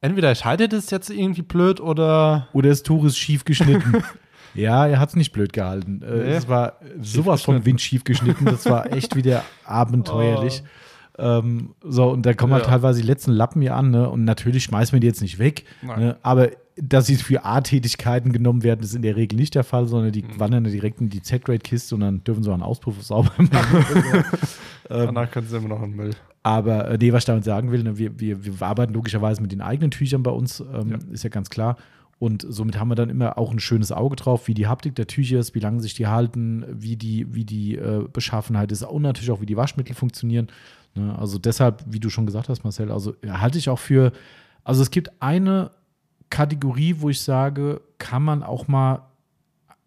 Entweder ich halte das jetzt irgendwie blöd oder. Oder das Tuch ist schief geschnitten. ja, er hat es nicht blöd gehalten. Äh, Nee. Es war sowas von windschief geschnitten. Das war echt wieder abenteuerlich. Ähm, so, und da kommen halt Ja. teilweise die letzten Lappen hier an. Ne? Und natürlich schmeißen wir die jetzt nicht weg. Ne? Aber dass sie für A-Tätigkeiten genommen werden, ist in der Regel nicht der Fall, sondern die Mhm. wandern direkt in die Z-Grade-Kiste und dann dürfen sie auch einen Auspuff sauber machen. Ähm. Danach können sie immer noch in den Müll. Aber äh, nee, was ich damit sagen will, ne, wir, wir, wir arbeiten logischerweise mit den eigenen Tüchern bei uns, ähm, Ja. ist ja ganz klar. Und somit haben wir dann immer auch ein schönes Auge drauf, wie die Haptik der Tücher ist, wie lange sich die halten, wie die, wie die äh, Beschaffenheit ist und natürlich auch, wie die Waschmittel funktionieren. Ne? Also deshalb, wie du schon gesagt hast, Marcel, also halte ich auch für, also es gibt eine Kategorie, wo ich sage, kann man auch mal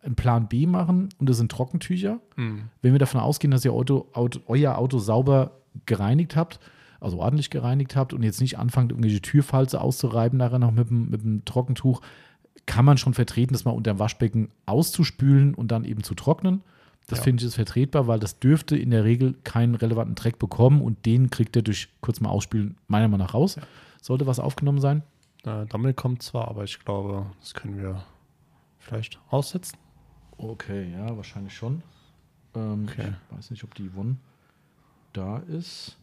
einen Plan B machen und das sind Trockentücher Mhm. wenn wir davon ausgehen, dass ihr Auto, Auto, euer Auto sauber gereinigt habt, also ordentlich gereinigt habt und jetzt nicht anfangt, irgendwelche Türfalze auszureiben, nachher noch mit dem, mit dem Trockentuch, kann man schon vertreten, das mal unter dem Waschbecken auszuspülen und dann eben zu trocknen. Das Ja. finde ich ist vertretbar, weil das dürfte in der Regel keinen relevanten Dreck bekommen und den kriegt er durch kurz mal ausspülen meiner Meinung nach raus. Sollte was aufgenommen sein. Äh, Dammel kommt zwar, aber ich glaube, das können wir vielleicht aussetzen. Okay, ja, wahrscheinlich schon. Ähm, Okay. Ich weiß nicht, ob die Yvonne da ist.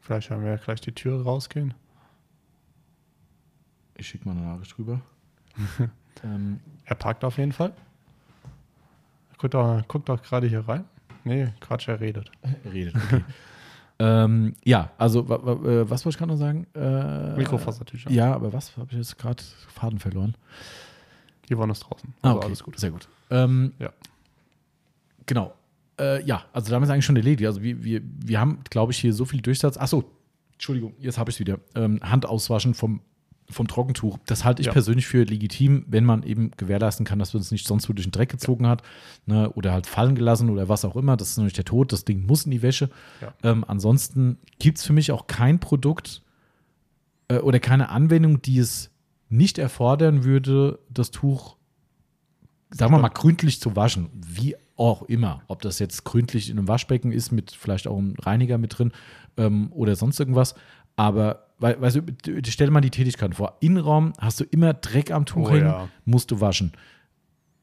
Vielleicht werden wir ja gleich die Türe rausgehen. Ich schicke mal eine Nachricht rüber. ähm, Er parkt auf jeden Fall. Guckt doch, guckt doch gerade hier rein. Nee, Quatsch, er redet. redet. Okay. ähm, ja, also äh, was wollte ich gerade noch sagen? Äh, Mikrofasertücher. Ja, aber was habe ich jetzt gerade Faden verloren? Die Wonne ist draußen. Ah, Also okay. alles gut. Sehr gut. Ähm, Ja. Genau. Äh, ja, also damit ist eigentlich schon erledigt. Also wir, wir, wir haben, glaube ich, hier so viel Durchsatz. Achso, Entschuldigung, jetzt habe ich es wieder. Ähm, Hand auswaschen vom, vom Trockentuch. Das halte ich Ja. persönlich für legitim, wenn man eben gewährleisten kann, dass man es nicht sonst wo durch den Dreck gezogen hat ne, oder halt fallen gelassen oder was auch immer. Das ist nämlich der Tod. Das Ding muss in die Wäsche. Ja. Ähm, ansonsten gibt es für mich auch kein Produkt äh, oder keine Anwendung, die es nicht erfordern würde, das Tuch, sagen wir mal, gründlich zu waschen. Wie auch immer. Ob das jetzt gründlich in einem Waschbecken ist, mit vielleicht auch einem Reiniger mit drin ähm, oder sonst irgendwas. Aber, weil, weißt du, stell dir mal die Tätigkeit vor. Innenraum hast du immer Dreck am Tuch Oh hängen, ja. musst du waschen.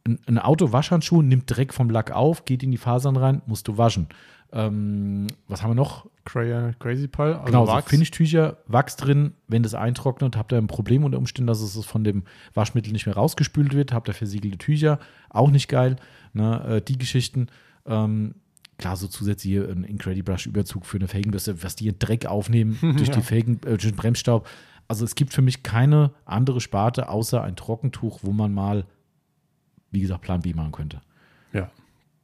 Ein, ein Auto-Waschhandschuh nimmt Dreck vom Lack auf, geht in die Fasern rein, musst du waschen. Ähm, was haben wir noch? Cra Crazy Pile, also genau, so Wachs. Finishtücher, Wachs drin. Wenn das eintrocknet, habt ihr ein Problem unter Umständen, dass es von dem Waschmittel nicht mehr rausgespült wird. Habt ihr versiegelte Tücher, auch nicht geil. Ne? Äh, die Geschichten. Ähm, klar, so zusätzlich hier ein Incredibrush-Überzug für eine Felgenbürste, was die hier Dreck aufnehmen durch, die Felgen, äh, durch den Bremsstaub. Also es gibt für mich keine andere Sparte außer ein Trockentuch, wo man mal, wie gesagt, Plan B machen könnte. Ja.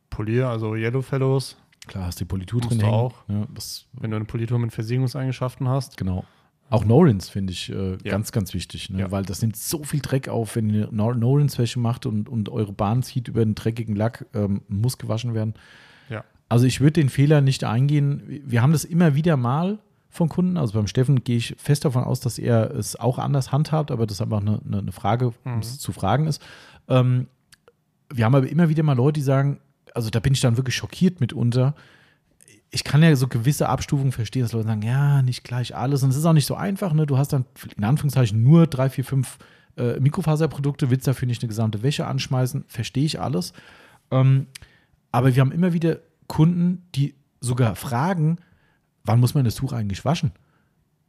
Polier, also Yellow Fellows, Klar, hast die Politur drin du hängen. auch. Ja, wenn du eine Politur mit Versiegungseigenschaften hast. Genau. Auch Norins finde ich äh, Ja. ganz, ganz wichtig, ne? Ja. weil das nimmt so viel Dreck auf, wenn ihr Nor Norins-Wäsche macht und, und eure Bahn zieht über einen dreckigen Lack, ähm, muss gewaschen werden. Also ich würde den Fehler nicht eingehen. Wir haben das immer wieder mal von Kunden. Also beim Steffen gehe ich fest davon aus, dass er es auch anders handhabt, aber das einfach eine, eine, eine Frage, um Mhm. es zu fragen ist. Ähm, wir haben aber immer wieder mal Leute, die sagen, also da bin ich dann wirklich schockiert mitunter. Ich kann ja so gewisse Abstufungen verstehen, dass Leute sagen, ja, nicht gleich alles. Und es ist auch nicht so einfach. Ne? Du hast dann in Anführungszeichen nur drei, vier, fünf äh, Mikrofaserprodukte, willst dafür nicht eine gesamte Wäsche anschmeißen, verstehe ich alles. Ähm, aber wir haben immer wieder Kunden, die sogar fragen, wann muss man das Tuch eigentlich waschen?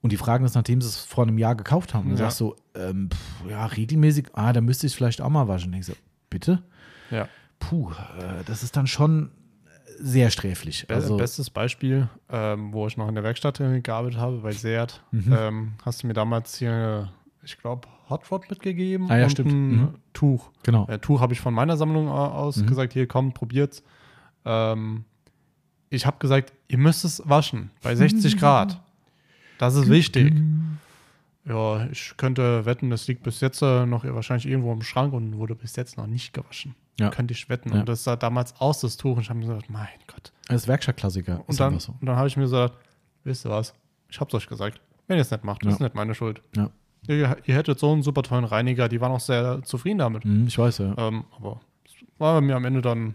Und die fragen das, nachdem sie es vor einem Jahr gekauft haben. Und Ja. sagst so, ähm, pff, ja, regelmäßig, ah, da müsste ich es vielleicht auch mal waschen. Ich so, bitte? Ja. Puh, äh, das ist dann schon sehr sträflich. Be Also, Bestes Beispiel, ähm, wo ich noch in der Werkstatt gearbeitet habe, bei Seat, Mhm. ähm, hast du mir damals hier, ich glaube, Hot Rod mitgegeben Ah ja, und stimmt. ein Mhm. Tuch. genau. Äh, Tuch habe ich von meiner Sammlung au- aus Mhm. gesagt, hier komm, probiert's. Ähm, ich habe gesagt, ihr müsst es waschen bei 60 Grad. Das ist wichtig. Ja, ich könnte wetten, das liegt bis jetzt äh, noch wahrscheinlich irgendwo im Schrank und wurde bis jetzt noch nicht gewaschen. Ja. Könnte ich wetten. Ja. Und das sah damals aus, das Tuch. Und ich habe mir gesagt, mein Gott. Das ist Werkstattklassiker. Und dann, so. dann habe ich mir gesagt, wisst ihr was? Ich hab's euch gesagt. Wenn ihr es nicht macht, das Ja. ist nicht meine Schuld. Ja. Ihr, ihr hättet so einen super tollen Reiniger, die waren auch sehr zufrieden damit. Mhm, ich weiß, ja. Ähm, aber es war bei mir am Ende dann,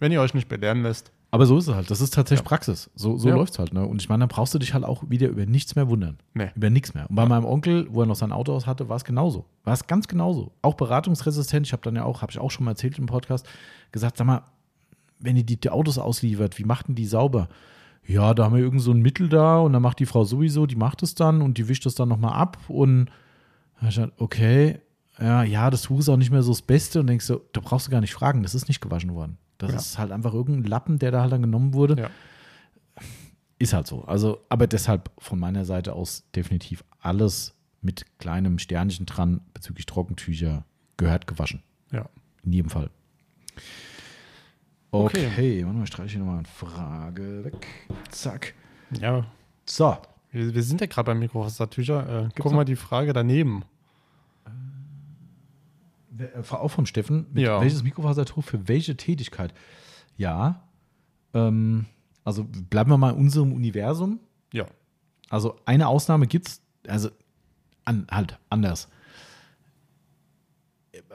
wenn ihr euch nicht belehren lässt, Aber so ist es halt. Das ist tatsächlich Ja. Praxis. So, so Ja. läuft es halt. Ne? Und ich meine, dann brauchst du dich halt auch wieder über nichts mehr wundern. Nee. Über nichts mehr. Und bei meinem Onkel, wo er noch sein Auto aus hatte, war es genauso. War es ganz genauso. Auch beratungsresistent. Ich habe dann ja auch, habe ich auch schon mal erzählt im Podcast, gesagt, sag mal, wenn ihr die, die Autos ausliefert, wie macht denn die sauber? Ja, da haben wir irgend so ein Mittel da und dann macht die Frau sowieso, die macht es dann und die wischt es dann nochmal ab und ich gedacht, okay, ja, ja, das Tuch ist auch nicht mehr so das Beste und denkst so, da brauchst du gar nicht fragen, das ist nicht gewaschen worden. Das Ja. ist halt einfach irgendein Lappen, der da halt dann genommen wurde. Ja. Ist halt so. Also, aber deshalb von meiner Seite aus definitiv alles mit kleinem Sternchen dran bezüglich Trockentücher gehört gewaschen. ja. In jedem Fall. Okay, Okay. warte mal, ich streiche hier nochmal eine Frage weg. Zack. Ja, So, wir, wir sind ja gerade beim Mikrofasertücher. Äh, guck mal die Frage daneben. Äh, auch vom Steffen. Ja. Welches Mikrofasertuch für welche Tätigkeit? Ja, ähm, also bleiben wir mal in unserem Universum. Ja. Also eine Ausnahme gibt es, also an, halt anders.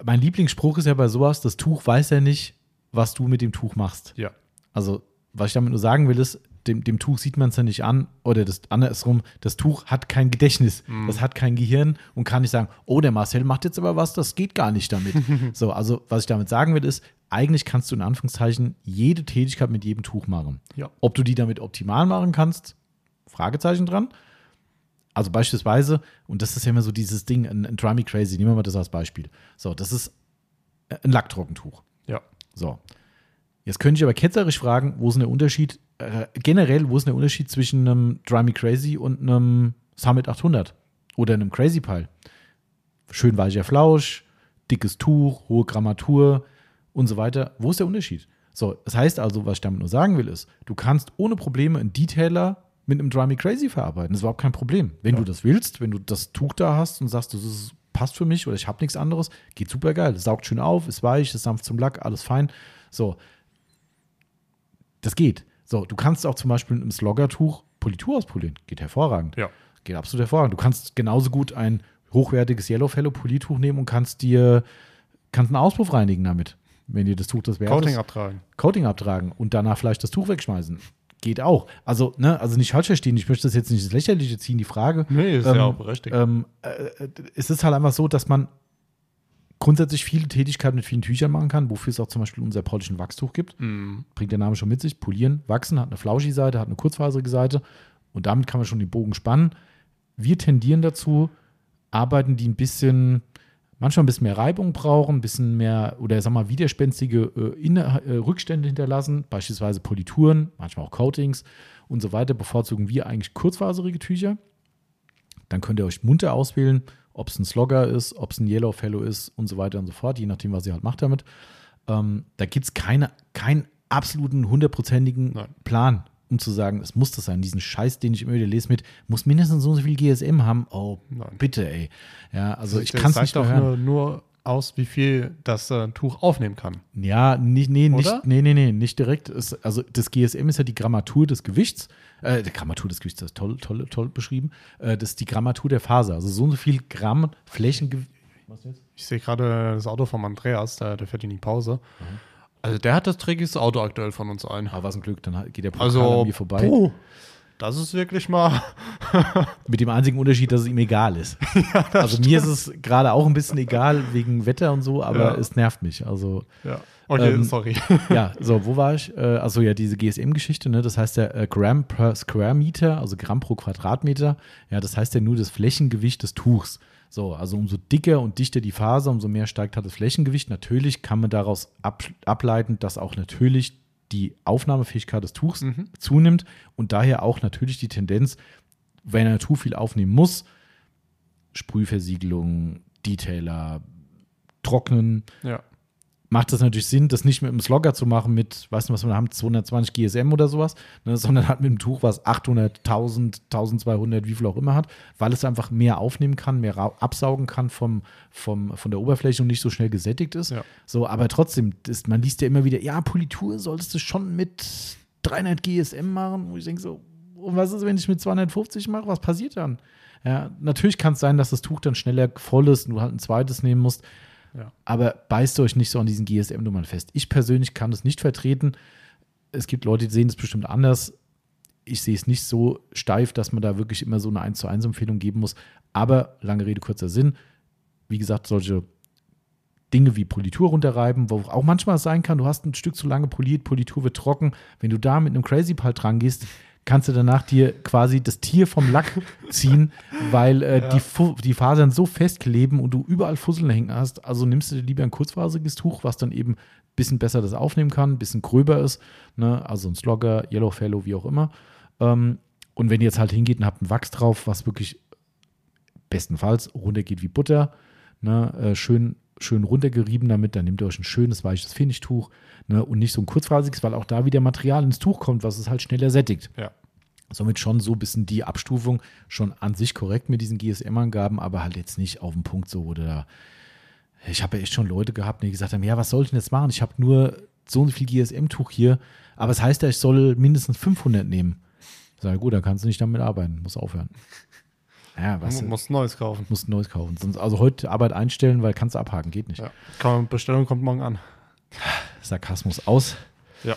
Mein Lieblingsspruch ist ja bei sowas, das Tuch weiß ja nicht, was du mit dem Tuch machst. Ja. Also, was ich damit nur sagen will, ist, dem, dem Tuch sieht man es ja nicht an. Oder das andersrum, das Tuch hat kein Gedächtnis, das hat kein Gehirn und kann nicht sagen, oh, der Marcel macht jetzt aber was, das geht gar nicht damit. so, also was ich damit sagen will, ist, eigentlich kannst du in Anführungszeichen jede Tätigkeit mit jedem Tuch machen. Ja. Ob du die damit optimal machen kannst, Fragezeichen dran. Also beispielsweise, und das ist ja immer so dieses Ding, ein, ein Dry Me Crazy, nehmen wir mal das als Beispiel. So, das ist ein Lacktrockentuch. Ja. So. Jetzt könnte ich aber ketzerisch fragen, wo ist denn der Unterschied, äh, generell, wo ist der Unterschied zwischen einem Dry Me Crazy und einem Summit 800 oder einem Crazy Pile? Schön weicher Flausch, dickes Tuch, hohe Grammatur und so weiter. Wo ist der Unterschied? So, das heißt also, was ich damit nur sagen will, ist, du kannst ohne Probleme einen Detailer mit einem Dry Me Crazy verarbeiten. Das ist überhaupt kein Problem. Wenn du das willst, wenn du das Tuch da hast und sagst, das ist, passt für mich oder ich habe nichts anderes, geht super geil. Es saugt schön auf, ist weich, ist sanft zum Lack, alles fein. So, das geht. So, du kannst auch zum Beispiel mit einem Sloggertuch Politur auspolieren. Geht hervorragend. Ja. Geht absolut hervorragend. Du kannst genauso gut ein hochwertiges Yellow Fellow Polituch nehmen und kannst dir kannst einen Auspuff reinigen damit, wenn dir das Tuch das wert Coating ist. abtragen. Coating abtragen und danach vielleicht das Tuch wegschmeißen. Geht auch. Also, ne, also nicht falsch verstehen, ich möchte das jetzt nicht ins Lächerliche ziehen, die Frage. Nee, ist Ähm, ja auch berechtigt. Ähm, äh, es ist halt einfach so, dass man grundsätzlich viele Tätigkeiten mit vielen Tüchern machen kann, wofür es auch zum Beispiel unser polnischen Wachstuch gibt. Mhm. Bringt der Name schon mit sich. Polieren, wachsen, hat eine flauschige Seite, hat eine kurzfaserige Seite und damit kann man schon den Bogen spannen. Wir tendieren dazu, Arbeiten, die ein bisschen, manchmal ein bisschen mehr Reibung brauchen, ein bisschen mehr oder sag mal widerspenstige äh, Inne, äh, Rückstände hinterlassen, beispielsweise Polituren, manchmal auch Coatings und so weiter, bevorzugen wir eigentlich kurzfaserige Tücher. Dann könnt ihr euch munter auswählen, ob es ein Slogger ist, ob es ein Yellow Fellow ist und so weiter und so fort, je nachdem, was ihr halt macht damit. Ähm, da gibt es keine, keinen absoluten hundertprozentigen. Plan, um zu sagen, es muss das sein. Diesen Scheiß, den ich immer wieder lese mit, muss mindestens so und so viel GSM haben. Oh, Nein. bitte, ey. Ja, also ich kann es nicht mehr hören. nur, nur aus, wie viel das äh, Tuch aufnehmen kann. Ja, nicht, nee, nicht, nee, nee, nee, nicht direkt. Es, also das GSM ist ja die Grammatur des Gewichts. Äh, die Grammatur des Gewichts, das ist toll, toll, toll beschrieben. Äh, das ist die Grammatur der Faser. Also so und so viel Gramm Flächengewicht. Was jetzt? Ich sehe gerade das Auto von Andreas, der, der fährt in die Pause. Mhm. Also der hat das dreckigste Auto aktuell von uns ein. Aber was ein Glück, dann geht der Pokal Also, an mir vorbei. puh, das ist wirklich mal. Mit dem einzigen Unterschied, dass es ihm egal ist. also mir ist es gerade auch ein bisschen egal wegen Wetter und so, aber Ja. es nervt mich. Also Ja. Okay, Ähm, sorry. ja, so, wo war ich? Äh, also ja, diese GSM-Geschichte, ne? Das heißt ja äh, Gramm per Square Meter, also Gramm pro Quadratmeter. Ja, das heißt ja nur das Flächengewicht des Tuchs. So, also umso dicker und dichter die Faser, umso mehr steigt halt das Flächengewicht. Natürlich kann man daraus ab, ableiten, dass auch natürlich die Aufnahmefähigkeit des Tuchs zunimmt und daher auch natürlich die Tendenz, wenn ein Tuch viel aufnehmen muss, Sprühversiegelung, Detailer, Trocknen, ja. Macht es natürlich Sinn, das nicht mit einem Slogger zu machen mit, weißt du, was wir haben, 220 GSM oder sowas, ne, sondern halt mit einem Tuch, was 800, 1000, 1200, wie viel auch immer hat, weil es einfach mehr aufnehmen kann, mehr absaugen kann vom, vom, von der Oberfläche und nicht so schnell gesättigt ist. Ja. So, aber trotzdem, das, man liest ja immer wieder, ja, Politur solltest du schon mit 300 GSM machen, wo ich denke so, und was ist, wenn ich mit 250 mache, was passiert dann? Ja, natürlich kann es sein, dass das Tuch dann schneller voll ist und du halt ein zweites nehmen musst. Ja. Aber beißt euch nicht so an diesen GSM-Nummern fest. Ich persönlich kann das nicht vertreten. Es gibt Leute, die sehen das bestimmt anders. Ich sehe es nicht so steif, dass man da wirklich immer so eine 1 zu 1 Empfehlung geben muss. Aber lange Rede, kurzer Sinn. Wie gesagt, solche Dinge wie Politur runterreiben, wo auch manchmal es sein kann, du hast ein Stück zu lange poliert, Politur wird trocken. Wenn du da mit einem Crazy Pal dran gehst, kannst du danach dir quasi das Tier vom Lack ziehen, weil äh, die, Fu die Fasern so festkleben und du überall Fusseln hängen hast. Also nimmst du dir lieber ein kurzfaseriges Tuch, was dann eben ein bisschen besser das aufnehmen kann, ein bisschen gröber ist. Ne? Also ein Slogger, Yellow Fellow, wie auch immer. Ähm, und wenn ihr jetzt halt hingeht und habt einen Wachs drauf, was wirklich bestenfalls runtergeht wie Butter, ne? äh, schön, schön runtergerieben damit, dann nehmt ihr euch ein schönes, weiches Finishtuch ne? und nicht so ein kurzfaseriges, weil auch da wieder Material ins Tuch kommt, was es halt schneller sättigt. Ja. Somit schon so ein bisschen die Abstufung schon an sich korrekt mit diesen GSM-Angaben, aber halt jetzt nicht auf den Punkt so oder ich habe ja echt schon Leute gehabt, die gesagt haben, ja, was soll ich denn jetzt machen? Ich habe nur so und so viel GSM-Tuch hier, aber es heißt ja, ich soll mindestens 500 nehmen. Ich sage, gut, dann kannst du nicht damit arbeiten, musst aufhören. Ja, was Du musst Neues kaufen. musst neues kaufen. Sonst, also heute Arbeit einstellen, weil kannst du abhaken, geht nicht. Ja. Bestellung kommt morgen an. Sarkasmus aus. Ja.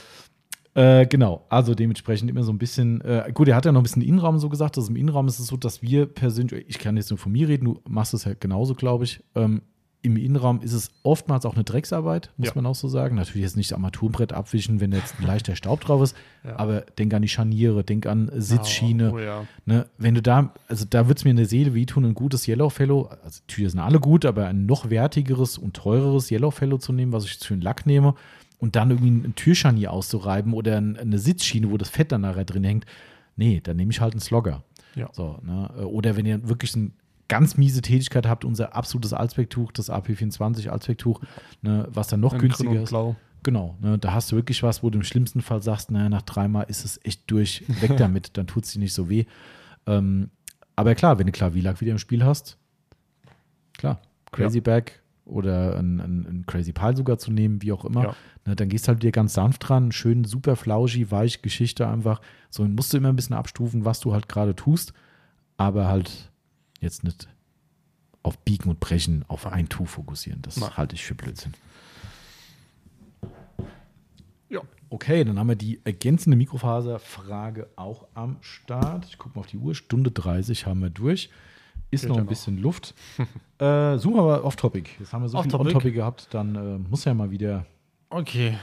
Äh, genau, also dementsprechend immer so ein bisschen, äh, gut, er hat ja noch ein bisschen Innenraum so gesagt, also im Innenraum ist es so, dass wir persönlich, ich kann jetzt nur von mir reden, du machst es ja genauso, glaube ich, ähm, im Innenraum ist es oftmals auch eine Drecksarbeit, muss Ja. man auch so sagen. Natürlich jetzt nicht Armaturenbrett abwischen, wenn jetzt ein leichter Staub drauf ist, Ja. aber denk an die Scharniere, denk an Sitzschiene. Oh, ja. Ne, wenn du da, also da wird es mir in der Seele wehtun, ein gutes Yellow Fellow, also natürlich sind alle gut, aber ein noch wertigeres und teureres Yellow Fellow zu nehmen, was ich jetzt für einen Lack nehme, und dann irgendwie ein Türscharnier auszureiben oder ein, eine Sitzschiene, wo das Fett dann nachher drin hängt, nee, dann nehme ich halt einen Slogger. Ja. So, ne? Oder wenn ihr wirklich eine ganz miese Tätigkeit habt, unser absolutes Allzwecktuch, das AP24 Allzwecktuch, ne, was dann noch grün günstiger ist. blau. Genau, ne, da hast du wirklich was, wo du im schlimmsten Fall sagst, naja, nach dreimal ist es echt durch, weg damit, dann tut es dir nicht so weh. Ähm, aber klar, wenn du Klavierlack wieder im Spiel hast, klar, Crazy Bag oder ein, ein, ein Crazy Pal sogar zu nehmen, wie auch immer, Ja. ne, dann gehst du halt wieder ganz sanft dran, schön super flauschi, weich Geschichte einfach. So musst du immer ein bisschen abstufen, was du halt gerade tust, aber halt jetzt nicht auf Biegen und Brechen auf ein Tuch fokussieren. Das Nein. halte ich für Blödsinn. Ja. Okay, dann haben wir die ergänzende Mikrofaserfrage auch am Start. Ich gucke mal auf die Uhr. Stunde 30 haben wir durch. Ist noch ein noch. bisschen Luft. äh, suchen wir aber off-topic. Jetzt haben wir so viel Off-topic? on-topic gehabt, dann äh, muss ja mal wieder. Okay.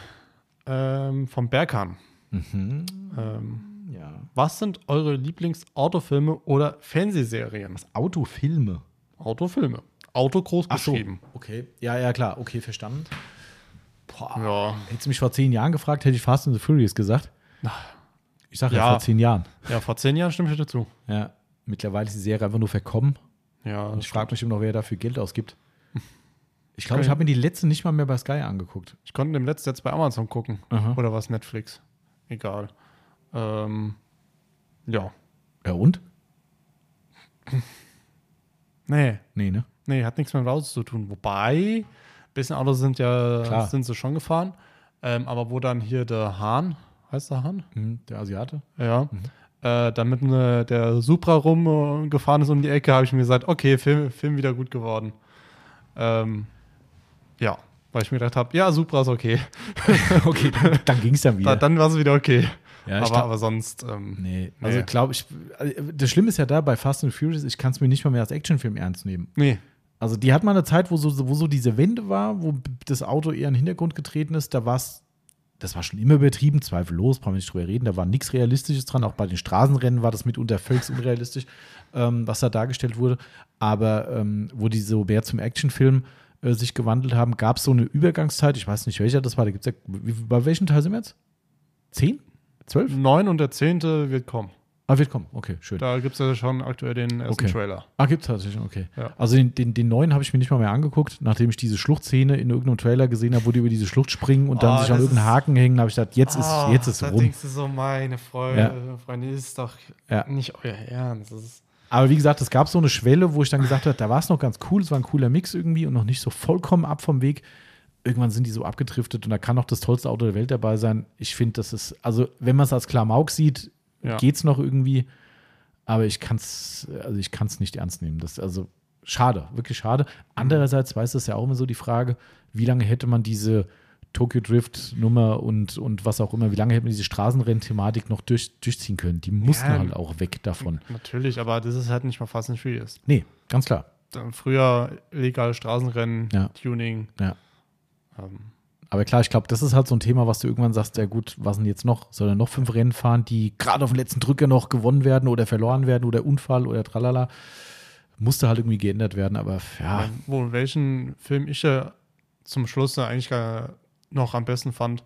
Ähm, vom Berghahn. Mhm. Ähm, Ja. was sind eure Lieblingsautofilme oder Fernsehserien? Autofilme. Autofilme. Auto groß Ach so. geschrieben. Okay. Ja, ja, klar. Okay, verstanden. Boah. Ja. Hättest du mich vor zehn Jahren gefragt, hätte ich Fast and the Furious gesagt. Ich sage ja. Ja. vor zehn Jahren. ja, vor zehn Jahren stimme ich dir zu. Ja. Mittlerweile ist die Serie einfach nur verkommen. Ja, Und ich frage mich immer noch, wer dafür Geld ausgibt. Ich glaube, ich habe mir die letzte nicht mal mehr bei Sky angeguckt. Ich konnte dem letzten jetzt bei Amazon gucken. Aha. Oder was Netflix. Egal. Ähm, ja. Ja, und? Nee. Nee, ne? Nee, hat nichts mit dem Autos zu tun. Wobei, ein bisschen Autos sind ja, Klar. sind sie schon gefahren. Ähm, aber wo dann hier der Hahn, heißt der Hahn? Hm, der Asiate. Ja. Mhm. Äh, dann mit ne, der Supra rumgefahren ist um die Ecke, habe ich mir gesagt, okay, Film, Film wieder gut geworden. Ähm, ja, weil ich mir gedacht habe, ja, Supra ist okay. okay, dann, dann ging es dann Da, wieder. dann war es wieder okay. ja, aber, glaub, aber sonst, ähm, nee, Nee. also glaube ich, äh, das Schlimme ist ja da, bei Fast and Furious, ich kann es mir nicht mal mehr als Actionfilm ernst nehmen. nee. Also die hat mal eine Zeit, wo so, wo so diese Wende war, wo das Auto eher in den Hintergrund getreten ist, da war es, das war schon immer übertrieben, zweifellos, brauchen wir nicht drüber reden, da war nichts Realistisches dran, auch bei den Straßenrennen war das mitunter völlig unrealistisch, ähm, was da dargestellt wurde, aber ähm, wo die so mehr zum Actionfilm äh, sich gewandelt haben, gab es so eine Übergangszeit, ich weiß nicht welcher das war, da gibt's ja, wie, bei welchem Teil sind wir jetzt? Zehn? Zwölf? Neun und der zehnte wird kommen. Ah, wird kommen, okay, schön. Da gibt es ja schon aktuell den ersten Okay. Trailer. Ah, gibt's tatsächlich, okay. Ja. Also den, den, den neuen habe ich mir nicht mal mehr angeguckt, nachdem ich diese Schluchtszene in irgendeinem Trailer gesehen habe, wo die über diese Schlucht springen und dann Ah, sich an irgendeinen Haken hängen, habe ich gedacht, jetzt ist, Ah, jetzt ist da rum. denkst du so, meine Freunde, Freunde, ist doch Ja. nicht euer Ernst. Aber wie gesagt, es gab so eine Schwelle, wo ich dann gesagt habe, da war es noch ganz cool, es war ein cooler Mix irgendwie und noch nicht so vollkommen ab vom Weg. Irgendwann sind die so abgedriftet und da kann auch das tollste Auto der Welt dabei sein. Ich finde, das ist, also wenn man es als Klamauk sieht, Ja. geht's noch irgendwie. Aber ich kann es, also ich kann es nicht ernst nehmen. Das also schade, wirklich schade. Andererseits weiß das ja auch immer so die Frage, wie lange hätte man diese Tokyo Drift Nummer und, und was auch immer, wie lange hätte man diese Straßenrennen-Thematik noch durch, durchziehen können? Die mussten Ja. halt auch weg davon. natürlich, aber das ist halt nicht mal Fast and Furious. Nee, ganz klar. Früher legale Straßenrennen, Ja. Tuning. Ja. Ähm, Aber klar, ich glaube, das ist halt so ein Thema, was du irgendwann sagst, ja gut, was denn jetzt noch? Soll er noch fünf Rennen fahren, die gerade auf den letzten Drücker noch gewonnen werden oder verloren werden oder Unfall oder tralala? Musste halt irgendwie geändert werden, aber ja, Wo, welchen Film ich ja zum Schluss eigentlich gar noch am besten fand,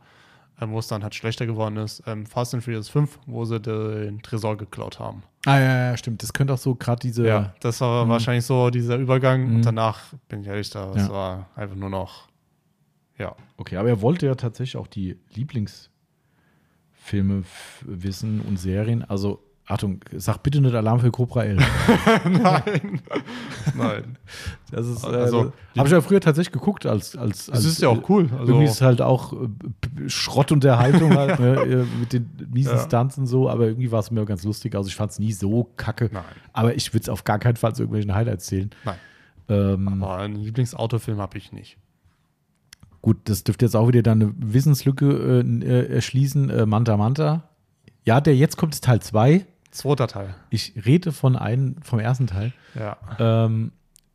ähm, wo es dann halt schlechter geworden ist, ähm, Fast and Furious 5, wo sie den Tresor geklaut haben. Ah, ja, ja, stimmt. Das könnte auch so gerade diese. Ja, das war Mhm. wahrscheinlich so dieser Übergang Mhm. und danach, bin ich ehrlich, da, das Ja. war einfach nur noch, ja. Okay, aber er wollte ja tatsächlich auch die Lieblingsfilme wissen und Serien. Also, Achtung, sag bitte nicht Alarm für Cobra 11. Nein. Nein. Das ist, Also, also, habe ich ja früher tatsächlich geguckt als. als, Das als ist ja auch cool. Also, Irgendwie ist es halt auch äh, Schrottunterhaltung halt, ne, äh, mit den miesen Ja. Stunts und so, aber irgendwie war es mir ganz lustig. Also ich fand es nie so kacke. Nein. Aber ich würde es auf gar keinen Fall zu irgendwelchen Highlights zählen. Nein. Ähm, Aber einen Lieblingsautofilm habe ich nicht. Gut, das dürfte jetzt auch wieder dann eine Wissenslücke äh, äh, erschließen. Äh, Manta Manta. Ja, der jetzt kommt ist Teil 2. Zweiter Teil. Ich rede von einem, vom ersten Teil. Ja, Ähm,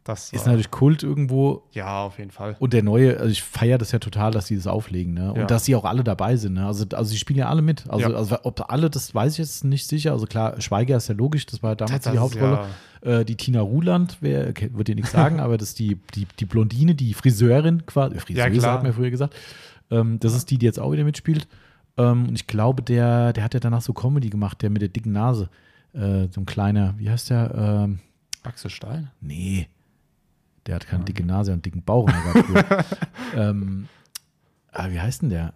das ist natürlich Kult irgendwo. Ja, auf jeden Fall. Und der neue, also ich feiere das ja total, dass sie das auflegen, ne? Und Ja. dass sie auch alle dabei sind, ne? Also, also sie spielen ja alle mit. Also, Ja. also ob alle, das weiß ich jetzt nicht sicher. Also klar, Schweiger ist ja logisch, das war damals Das die Hauptrolle. Äh, die Tina Ruland, wer wird dir nichts sagen, aber das ist die, die, die Blondine, die Friseurin quasi. äh, Friseuse Ja, hat mir früher gesagt. Ähm, das ist die, die jetzt auch wieder mitspielt. Ähm, und ich glaube, der, der hat ja danach so Comedy gemacht, der mit der dicken Nase. Äh, so ein kleiner, wie heißt der? Ähm, Axel Stein? Nee. Der hat keine dicke Nase und dicken Bauch. ähm, ah, wie heißt denn der?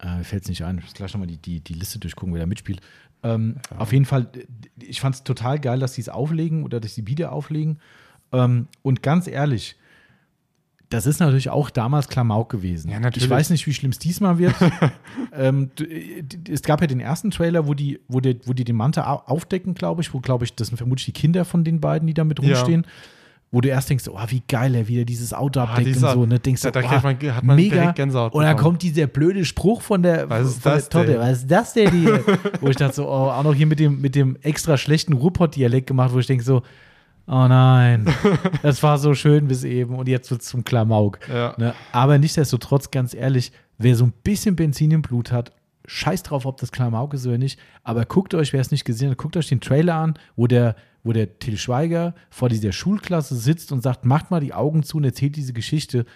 Äh, mir fällt es nicht ein. Ich muss gleich nochmal die, die, die Liste durchgucken, wer da mitspielt. Ähm, Auf jeden Fall, ich fand es total geil, dass sie es auflegen oder dass sie wieder auflegen. Ähm, und ganz ehrlich, das ist natürlich auch damals Klamauk gewesen. Ja. Ich weiß nicht, wie schlimm es diesmal wird. ähm, äh, es gab ja den ersten Trailer, wo die, wo der, wo die den Manta au- aufdecken, glaube ich, wo, glaube ich, das sind vermutlich die Kinder von den beiden, die da mit Ja. Wo du erst denkst, oh, wie geil er wieder dieses Auto abdeckt dieser- und so. Ne? Denkst da- du, da oh, man- hat man mega. direkt Gänsehaut und dann bekommen. kommt dieser blöde Spruch von der, Was ist von das der denn? Was ist das denn hier? wo ich dachte so, oh, auch noch hier mit dem, mit dem extra schlechten Ruhrpott-Dialekt gemacht, wo ich denke so, oh nein, das war so schön bis eben und jetzt wird es zum Klamauk. Ja. Ne? Aber nichtsdestotrotz, ganz ehrlich, wer so ein bisschen Benzin im Blut hat, scheiß drauf, ob das Klamauk ist oder nicht. Aber guckt euch, wer es nicht gesehen hat, guckt euch den Trailer an, wo der, wo der Till Schweiger vor dieser Schulklasse sitzt und sagt, macht mal die Augen zu und erzählt diese Geschichte.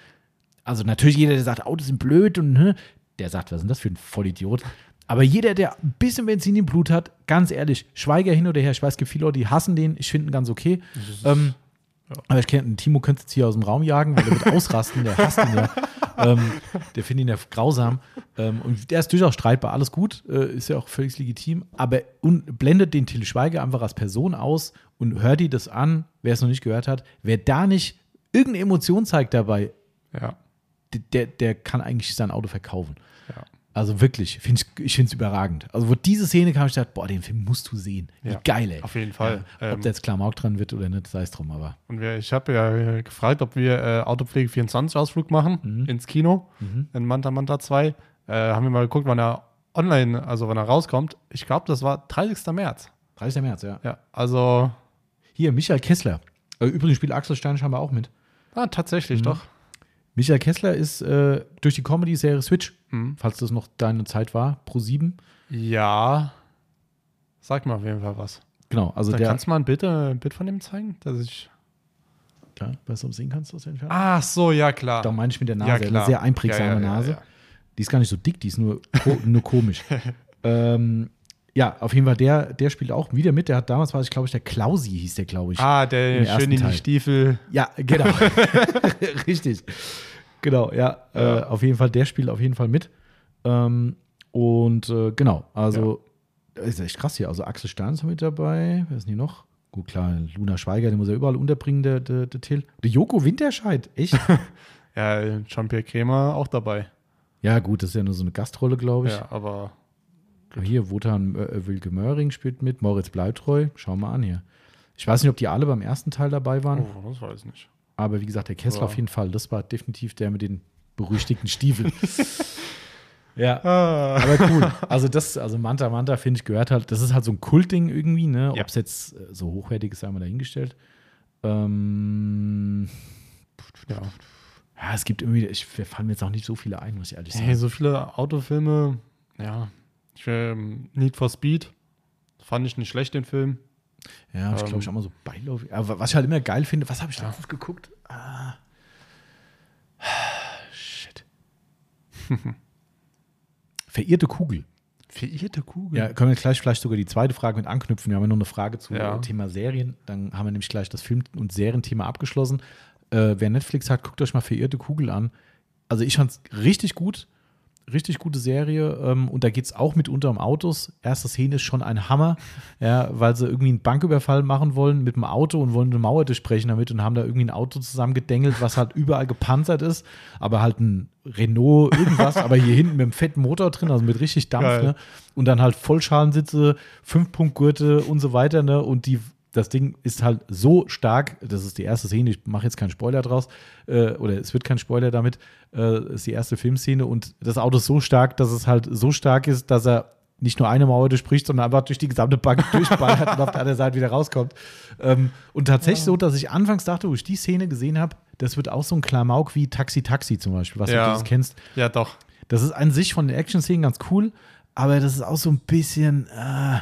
Also natürlich jeder, der sagt, Autos sind blöd und ne, der sagt, was ist denn das für ein Vollidiot? Aber jeder, der ein bisschen Benzin im Blut hat, ganz ehrlich, Schweiger hin oder her, ich weiß, es gibt viele Leute, die hassen den, ich finde ihn ganz okay. Ähm, aber ich kenne, Timo könnte jetzt hier aus dem Raum jagen, weil der wird ausrasten, der hasst ihn ja. ähm, der findet ihn ja grausam. Ähm, und der ist durchaus streitbar, alles gut, äh, ist ja auch völlig legitim. Aber blendet den Till Schweiger einfach als Person aus und hört dir das an, wer es noch nicht gehört hat. Wer da nicht irgendeine Emotion zeigt dabei, Ja. der, der kann eigentlich sein Auto verkaufen. Also wirklich, find ich, ich finde es überragend. Also, wo diese Szene kam, ich dachte, boah, den Film musst du sehen. Wie Ja, geil, ey. auf jeden Fall. Ja, ob Ähm, da jetzt Klamauk dran wird oder nicht, sei es drum, aber. Und wir, ich habe ja äh, gefragt, ob wir äh, Autopflege 24 Ausflug machen Mhm. ins Kino in Manta Manta 2. Äh, haben wir mal geguckt, wann er online, also wann er rauskommt. Ich glaube, das war 30. März. 30. März, ja. Ja, also Hier, Michael Kessler. Äh, Übrigens spielt Axel Stein scheinbar auch mit. ah, Mhm. tatsächlich doch. Michael Kessler ist äh, durch die Comedy-Serie Switch, Mhm. falls das noch deine Zeit war, Pro 7. Ja. Sag mal auf jeden Fall was. Genau, also Da der. kannst du mal ein Bild, äh, ein Bild von dem zeigen? Dass ich Klar, weißt du, ob du sehen kannst aus der Entfernung? Ach so, ja klar. Da meine ich mit der Nase. ja, klar. Eine sehr einprägsame Ja, ja, ja, Nase. ja. Die ist gar nicht so dick, die ist nur, ko nur komisch. ähm, ja, auf jeden Fall, der, der spielt auch wieder mit. Der hat damals, war ich glaube ich, der Klausi hieß der, glaube ich. Ah, der schön in die Stiefel. Ja, genau. Richtig. Genau, ja, Ja. Äh, auf jeden Fall, der spielt auf jeden Fall mit. Ähm, und äh, genau, also ist echt krass hier. Also Axel Stein ist mit dabei. Wer ist denn hier noch? Gut, klar, Luna Schweiger, den muss er überall unterbringen, der, der, der Till. Der Joko Winterscheid, echt? Ja, Jean-Pierre Krämer auch dabei. ja, gut, das ist ja nur so eine Gastrolle, glaube ich. Ja, aber Hier, Wotan äh, Wilke Möhring spielt mit, Moritz Bleibtreu. Schau mal an hier. Ich weiß nicht, ob die alle beim ersten Teil dabei waren, oh, das weiß ich nicht. Aber wie gesagt, der Kessler Ja. auf jeden Fall, das war definitiv der mit den berüchtigten Stiefeln. ja, Ah. aber cool. Also das, also Manta Manta, finde ich, gehört halt, das ist halt so ein Kultding irgendwie, ne? Ja. Ob es jetzt äh, so hochwertig ist, einmal dahingestellt. Ähm, Ja. ja, es gibt irgendwie, ich, fallen mir jetzt auch nicht so viele ein, muss ich ehrlich sagen. Hey, so viele Autofilme, ja. Ich, ähm, Need for Speed, fand ich nicht schlecht, den Film. Ja, ich Ähm, glaube, ich auch mal so beiläufig. Aber was ich halt immer geil finde, was habe ich da letztens geguckt? Ah. Shit. Verirrte Kugel. Verirrte Kugel. Ja, können wir gleich vielleicht sogar die zweite Frage mit anknüpfen. Wir haben ja noch eine Frage zum Ja. Thema Serien. Dann haben wir nämlich gleich das Film- und Serienthema abgeschlossen. Äh, wer Netflix hat, guckt euch mal Verirrte Kugel an. Also ich fand es richtig gut. Richtig gute Serie. Ähm, und da geht es auch mitunter um Autos. Erste Szene ist schon ein Hammer, ja, weil sie irgendwie einen Banküberfall machen wollen mit dem Auto und wollen eine Mauer durchbrechen damit und haben da irgendwie ein Auto zusammengedengelt, was halt überall gepanzert ist, aber halt ein Renault irgendwas, aber hier hinten mit einem fetten Motor drin, also mit richtig Dampf, ne? Und dann halt Vollschalensitze, Fünf-Punkt-Gurte und so weiter, ne? Und die, das Ding ist halt so stark, das ist die erste Szene, ich mache jetzt keinen Spoiler draus, äh, oder es wird kein Spoiler damit, äh, ist die erste Filmszene und das Auto ist so stark, dass es halt so stark ist, dass er nicht nur eine Mauer durchbricht, sondern einfach durch die gesamte Bank durchballert und auf der anderen Seite wieder rauskommt. Ähm, und tatsächlich ja. so, dass ich anfangs dachte, wo ich die Szene gesehen habe, das wird auch so ein Klamauk wie Taxi Taxi zum Beispiel, was Ja. du das kennst. Ja, doch. Das ist an sich von den Action-Szenen ganz cool, aber das ist auch so ein bisschen, äh,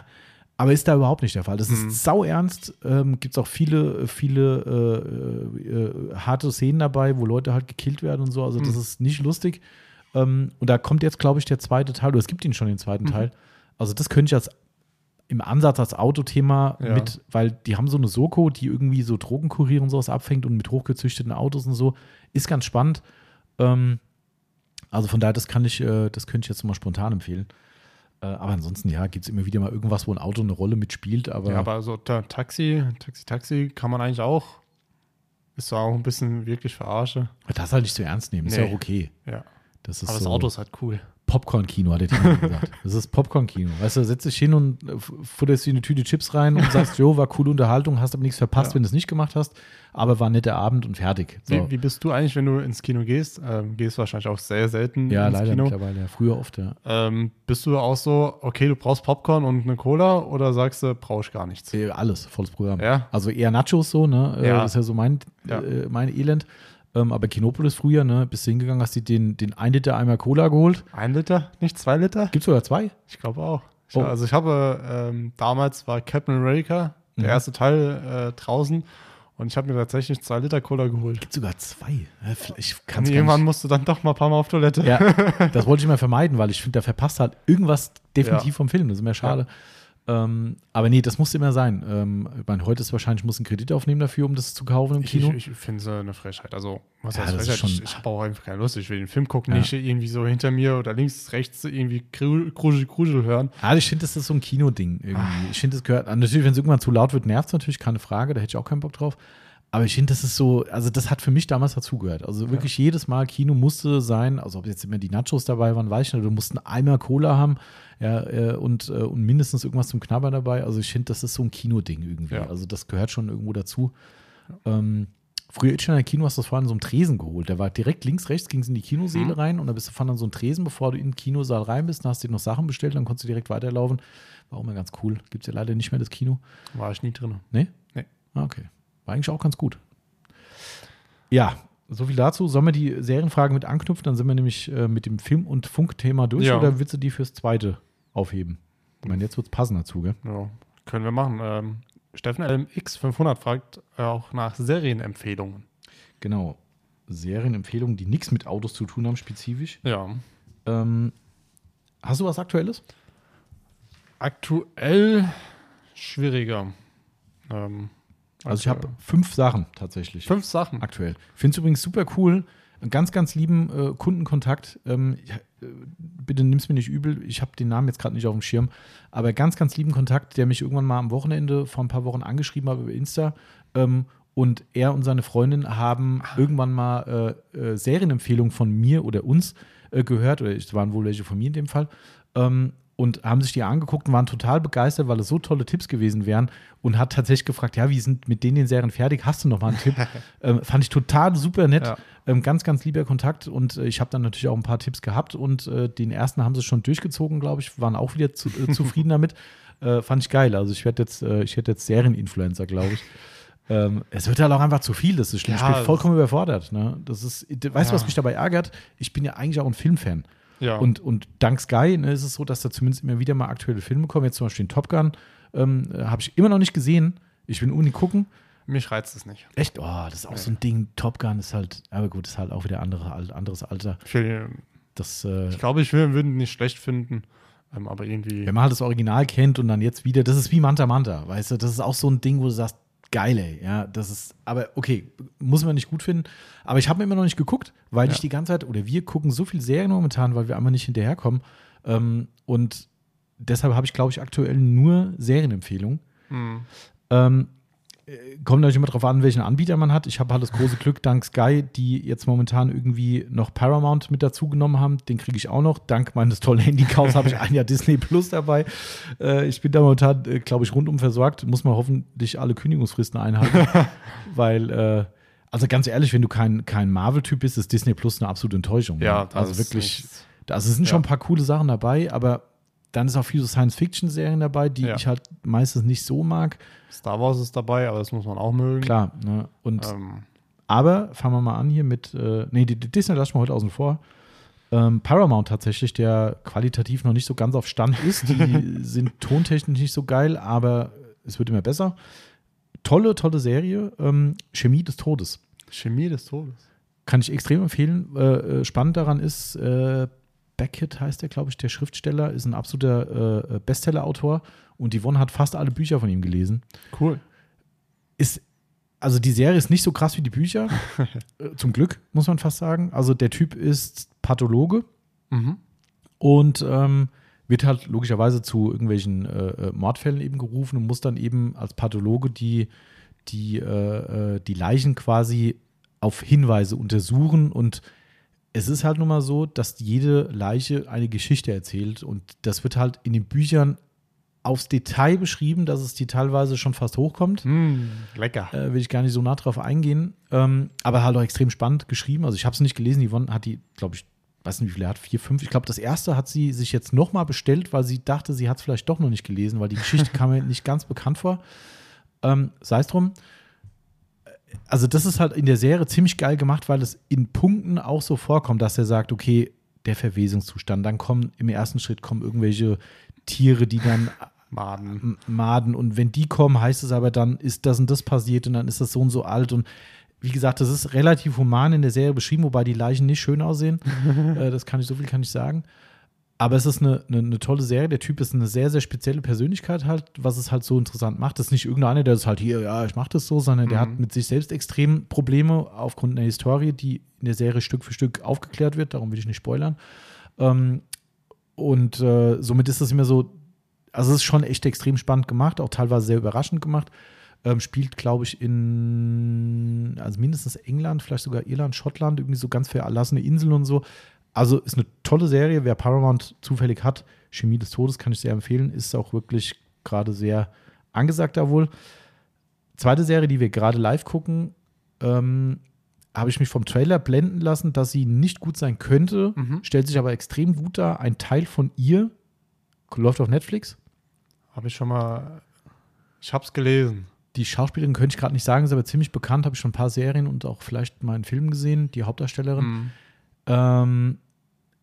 aber ist da überhaupt nicht der Fall. Das Mhm. ist sau ernst. Ähm, Gibt es auch viele, viele äh, äh, harte Szenen dabei, wo Leute halt gekillt werden und so. Also das Mhm. ist nicht lustig. Ähm, und da kommt jetzt, glaube ich, der zweite Teil, oder es gibt ihn schon den zweiten Mhm. Teil. Also das könnte ich als im Ansatz als Autothema Ja. mit, weil die haben so eine Soko, die irgendwie so Drogenkurier und sowas abfängt und mit hochgezüchteten Autos und so. Ist ganz spannend. Ähm, also von daher, das kann ich, äh, das könnte ich jetzt mal spontan empfehlen. Äh, aber ansonsten, ja, gibt es immer wieder mal irgendwas, wo ein Auto eine Rolle mitspielt. Aber, Ja, aber so ta Taxi, Taxi, Taxi kann man eigentlich auch. Ist so auch ein bisschen wirklich verarsche. das halt nicht so ernst nehmen. Ist ja Nee. auch okay. Ja. Das ist Aber das so Auto ist halt cool. Popcorn-Kino, hat der Timo gesagt. Das ist Popcorn-Kino. Weißt du, setzt dich hin und äh, futterst dir eine Tüte Chips rein und sagst, jo, war coole Unterhaltung, hast aber nichts verpasst, Ja. wenn du es nicht gemacht hast. Aber war ein netter Abend und fertig. So. Wie, wie bist du eigentlich, wenn du ins Kino gehst? Ähm, gehst wahrscheinlich auch sehr selten ja, ins leider Kino. mittlerweile. Ja. Früher oft, ja. Ähm, bist du auch so, okay, du brauchst Popcorn und eine Cola oder sagst du, brauche ich gar nichts? Äh, Alles, volles Programm. Ja. Also eher Nachos so, ne? Äh, Ja. Das ist ja so mein, Ja. äh, mein Elend. Ähm, aber Kinopolis früher, ne? Bist du hingegangen, hast dir den, den 1 Liter Eimer Cola geholt. Ein Liter, nicht zwei Liter? Gibt es sogar zwei? Ich glaube auch. Ich, Oh. Also ich habe, ähm, damals war Captain America, der Mhm. erste Teil äh, draußen und ich habe mir tatsächlich zwei Liter Cola geholt. Gibt sogar zwei. Ja, Ich Und kann es irgendwann musst du dann doch mal ein paar Mal auf Toilette. Ja, das wollte ich mal vermeiden, weil ich finde, da verpasst halt irgendwas definitiv Ja. vom Film. Das ist mir schade. Ähm, aber nee, das muss immer sein. Ähm, ich meine, heute ist wahrscheinlich, muss ein Kredit aufnehmen dafür, um das zu kaufen im Ich, Kino. ich, ich finde es eine Frechheit. Also, was Ja, heißt Frechheit? schon- ich ich habe auch einfach keine Lust. Ich will den Film gucken, Ja. nicht irgendwie so hinter mir oder links, rechts irgendwie Kru- Krusel, Krusel hören. Ja, ich finde, das ist so ein Kinoding irgendwie. Ich finde, das gehört, natürlich, wenn es irgendwann zu laut wird, nervt es natürlich, keine Frage, da hätte ich auch keinen Bock drauf. Aber ich finde, das ist so, also das hat für mich damals dazugehört. Also wirklich jedes Mal Kino musste sein, also ob jetzt immer die Nachos dabei waren, weiß ich nicht, du musst einen Eimer Cola haben ja, äh, und, äh, und mindestens irgendwas zum Knabbern dabei. Also ich finde, das ist so ein Kinoding irgendwie. Ja. Also das gehört schon irgendwo dazu. Ähm, früher in der Kino hast du das vorhin so einen Tresen geholt. Der war direkt links, rechts, ging es in die Kinoseele Mhm. rein und da bist du vorne an so einen Tresen, bevor du in den Kinosaal rein bist. Dann hast du dir noch Sachen bestellt, dann konntest du direkt weiterlaufen. War auch mal ganz cool. Gibt es ja leider nicht mehr das Kino. War ich nie drin. Nee? Nee. Ah, okay. War eigentlich auch ganz gut. Ja, so viel dazu. Sollen wir die Serienfragen mit anknüpfen? Dann sind wir nämlich äh, mit dem Film- und Funkthema durch Ja. oder willst du die fürs zweite aufheben? Ich meine, jetzt wird es passen dazu, gell? Ja, können wir machen. Ähm, Steffen LMX500 fragt äh, auch nach Serienempfehlungen. Genau. Serienempfehlungen, die nichts mit Autos zu tun haben, spezifisch. Ja. Ähm, hast du was Aktuelles? Aktuell schwieriger. Ähm, Also ich habe fünf Sachen tatsächlich. fünf Sachen. aktuell. Finde es übrigens super cool. Ganz, ganz lieben äh, Kundenkontakt. Ähm, ich, äh, bitte nimm's mir nicht übel. Ich habe den Namen jetzt gerade nicht auf dem Schirm. Aber ganz, ganz lieben Kontakt, der mich irgendwann mal am Wochenende vor ein paar Wochen angeschrieben hat über Insta. Ähm, und er und seine Freundin haben irgendwann mal äh, äh, Serienempfehlungen von mir oder uns äh, gehört. Oder es waren wohl welche von mir in dem Fall. Ähm, und haben sich die angeguckt und waren total begeistert, weil es so tolle Tipps gewesen wären und hat tatsächlich gefragt, ja, wie sind mit denen den Serien fertig? Hast du noch mal einen Tipp? ähm, fand ich total super nett. Ja. Ähm, ganz, ganz lieber Kontakt und äh, ich habe dann natürlich auch ein paar Tipps gehabt und äh, den ersten haben sie schon durchgezogen, glaube ich, waren auch wieder zu, äh, zufrieden damit. Äh, fand ich geil. Also ich werde jetzt, äh, ich werde jetzt Serieninfluencer, glaube ich. Ähm, es wird halt auch einfach zu viel, das ist schlimm. Ja, ich bin vollkommen überfordert. Ne? Das ist, weißt du, Ja. was mich dabei ärgert? Ich bin ja eigentlich auch ein Filmfan. Ja. Und, und dank Sky ne, ist es so, dass da zumindest immer wieder mal aktuelle Filme kommen. Jetzt zum Beispiel den Top Gun ähm, äh, habe ich immer noch nicht gesehen. Ich will unbedingt gucken. mich reizt es nicht. Echt? Oh, das ist auch so ein Ding. Top Gun ist halt, aber gut, ist halt auch wieder andere, anderes Alter. Ich, will, Das, äh, ich glaube, ich will, würde ihn nicht schlecht finden, ähm, aber irgendwie. wenn man halt das Original kennt und dann jetzt wieder, das ist wie Manta Manta, weißt du, das ist auch so ein Ding, wo du sagst, geil, ey, ja, das ist, aber okay, muss man nicht gut finden, aber ich habe immer noch nicht geguckt, weil Ja. ich die ganze Zeit, oder wir gucken so viel Serien momentan, weil wir einfach nicht hinterherkommen ähm, und deshalb habe ich, glaube ich, aktuell nur Serienempfehlungen. Hm. Ähm, kommt natürlich immer drauf an, welchen Anbieter man hat. Ich habe halt das große Glück, dank Sky, die jetzt momentan irgendwie noch Paramount mit dazu genommen haben. Den kriege ich auch noch. Dank meines tollen Handykaufs habe ich ein Jahr Disney Plus dabei. Äh, ich bin da momentan, äh, glaube ich, rundum versorgt. Muss man hoffentlich alle Kündigungsfristen einhalten. weil, äh, also ganz ehrlich, wenn du kein, kein Marvel-Typ bist, ist Disney Plus eine absolute Enttäuschung. Ja, ne? also das wirklich. ist- Also es sind Ja. schon ein paar coole Sachen dabei, aber dann ist auch viel so Science-Fiction-Serien dabei, die Ja. ich halt meistens nicht so mag. Star Wars ist dabei, aber das muss man auch mögen. Klar, ne? Und Ähm, aber fangen wir mal an hier mit, äh, nee, die, die Disney lassen wir heute außen vor. Ähm, Paramount tatsächlich, der qualitativ noch nicht so ganz auf Stand ist. Die sind tontechnisch nicht so geil, aber es wird immer besser. Tolle, tolle Serie. Ähm, Chemie des Todes. Chemie des Todes. Kann ich extrem empfehlen. Äh, äh, spannend daran ist, äh, Beckett heißt der, glaube ich, der Schriftsteller, ist ein absoluter äh, Bestseller-Autor und Yvonne hat fast alle Bücher von ihm gelesen. Cool. Ist, also die Serie ist nicht so krass wie die Bücher, äh, zum Glück, muss man fast sagen. Also der Typ ist Pathologe Mhm. und ähm, wird halt logischerweise zu irgendwelchen äh, äh, Mordfällen eben gerufen und muss dann eben als Pathologe die, die, äh, äh, die Leichen quasi auf Hinweise untersuchen und es ist halt nun mal so, dass jede Leiche eine Geschichte erzählt und das wird halt in den Büchern aufs Detail beschrieben, dass es die teilweise schon fast hochkommt. Mm, lecker. Äh, will ich gar nicht so nah drauf eingehen. Ähm, aber halt auch extrem spannend geschrieben. Also ich habe es nicht gelesen. Yvonne hat die, glaube ich, weiß nicht, wie viele hat, vier, fünf. Ich glaube, das erste hat sie sich jetzt nochmal bestellt, weil sie dachte, sie hat es vielleicht doch noch nicht gelesen, weil die Geschichte kam mir nicht ganz bekannt vor. Ähm, Sei es drum. Also, das ist halt in der Serie ziemlich geil gemacht, weil es in Punkten auch so vorkommt, dass er sagt, okay, der Verwesungszustand, dann kommen im ersten Schritt kommen irgendwelche Tiere, die dann Maden. Maden und wenn die kommen, heißt es aber dann, ist das und das passiert und dann ist das so und so alt und wie gesagt, das ist relativ human in der Serie beschrieben, wobei die Leichen nicht schön aussehen. äh, das kann ich, so viel kann ich sagen. Aber es ist eine, eine, eine tolle Serie. Der Typ ist eine sehr, sehr spezielle Persönlichkeit halt, was es halt so interessant macht. Das ist nicht irgendeiner, der ist halt hier, ja, ich mache das so, sondern der Mhm. hat mit sich selbst extrem Probleme aufgrund einer Historie, die in der Serie Stück für Stück aufgeklärt wird. Darum will ich nicht spoilern. Ähm, und äh, somit ist es immer so, also es ist schon echt extrem spannend gemacht, auch teilweise sehr überraschend gemacht. Ähm, spielt, glaube ich, in, also mindestens England, vielleicht sogar Irland, Schottland, irgendwie so ganz verlassene Inseln und so. Also ist eine tolle Serie. Wer Paramount zufällig hat, Chemie des Todes kann ich sehr empfehlen. Ist auch wirklich gerade sehr angesagt da wohl. Zweite Serie, die wir gerade live gucken, ähm, habe ich mich vom Trailer blenden lassen, dass sie nicht gut sein könnte, Mhm. stellt sich aber extrem gut dar. Ein Teil von ihr läuft auf Netflix. Habe ich schon mal. Ich hab's gelesen. Die Schauspielerin könnte ich gerade nicht sagen, ist aber ziemlich bekannt, habe ich schon ein paar Serien und auch vielleicht mal einen Film gesehen, die Hauptdarstellerin. Mhm. Ähm,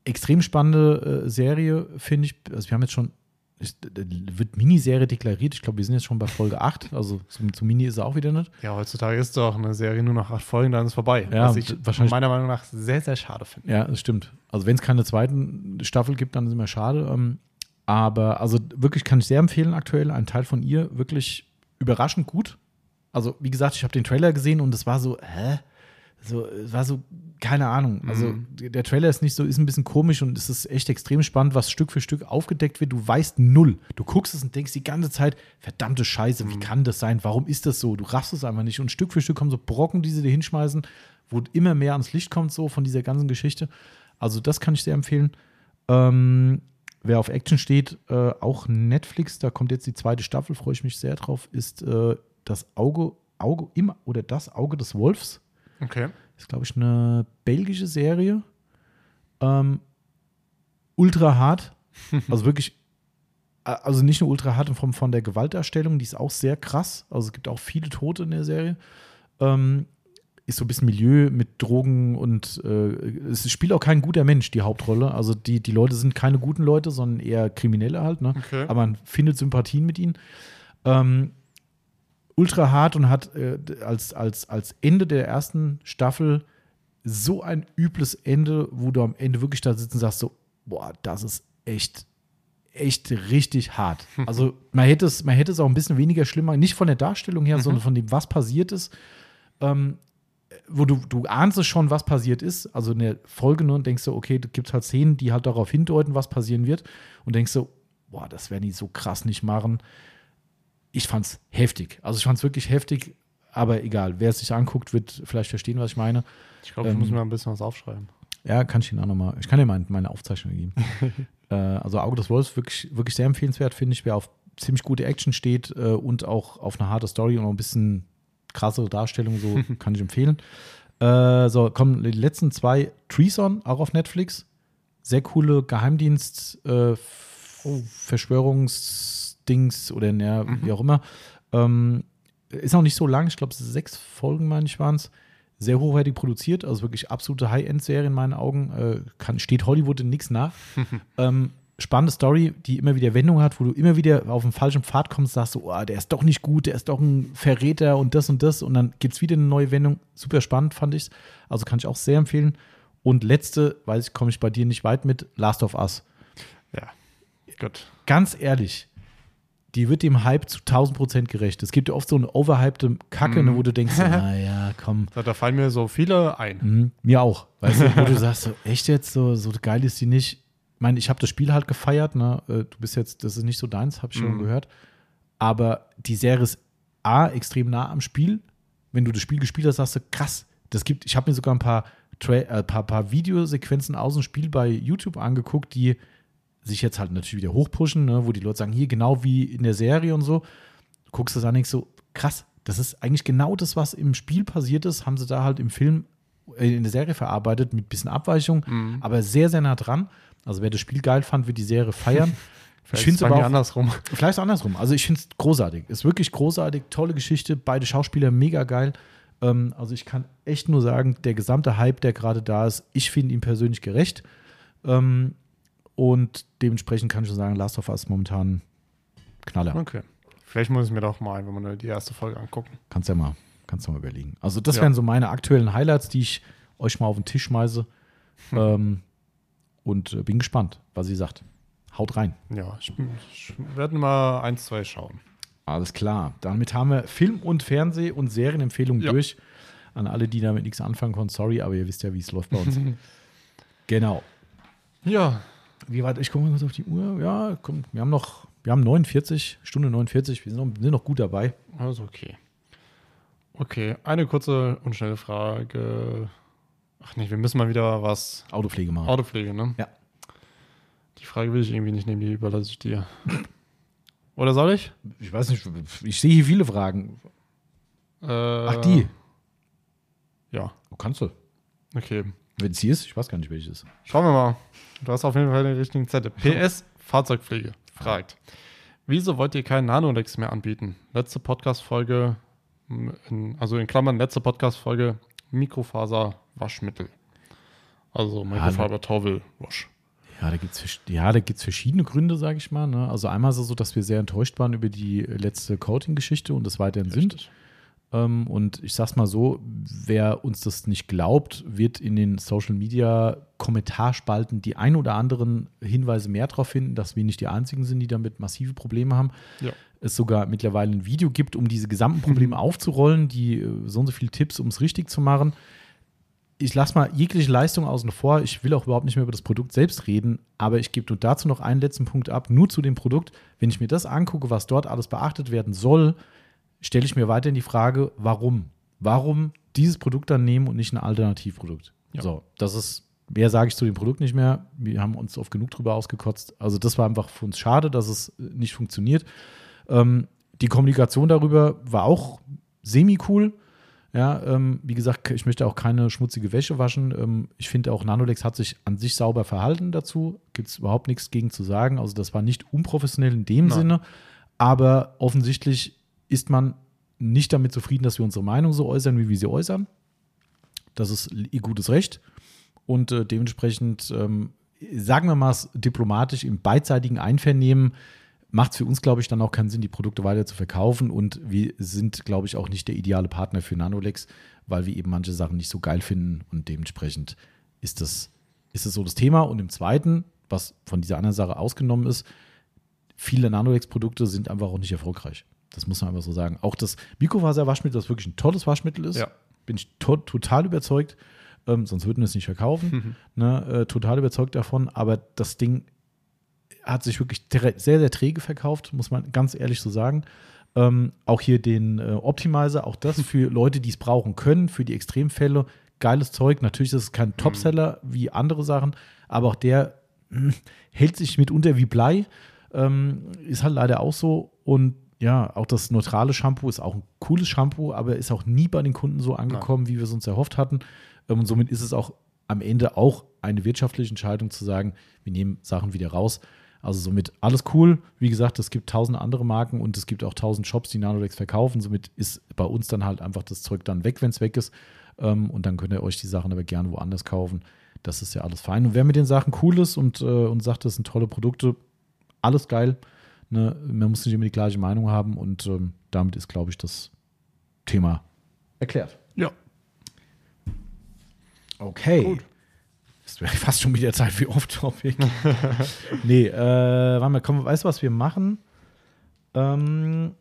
extrem spannende äh, Serie, finde ich. Also wir haben jetzt schon, ist, äh, wird Miniserie deklariert. Ich glaube, wir sind jetzt schon bei Folge 8. Also so, so Mini ist er auch wieder nicht. Ja, heutzutage ist doch eine Serie nur noch acht Folgen, dann ist vorbei. Ja, Was ich wahrscheinlich- meiner Meinung nach sehr, sehr schade finde. Ja, das stimmt. Also wenn es keine zweiten Staffel gibt, dann ist immer schade. Ähm, aber also wirklich kann ich sehr empfehlen aktuell. Ein Teil von ihr wirklich überraschend gut. Also wie gesagt, ich habe den Trailer gesehen und es war so, hä? So, es war so, keine Ahnung. Also Mhm. der Trailer ist nicht so, ist ein bisschen komisch und es ist echt extrem spannend, was Stück für Stück aufgedeckt wird. Du weißt null. Du guckst es und denkst die ganze Zeit, verdammte Scheiße, wie kann das sein? Warum ist das so? Du raffst es einfach nicht. Und Stück für Stück kommen so Brocken, die sie dir hinschmeißen, wo immer mehr ans Licht kommt, so von dieser ganzen Geschichte. Also, das kann ich sehr empfehlen. Ähm, wer auf Action steht, äh, auch Netflix, da kommt jetzt die zweite Staffel, freue ich mich sehr drauf, ist äh, das Auge, Auge immer oder das Auge des Wolfs. Okay. Ist, glaube ich, eine belgische Serie. Ähm, ultra hart. Also wirklich, also nicht nur ultra hart in Form von der Gewaltdarstellung, die ist auch sehr krass. Also es gibt auch viele Tote in der Serie. Ähm, ist so ein bisschen Milieu mit Drogen und äh, es spielt auch kein guter Mensch die Hauptrolle. Also die, die Leute sind keine guten Leute, sondern eher Kriminelle halt. Ne? Okay. aber man findet Sympathien mit ihnen. Ähm, ultra hart und hat äh, als, als, als Ende der ersten Staffel so ein übles Ende, wo du am Ende wirklich da sitzt und sagst so, boah, das ist echt, echt richtig hart. Also man hätte es, man hätte es auch ein bisschen weniger schlimmer, nicht von der Darstellung her, sondern von dem, was passiert ist. Ähm, wo du, du ahnst es schon, was passiert ist, also in der Folge nur und denkst so, okay, da gibt es halt Szenen, die halt darauf hindeuten, was passieren wird und denkst so, boah, das werden die so krass nicht machen. Ich fand's heftig. Also ich fand's wirklich heftig, aber egal. Wer es sich anguckt, wird vielleicht verstehen, was ich meine. Ich glaube, ich Ähm, muss mir ein bisschen was aufschreiben. Ja, kann ich Ihnen auch nochmal, ich kann dir meine, meine Aufzeichnung geben. äh, also Auge des Wolfs wirklich, wirklich sehr empfehlenswert, finde ich, wer auf ziemlich gute Action steht äh, und auch auf eine harte Story und auch ein bisschen krassere Darstellung, so kann ich empfehlen. Äh, so, kommen die letzten zwei Treason, auch auf Netflix. Sehr coole Geheimdienst, äh, Verschwörungsdings oder ja, wie auch immer. Ähm, ist auch nicht so lang, ich glaube, sechs Folgen, meine ich, waren es. Sehr hochwertig produziert, also wirklich absolute High-End-Serie in meinen Augen. Äh, kann, steht Hollywood in nichts nach. ähm, spannende Story, die immer wieder Wendung hat, wo du immer wieder auf den falschen Pfad kommst, sagst so, oh, der ist doch nicht gut, der ist doch ein Verräter und das und das und dann gibt es wieder eine neue Wendung. Super spannend, fand ich Also kann ich auch sehr empfehlen. Und letzte, weiß ich, komme ich bei dir nicht weit mit, Last of Us. Ja. Gut. Ganz ehrlich, die wird dem Hype zu 1000 Prozent gerecht. Es gibt ja oft so eine overhypede Kacke, ne, wo du denkst, naja, komm, Da, da fallen mir so viele ein. Mhm, mir auch. Weißt du, wo du sagst, so, echt jetzt, so, so geil ist die nicht. Ich meine, ich habe das Spiel halt gefeiert, ne? Äh, Du bist jetzt, das ist nicht so deins, habe ich schon Mhm. gehört. Aber die Serie ist A, extrem nah am Spiel. Wenn du das Spiel gespielt hast, sagst du, krass, das gibt, ich habe mir sogar ein paar, Tra äh, paar, paar Videosequenzen aus dem Spiel bei YouTube angeguckt, die sich jetzt halt natürlich wieder hochpushen, ne? wo die Leute sagen, hier genau wie in der Serie und so. Du guckst das an, denkst so, krass, das ist eigentlich genau das, was im Spiel passiert ist, haben sie da halt im Film, äh, in der Serie verarbeitet, mit bisschen Abweichung, Mhm. aber sehr, sehr nah dran. Also wer das Spiel geil fand, wird die Serie feiern. ich Vielleicht finde ist es bei mir aber auch, andersrum. vielleicht andersrum. Also ich finde es großartig. Ist wirklich großartig, tolle Geschichte, beide Schauspieler mega geil. Ähm, also ich kann echt nur sagen, der gesamte Hype, der gerade da ist, ich finde ihn persönlich gerecht. Ähm, und dementsprechend kann ich schon sagen, Last of Us momentan Knaller. Okay. Vielleicht muss ich mir doch mal einfach mal die erste Folge angucken. Kannst ja mal, kannst du mal überlegen. Also das Ja. wären so meine aktuellen Highlights, die ich euch mal auf den Tisch schmeiße. Hm. Ähm, und äh, bin gespannt, was sie sagt. Haut rein. Ja, ich, ich werde mal eins, zwei schauen. Alles klar. Damit haben wir Film- und Fernseh- und Serienempfehlungen Ja. durch. An alle, die damit nichts anfangen konnten, sorry, aber ihr wisst ja, wie es läuft bei uns. genau. Ja, Wie weit? Ich gucke mal kurz auf die Uhr. Ja, komm, wir haben noch, wir haben 49, Stunde 49, wir sind noch, sind noch gut dabei. also okay. Okay, eine kurze und schnelle Frage. Ach nee, wir müssen mal wieder was. Autopflege machen. Autopflege, ne? Ja. Die Frage will ich irgendwie nicht nehmen, die überlasse ich dir. Oder soll ich? Ich weiß nicht, ich sehe hier viele Fragen. Äh, Ach, die. Ja, Du kannst du. okay. Wenn es hier ist, ich weiß gar nicht, welches ist. Schauen wir mal. Du hast auf jeden Fall den richtigen Zettel. PS Fahrzeugpflege fragt. Wieso wollt ihr keinen Nanolex mehr anbieten? Letzte Podcast-Folge, also in Klammern, letzte Podcast-Folge Mikrofaser-Waschmittel. Also Mikrofaser-Towel-Wasch. Ja, da gibt es ja, da gibt's verschiedene Gründe, sage ich mal. Ne? Also einmal ist es so, dass wir sehr enttäuscht waren über die letzte Coating-Geschichte und das weiterhin sind. Richtig. Ähm, und ich sag's mal so, wer uns das nicht glaubt, wird in den Social Media Kommentarspalten die ein oder anderen Hinweise mehr darauf finden, dass wir nicht die einzigen sind, die damit massive Probleme haben. Ja. Es sogar mittlerweile ein Video gibt, um diese gesamten Probleme aufzurollen, die äh, so und so viele Tipps, um es richtig zu machen. Ich lasse mal jegliche Leistung außen vor. Ich will auch überhaupt nicht mehr über das Produkt selbst reden, aber ich gebe nur dazu noch einen letzten Punkt ab, nur zu dem Produkt. Wenn ich mir das angucke, was dort alles beachtet werden soll, stelle ich mir weiterhin die Frage, warum? Warum dieses Produkt dann nehmen und nicht ein Alternativprodukt? Ja. So, das ist, mehr sage ich zu dem Produkt nicht mehr. Wir haben uns oft genug drüber ausgekotzt. Also, das war einfach für uns schade, dass es nicht funktioniert. Ähm, die Kommunikation darüber war auch semi-cool. Ja, ähm, wie gesagt, ich möchte auch keine schmutzige Wäsche waschen. Ähm, ich finde auch, Nanolex hat sich an sich sauber verhalten dazu. Gibt es überhaupt nichts gegen zu sagen. Also, das war nicht unprofessionell in dem Nein. Sinne. Aber offensichtlich ist man nicht damit zufrieden, dass wir unsere Meinung so äußern, wie wir sie äußern. Das ist ihr gutes Recht. Und äh, dementsprechend, ähm, sagen wir mal es diplomatisch, im beidseitigen Einvernehmen macht es für uns, glaube ich, dann auch keinen Sinn, die Produkte weiter zu verkaufen. Und wir sind, glaube ich, auch nicht der ideale Partner für Nanolex, weil wir eben manche Sachen nicht so geil finden. Und dementsprechend ist das, ist das so das Thema. Und im Zweiten, was von dieser anderen Sache ausgenommen ist, viele Nanolex-Produkte sind einfach auch nicht erfolgreich. Das muss man einfach so sagen. Auch das Mikrofaserwaschmittel, das wirklich ein tolles Waschmittel ist, Ja. bin ich to total überzeugt. Ähm, sonst würden wir es nicht verkaufen. Ne, äh, total überzeugt davon. Aber das Ding hat sich wirklich sehr, sehr träge verkauft, muss man ganz ehrlich so sagen. Ähm, auch hier den äh, Optimizer, auch das für Leute, die es brauchen können, für die Extremfälle. Geiles Zeug. Natürlich ist es kein Topseller wie andere Sachen, aber auch der mh, hält sich mitunter wie Blei. Ähm, ist halt leider auch so. Und ja, auch das neutrale Shampoo ist auch ein cooles Shampoo, aber ist auch nie bei den Kunden so angekommen, wie wir es uns erhofft hatten. Ähm, und somit ist es auch am Ende auch eine wirtschaftliche Entscheidung zu sagen, wir nehmen Sachen wieder raus. Also somit alles cool. Wie gesagt, es gibt tausend andere Marken und es gibt auch tausend Shops, die Nanodex verkaufen. Somit ist bei uns dann halt einfach das Zeug dann weg, wenn es weg ist. Ähm, und dann könnt ihr euch die Sachen aber gerne woanders kaufen. Das ist ja alles fein. Und wer mit den Sachen cool ist und, äh, und sagt, das sind tolle Produkte, alles geil. Ne? Man muss nicht immer die gleiche Meinung haben und ähm, damit ist, glaube ich, das Thema erklärt. Ja. Okay. Gut. Das wäre fast schon wieder Zeit für Off-Topic. nee, äh, warte mal, komm, weißt du, was wir machen? Ähm,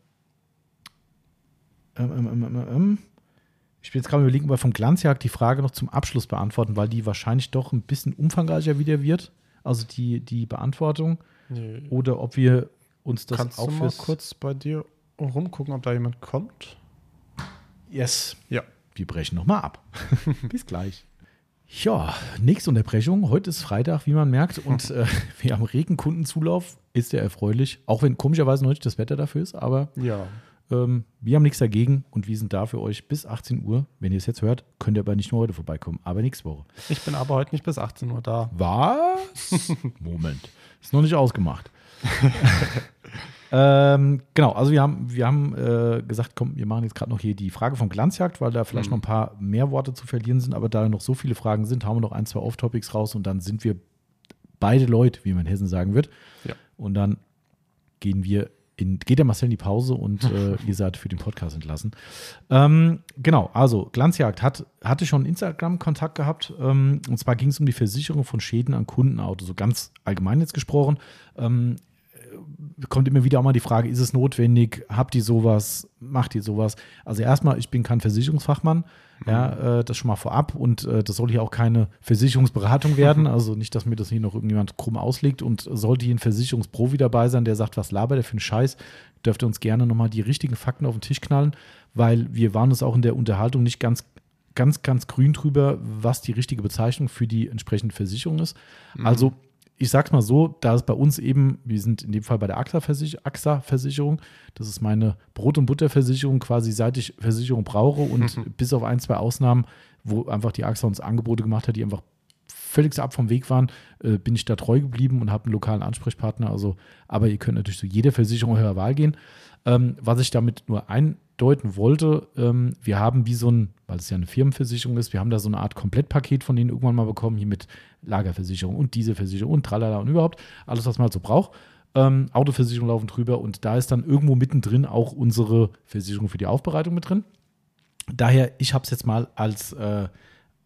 ähm, ähm, ähm, ähm, ähm. Ich bin jetzt gerade überlegen, ob wir vom Glanzjagd die Frage noch zum Abschluss beantworten, weil die wahrscheinlich doch ein bisschen umfangreicher wieder wird. Also die, die Beantwortung. Nee. Oder ob wir uns das Kannst auch du mal fürs kurz bei dir rumgucken, ob da jemand kommt? Yes. Ja. Wir brechen nochmal ab. Bis gleich. Ja, nächste Unterbrechung. Heute ist Freitag, wie man merkt, und äh, wir haben regen Kundenzulauf. Ist sehr erfreulich. Auch wenn komischerweise noch nicht das Wetter dafür ist, aber Ja. ähm, wir haben nichts dagegen und wir sind da für euch bis 18 Uhr. Wenn ihr es jetzt hört, könnt ihr aber nicht nur heute vorbeikommen, aber nächste Woche. Ich bin aber heute nicht bis 18 Uhr da. Was? Moment. Ist noch nicht ausgemacht. ähm, genau, also wir haben, wir haben äh, gesagt, komm, wir machen jetzt gerade noch hier die Frage vom Glanzjagd, weil da vielleicht Mhm. noch ein paar mehr Worte zu verlieren sind, aber da noch so viele Fragen sind, haben wir noch ein, zwei Off-Topics raus und dann sind wir beide Leute, wie man in Hessen sagen wird. Ja. Und dann gehen wir in, geht der Marcel in die Pause und äh, ihr seid für den Podcast entlassen. Ähm, genau, also Glanzjagd hat, hatte schon Instagram-Kontakt gehabt. Ähm, und zwar ging es um die Versicherung von Schäden an Kundenautos, so ganz allgemein jetzt gesprochen. Ähm, äh, kommt immer wieder auch mal die Frage, ist es notwendig? Habt ihr sowas? Macht ihr sowas? Also erstmal, ich bin kein Versicherungsfachmann. Ja, äh, das schon mal vorab und äh, das soll hier auch keine Versicherungsberatung werden. Also nicht, dass mir das hier noch irgendjemand krumm auslegt und sollte hier ein Versicherungsprofi dabei sein, der sagt, was labert der für einen Scheiß, dürfte uns gerne nochmal die richtigen Fakten auf den Tisch knallen, weil wir waren uns auch in der Unterhaltung nicht ganz, ganz, ganz grün drüber, was die richtige Bezeichnung für die entsprechende Versicherung ist. Also ich sag's mal so, da es bei uns eben, wir sind in dem Fall bei der AXA-Versicherung, AXA das ist meine Brot- und Butterversicherung, quasi seit ich Versicherung brauche und bis auf ein, zwei Ausnahmen, wo einfach die AXA uns Angebote gemacht hat, die einfach völlig ab vom Weg waren, äh, bin ich da treu geblieben und habe einen lokalen Ansprechpartner. Also, aber ihr könnt natürlich zu jeder Versicherung eurer Wahl gehen. Ähm, was ich damit nur eindeuten wollte, ähm, wir haben wie so ein, weil es ja eine Firmenversicherung ist, wir haben da so eine Art Komplettpaket von denen irgendwann mal bekommen, hier mit Lagerversicherung und diese Versicherung und tralala und überhaupt, alles, was man halt so braucht. Ähm, Autoversicherung laufen drüber und da ist dann irgendwo mittendrin auch unsere Versicherung für die Aufbereitung mit drin. Daher, ich habe es jetzt mal als, äh,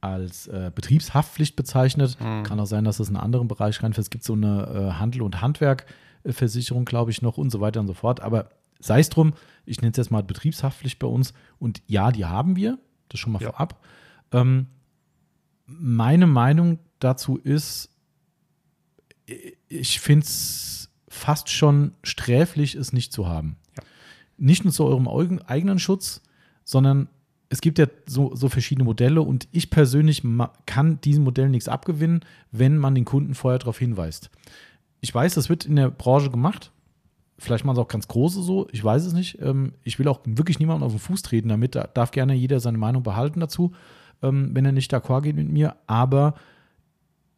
als äh, Betriebshaftpflicht bezeichnet. Kann auch sein, dass es in einen anderen Bereich reinfällt. Es gibt so eine äh, Handel- und Handwerkversicherung, glaube ich, noch und so weiter und so fort. Aber sei es drum, ich nenne es jetzt mal Betriebshaftpflicht bei uns. Und ja, die haben wir. Das schon mal Ja. vorab. Ähm, meine Meinung dazu ist, ich finde es fast schon sträflich, es nicht zu haben. Ja. Nicht nur zu eurem eigen- eigenen Schutz, sondern es gibt ja so, so verschiedene Modelle und ich persönlich kann diesem Modell nichts abgewinnen, wenn man den Kunden vorher darauf hinweist. Ich weiß, das wird in der Branche gemacht. Vielleicht machen es auch ganz große so, ich weiß es nicht. Ähm, ich will auch wirklich niemanden auf den Fuß treten damit. Da darf gerne jeder seine Meinung behalten dazu, ähm, wenn er nicht d'accord geht mit mir. Aber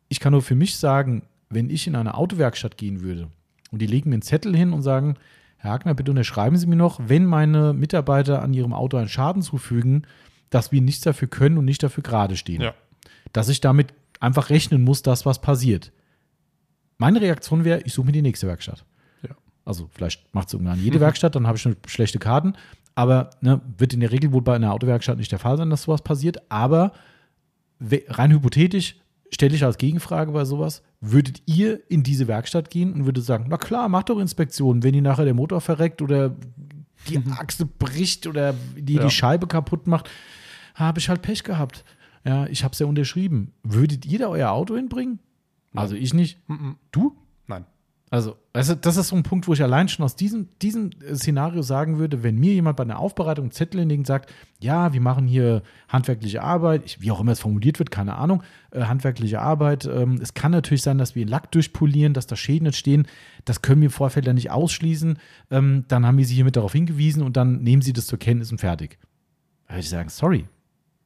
ich kann nur für mich sagen, wenn ich in eine Autowerkstatt gehen würde und die legen mir einen Zettel hin und sagen, Herr Hagner, bitte unterschreiben Sie mir noch, wenn meine Mitarbeiter an ihrem Auto einen Schaden zufügen, dass wir nichts dafür können und nicht dafür gerade stehen. Ja. Dass ich damit einfach rechnen muss, dass was passiert. Meine Reaktion wäre, ich suche mir die nächste Werkstatt. Ja. Also vielleicht macht es irgendwann jede Werkstatt, dann habe ich schon schlechte Karten. Aber ne, wird in der Regel wohl bei einer Autowerkstatt nicht der Fall sein, dass sowas passiert. Aber rein hypothetisch stelle ich als Gegenfrage bei sowas, würdet ihr in diese Werkstatt gehen und würdet sagen, na klar, macht doch Inspektionen, wenn die nachher der Motor verreckt oder die Achse bricht oder die Ja. die Scheibe kaputt macht, habe ich halt Pech gehabt. Ja, ich habe es ja unterschrieben. Würdet ihr da euer Auto hinbringen? Also ich nicht. Mhm. Du? Also, also, das ist so ein Punkt, wo ich allein schon aus diesem, diesem Szenario sagen würde, wenn mir jemand bei einer Aufbereitung Zettel hinlegt und sagt, ja, wir machen hier handwerkliche Arbeit, ich, wie auch immer es formuliert wird, keine Ahnung, äh, handwerkliche Arbeit. Ähm, es kann natürlich sein, dass wir Lack durchpolieren, dass da Schäden entstehen. Das können wir im Vorfeld ja nicht ausschließen. Ähm, dann haben wir Sie hiermit darauf hingewiesen und dann nehmen Sie das zur Kenntnis und fertig. Da würde ich sagen, sorry,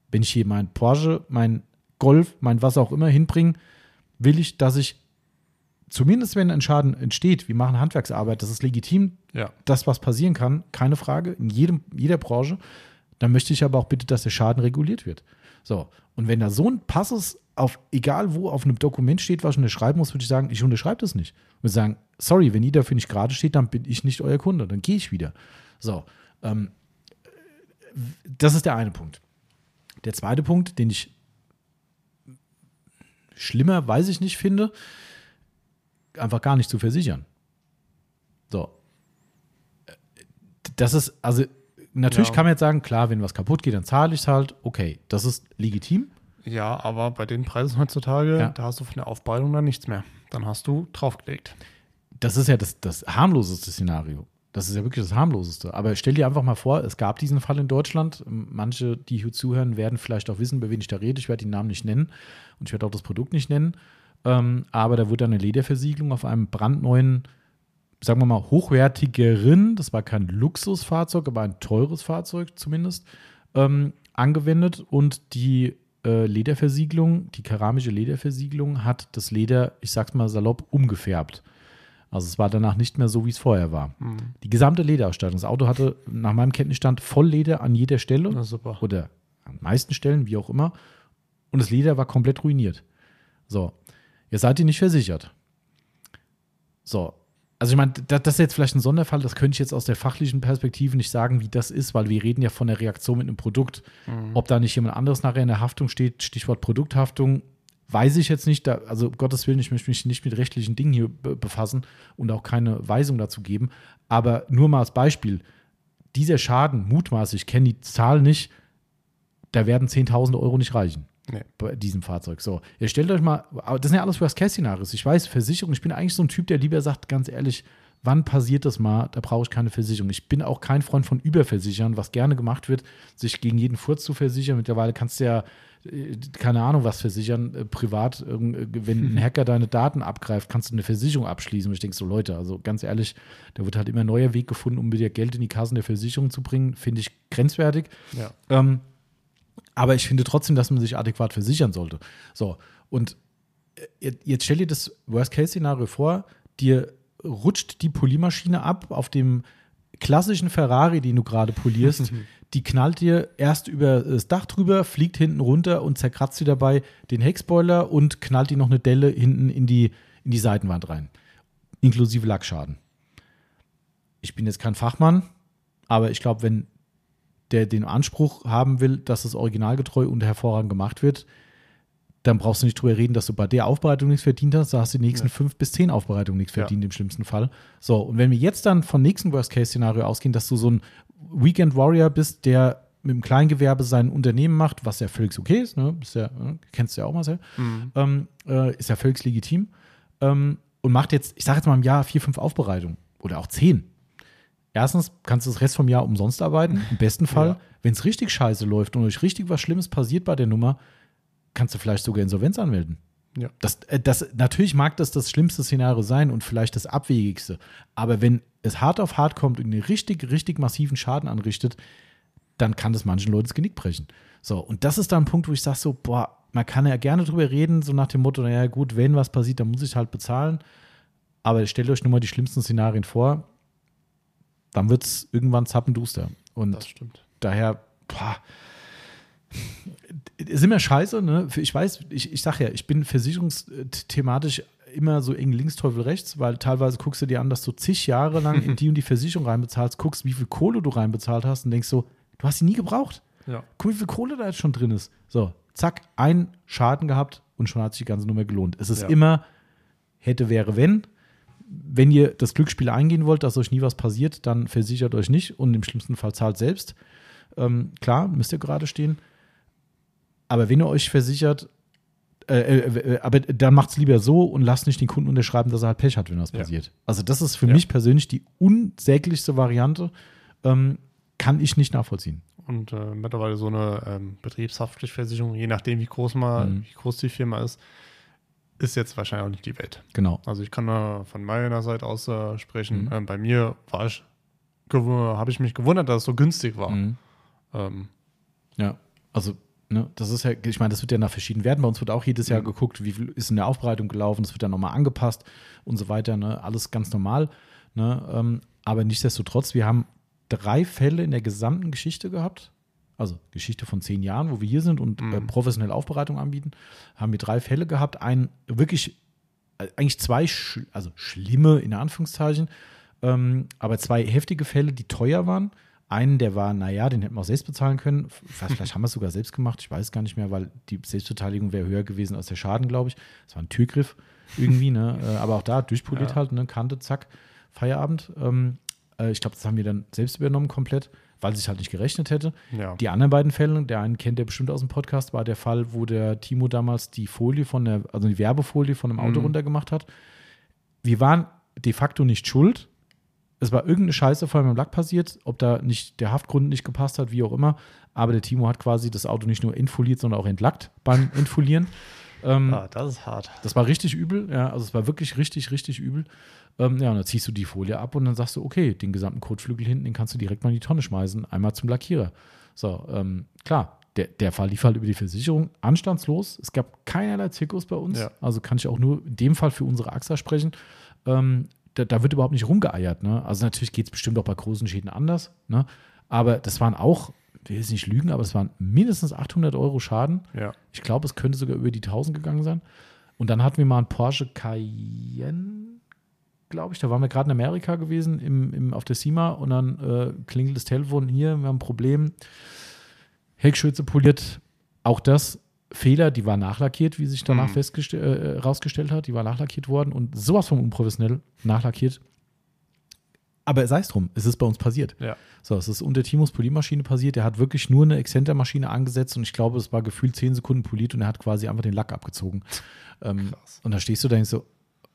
wenn ich hier mein Porsche, mein Golf, mein was auch immer hinbringe, will ich, dass ich zumindest wenn ein Schaden entsteht, wir machen Handwerksarbeit, das ist legitim, Ja. das, was passieren kann, keine Frage, in jedem, jeder Branche, dann möchte ich aber auch bitte, dass der Schaden reguliert wird. So, und wenn da so ein Passus auf, egal wo, auf einem Dokument steht, was ich unterschreiben muss, würde ich sagen, ich unterschreibe das nicht. Und sagen, sorry, wenn ihr dafür nicht gerade steht, dann bin ich nicht euer Kunde, dann gehe ich wieder. So, ähm, das ist der eine Punkt. Der zweite Punkt, den ich schlimmer, weiß ich nicht, finde, einfach gar nicht zu versichern. So. Das ist, also, natürlich Ja. kann man jetzt sagen, klar, wenn was kaputt geht, dann zahle ich es halt. Okay, das ist legitim. Ja, aber bei den Preisen heutzutage, Ja. da hast du von der Aufbereitung dann nichts mehr. Dann hast du draufgelegt. Das ist ja das, das harmloseste Szenario. Das ist ja wirklich das harmloseste. Aber stell dir einfach mal vor, es gab diesen Fall in Deutschland. Manche, die hier zuhören, werden vielleicht auch wissen, über wen ich da rede. Ich werde den Namen nicht nennen und ich werde auch das Produkt nicht nennen. Ähm, aber da wurde eine Lederversiegelung auf einem brandneuen, sagen wir mal, hochwertigeren, das war kein Luxusfahrzeug, aber ein teures Fahrzeug zumindest, ähm, angewendet und die äh, Lederversiegelung, die keramische Lederversiegelung hat das Leder, ich sag's mal salopp, umgefärbt. Also es war danach nicht mehr so, wie es vorher war. Die gesamte Lederausstattung. Das Auto hatte nach meinem Kenntnisstand Vollleder an jeder Stelle Na super. oder an meisten Stellen, wie auch immer. Und das Leder war komplett ruiniert. So, ihr seid ihr nicht versichert. So, also ich meine, das, ist jetzt vielleicht ein Sonderfall, das könnte ich jetzt aus der fachlichen Perspektive nicht sagen, wie das ist, weil wir reden ja von der Reaktion mit einem Produkt. Ob da nicht jemand anderes nachher in der Haftung steht, Stichwort Produkthaftung, weiß ich jetzt nicht. Da, also um Gottes Willen, ich möchte mich nicht mit rechtlichen Dingen hier be befassen und auch keine Weisung dazu geben. Aber nur mal als Beispiel, dieser Schaden, mutmaßlich, ich kenne die Zahl nicht, da werden 10.000 Euro nicht reichen Nee. bei diesem Fahrzeug. So, ihr stellt euch mal, das sind ja alles Worst-Case-Szenarios. Ich weiß, Versicherung, ich bin eigentlich so ein Typ, der lieber sagt, ganz ehrlich, wann passiert das mal? Da brauche ich keine Versicherung. Ich bin auch kein Freund von Überversichern, was gerne gemacht wird, sich gegen jeden Furz zu versichern. Mittlerweile kannst du ja, äh, keine Ahnung, was versichern, äh, privat, äh, wenn ein Hacker deine Daten abgreift, kannst du eine Versicherung abschließen. Und ich denke so, Leute, also ganz ehrlich, da wird halt immer ein neuer Weg gefunden, um wieder Geld in die Kassen der Versicherung zu bringen. Finde ich grenzwertig. Ja. Ähm, aber ich finde trotzdem, dass man sich adäquat versichern sollte. So, und äh, jetzt jetzt stell dir das Worst-Case-Szenario vor, dir rutscht die Poliermaschine ab auf dem klassischen Ferrari, den du gerade polierst. die knallt dir erst über das Dach drüber, fliegt hinten runter und zerkratzt dir dabei den Heckspoiler und knallt dir noch eine Delle hinten in die, in die Seitenwand rein. Inklusive Lackschaden. Ich bin jetzt kein Fachmann, aber ich glaube, wenn der den Anspruch haben will, dass es originalgetreu und hervorragend gemacht wird, dann brauchst du nicht drüber reden, dass du bei der Aufbereitung nichts verdient hast. Da hast du die nächsten Ja. fünf bis zehn Aufbereitungen nichts Ja. verdient, im schlimmsten Fall. So, und wenn wir jetzt dann vom nächsten Worst-Case-Szenario ausgehen, dass du so ein Weekend-Warrior bist, der mit dem Kleingewerbe sein Unternehmen macht, was ja völlig okay ist, ne? Ist ja, ne? kennst du ja auch mal sehr, ähm, äh, ist ja völlig legitim. Ähm, und macht jetzt, ich sage jetzt mal im Jahr vier, fünf Aufbereitungen oder auch zehn. Erstens kannst du das Rest vom Jahr umsonst arbeiten, im besten Fall. Ja. Wenn es richtig scheiße läuft und euch richtig was Schlimmes passiert bei der Nummer, kannst du vielleicht sogar Insolvenz anmelden. Ja. Das, äh, das, natürlich mag das das schlimmste Szenario sein und vielleicht das abwegigste. Aber wenn es hart auf hart kommt und einen richtig, richtig massiven Schaden anrichtet, dann kann das manchen Leuten das Genick brechen. So, und das ist dann ein Punkt, wo ich sage so, boah, man kann ja gerne drüber reden, so nach dem Motto, naja gut, wenn was passiert, dann muss ich halt bezahlen. Aber stellt euch nur mal die schlimmsten Szenarien vor, dann wird es irgendwann zappenduster. Und Das stimmt. daher, boah, ist immer scheiße, ne? Ich weiß, ich, ich sag ja, ich bin versicherungsthematisch immer so eng links, Teufel rechts, weil teilweise guckst du dir an, dass du zig Jahre lang in die und die Versicherung reinbezahlst, guckst, wie viel Kohle du reinbezahlt hast und denkst so, du hast sie nie gebraucht. Ja. Guck, wie viel Kohle da jetzt schon drin ist. So, zack, ein Schaden gehabt und schon hat sich die ganze Nummer gelohnt. Es ist Ja. immer hätte, wäre, wenn. Wenn ihr das Glücksspiel eingehen wollt, dass euch nie was passiert, dann versichert euch nicht und im schlimmsten Fall zahlt selbst. Ähm, klar, müsst ihr gerade stehen. Aber wenn ihr euch versichert, Äh, äh, aber dann macht es lieber so und lasst nicht den Kunden unterschreiben, dass er halt Pech hat, wenn was Ja. passiert. Also das ist für Ja. mich persönlich die unsäglichste Variante. Ähm, kann ich nicht nachvollziehen. Und äh, mittlerweile so eine ähm, Betriebshaftpflichtversicherung, je nachdem, wie groß mal, Mhm. wie groß die Firma ist, ist jetzt wahrscheinlich auch nicht die Welt. Genau. Also ich kann nur von meiner Seite aus äh, sprechen. Mhm. Ähm, bei mir war ich habe ich mich gewundert, dass es so günstig war. Mhm. Ähm, Ja, also, ne, das ist ja, ich meine, das wird ja nach verschiedenen Werten. Bei uns wird auch jedes Jahr Mhm. geguckt, wie viel ist in der Aufbereitung gelaufen, das wird dann nochmal angepasst und so weiter, ne? Alles ganz normal. Ne? Ähm, aber nichtsdestotrotz, wir haben drei Fälle in der gesamten Geschichte gehabt. Also Geschichte von zehn Jahren, wo wir hier sind und Mhm. äh, professionell Aufbereitung anbieten, haben wir drei Fälle gehabt. Ein wirklich, äh, eigentlich zwei, sch also schlimme in Anführungszeichen, ähm, aber zwei heftige Fälle, die teuer waren. Einen, der war, naja, den hätten wir auch selbst bezahlen können. Vielleicht, haben wir es sogar selbst gemacht, ich weiß gar nicht mehr, weil die Selbstbeteiligung wäre höher gewesen als der Schaden, glaube ich. Das war ein Türgriff irgendwie, ne? Äh, aber auch da durchpoliert Ja. halt, ne? Kante, zack, Feierabend. Ähm, äh, ich glaube, das haben wir dann selbst übernommen komplett, weil sich halt nicht gerechnet hätte. ja. Die anderen beiden Fälle, der einen kennt ihr bestimmt aus dem Podcast, war der Fall, wo der Timo damals die Folie von der, also die Werbefolie von einem Auto Mhm. runtergemacht hat. Wir waren de facto nicht schuld. Es war irgendeine Scheiße vor allem im Lack passiert, ob da nicht der Haftgrund nicht gepasst hat, wie auch immer. Aber der Timo hat quasi das Auto nicht nur entfoliert, sondern auch entlackt beim Entfolieren. ähm, ah, das ist hart. das war richtig übel, ja, also es war wirklich richtig, richtig übel. Ähm, ja, und dann ziehst du die Folie ab und dann sagst du, okay, den gesamten Kotflügel hinten, den kannst du direkt mal in die Tonne schmeißen, einmal zum Lackierer. So, ähm, klar, der, der Fall lief halt über die Versicherung anstandslos. Es gab keinerlei Zirkus bei uns. Ja. Also kann ich auch nur in dem Fall für unsere AXA sprechen. Ähm, da, da wird überhaupt nicht rumgeeiert. Ne? Also natürlich geht es bestimmt auch bei großen Schäden anders. Ne? Aber das waren auch, will jetzt nicht lügen, aber es waren mindestens 800 Euro Schaden. Ja. Ich glaube, es könnte sogar über die 1000 gegangen sein. Und dann hatten wir mal einen Porsche Cayenne, glaube ich. Da waren wir gerade in Amerika gewesen, im, im, auf der SEMA. Und dann äh, klingelt das Telefon hier, wir haben ein Problem. Heckschürze poliert. Auch das Fehler, die war nachlackiert, wie sich danach Mhm. äh, rausgestellt hat. Die war nachlackiert worden und sowas von unprofessionell nachlackiert. Aber sei es drum, es ist bei uns passiert. Ja. So, es ist unter Timos Poliermaschine passiert. Der hat wirklich nur eine Exzentermaschine angesetzt und ich glaube, es war gefühlt 10 Sekunden poliert und er hat quasi einfach den Lack abgezogen. Ähm, und da stehst du da und denkst so,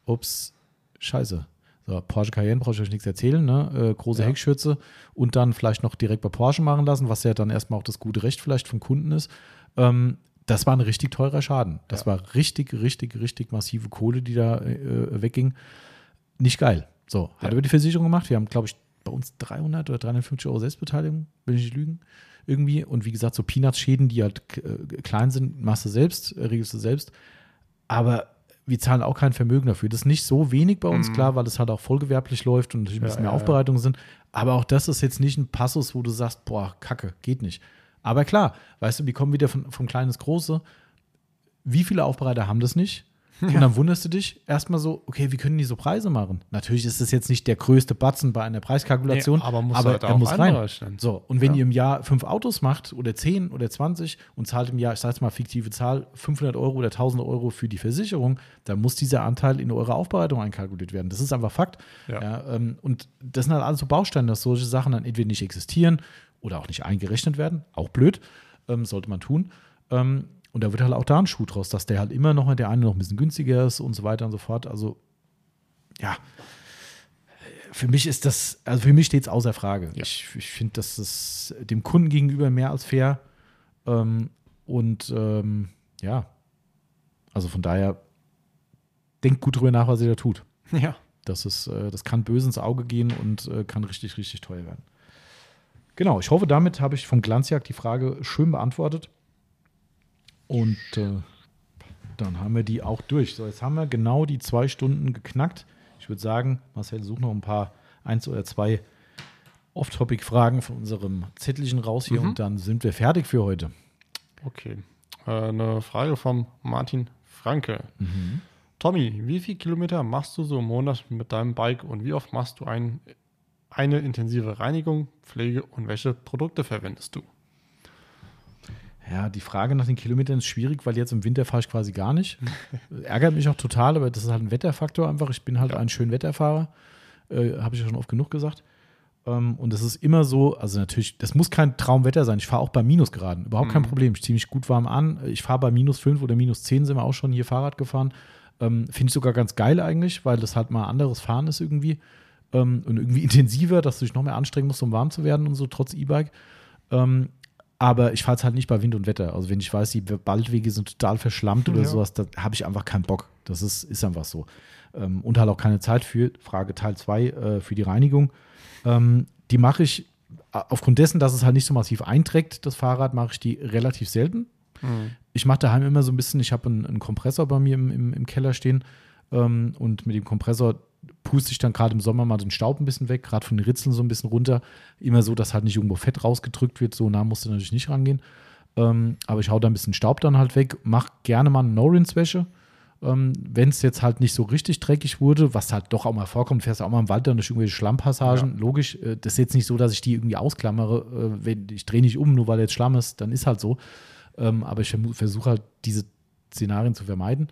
ups, scheiße. So, Porsche Cayenne brauche ich euch nichts erzählen, ne? Äh, große Ja. Heckschürze und dann vielleicht noch direkt bei Porsche machen lassen, was ja dann erstmal auch das gute Recht vielleicht vom Kunden ist. Ähm, das war ein richtig teurer Schaden. Das Ja. war richtig, richtig, richtig massive Kohle, die da äh, wegging. Nicht geil. So, hat Ja. über die Versicherung gemacht. Wir haben, glaube ich, bei uns 300 oder 350 Euro Selbstbeteiligung, will ich nicht lügen, irgendwie. Und wie gesagt, so Peanuts-Schäden, die halt äh, klein sind, machst du selbst, äh, regelst du selbst. Aber wir zahlen auch kein Vermögen dafür. Das ist nicht so wenig bei uns, Mhm. klar, weil es halt auch vollgewerblich läuft und natürlich ein Ja, bisschen mehr ja, ja. Aufbereitungen sind. Aber auch das ist jetzt nicht ein Passus, wo du sagst, boah, Kacke, geht nicht. Aber klar, weißt du, wir kommen wieder von, vom Kleinen ins Große. Wie viele Aufbereiter haben das nicht? Und dann wunderst du dich erstmal so, okay, wie können die so Preise machen? Natürlich ist es jetzt nicht der größte Batzen bei einer Preiskalkulation, Nee, aber muss aber halt er muss rein. So, und wenn Ja. ihr im Jahr fünf Autos macht oder zehn oder 20 und zahlt im Jahr, ich sage jetzt mal fiktive Zahl, 500 Euro oder 1000 Euro für die Versicherung, dann muss dieser Anteil in eure Aufbereitung einkalkuliert werden. Das ist einfach Fakt. Ja. Ja, ähm, und das sind halt alles so Bausteine, dass solche Sachen dann entweder nicht existieren oder auch nicht eingerechnet werden. Auch blöd, ähm, sollte man tun. Ähm, und da wird halt auch da ein Schuh draus, dass der halt immer noch der eine noch ein bisschen günstiger ist und so weiter und so fort. Also, ja, für mich ist das, also für mich steht es außer Frage. Ja. Ich, ich finde, das ist dem Kunden gegenüber mehr als fair. Ähm, und ähm, ja, also von daher, denkt gut drüber nach, was ihr da tut. Ja. Das, ist, äh, das kann böse ins Auge gehen und äh, kann richtig, richtig teuer werden. Genau, ich hoffe, damit habe ich vom Glanzjagd die Frage schön beantwortet. Und äh, dann haben wir die auch durch. So, jetzt haben wir genau die zwei Stunden geknackt. Ich würde sagen, Marcel, such noch ein paar, eins oder zwei Off-Topic-Fragen von unserem Zettelchen raus hier Mhm. und dann sind wir fertig für heute. Okay. Äh, eine Frage vom Martin Franke. Tommy, wie viel Kilometer machst du so im Monat mit deinem Bike und wie oft machst du ein, eine intensive Reinigung, Pflege und welche Produkte verwendest du? Ja, die Frage nach den Kilometern ist schwierig, weil jetzt im Winter fahre ich quasi gar nicht. Ärgert mich auch total, aber das ist halt ein Wetterfaktor einfach. Ich bin halt Ja. ein schön Wetterfahrer. Äh, Habe ich ja schon oft genug gesagt. Ähm, und es ist immer so, also natürlich, das muss kein Traumwetter sein. Ich fahre auch bei Minusgraden, überhaupt kein Mhm. Problem. Ich ziehe mich gut warm an. Ich fahre bei minus 5 oder minus 10 sind wir auch schon hier Fahrrad gefahren. Ähm, Finde ich sogar ganz geil eigentlich, weil das halt mal anderes Fahren ist irgendwie. Ähm, und irgendwie intensiver, dass du dich noch mehr anstrengen musst, um warm zu werden und so, trotz E-Bike. Ähm, aber ich fahre es halt nicht bei Wind und Wetter. Also wenn ich weiß, die Waldwege sind total verschlammt oder Ja. sowas, da habe ich einfach keinen Bock. Das ist, ist einfach so. Ähm, und halt auch keine Zeit für, Frage Teil 2, äh, für die Reinigung. Ähm, die mache ich, aufgrund dessen, dass es halt nicht so massiv einträgt, das Fahrrad, mache ich die relativ selten. Mhm. Ich mache daheim immer so ein bisschen, ich habe einen, einen Kompressor bei mir im, im, im Keller stehen ähm, und mit dem Kompressor puste ich dann gerade im Sommer mal den Staub ein bisschen weg, gerade von den Ritzeln so ein bisschen runter. Immer so, dass halt nicht irgendwo Fett rausgedrückt wird, so nah musst du natürlich nicht rangehen. Ähm, aber ich hau da ein bisschen Staub dann halt weg, mach gerne mal eine No-Rinse-Wäsche. Ähm, Wenn es jetzt halt nicht so richtig dreckig wurde, was halt doch auch mal vorkommt, fährst du auch mal im Wald dann durch irgendwelche Slammpassagen, logisch. Äh, das ist jetzt nicht so, dass ich die irgendwie ausklammere. Äh, wenn, ich drehe nicht um, nur weil jetzt Schlamm ist, dann ist halt so. Ähm, aber ich versuche halt diese Szenarien zu vermeiden.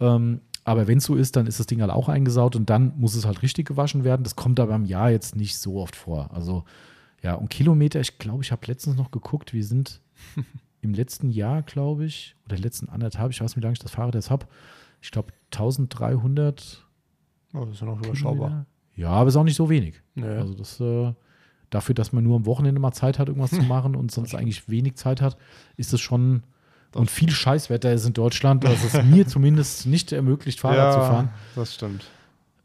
Ähm, aber wenn es so ist, dann ist das Ding halt auch eingesaut und dann muss es halt richtig gewaschen werden. Das kommt aber im Jahr jetzt nicht so oft vor. Also ja, und Kilometer, ich glaube, ich habe letztens noch geguckt, wir sind im letzten Jahr, glaube ich, oder letzten anderthalb, ich weiß nicht, wie lange ich das Fahrrad jetzt habe. Ich glaube 1300 Oh, das ist ja noch überschaubar. Kilometer. Ja, aber ist auch nicht so wenig. Nee. Also das äh, dafür, dass man nur am Wochenende mal Zeit hat, irgendwas zu machen und sonst eigentlich wenig Zeit hat, ist es schon und viel Scheißwetter ist in Deutschland, dass es mir zumindest nicht ermöglicht, Fahrrad zu fahren. das stimmt.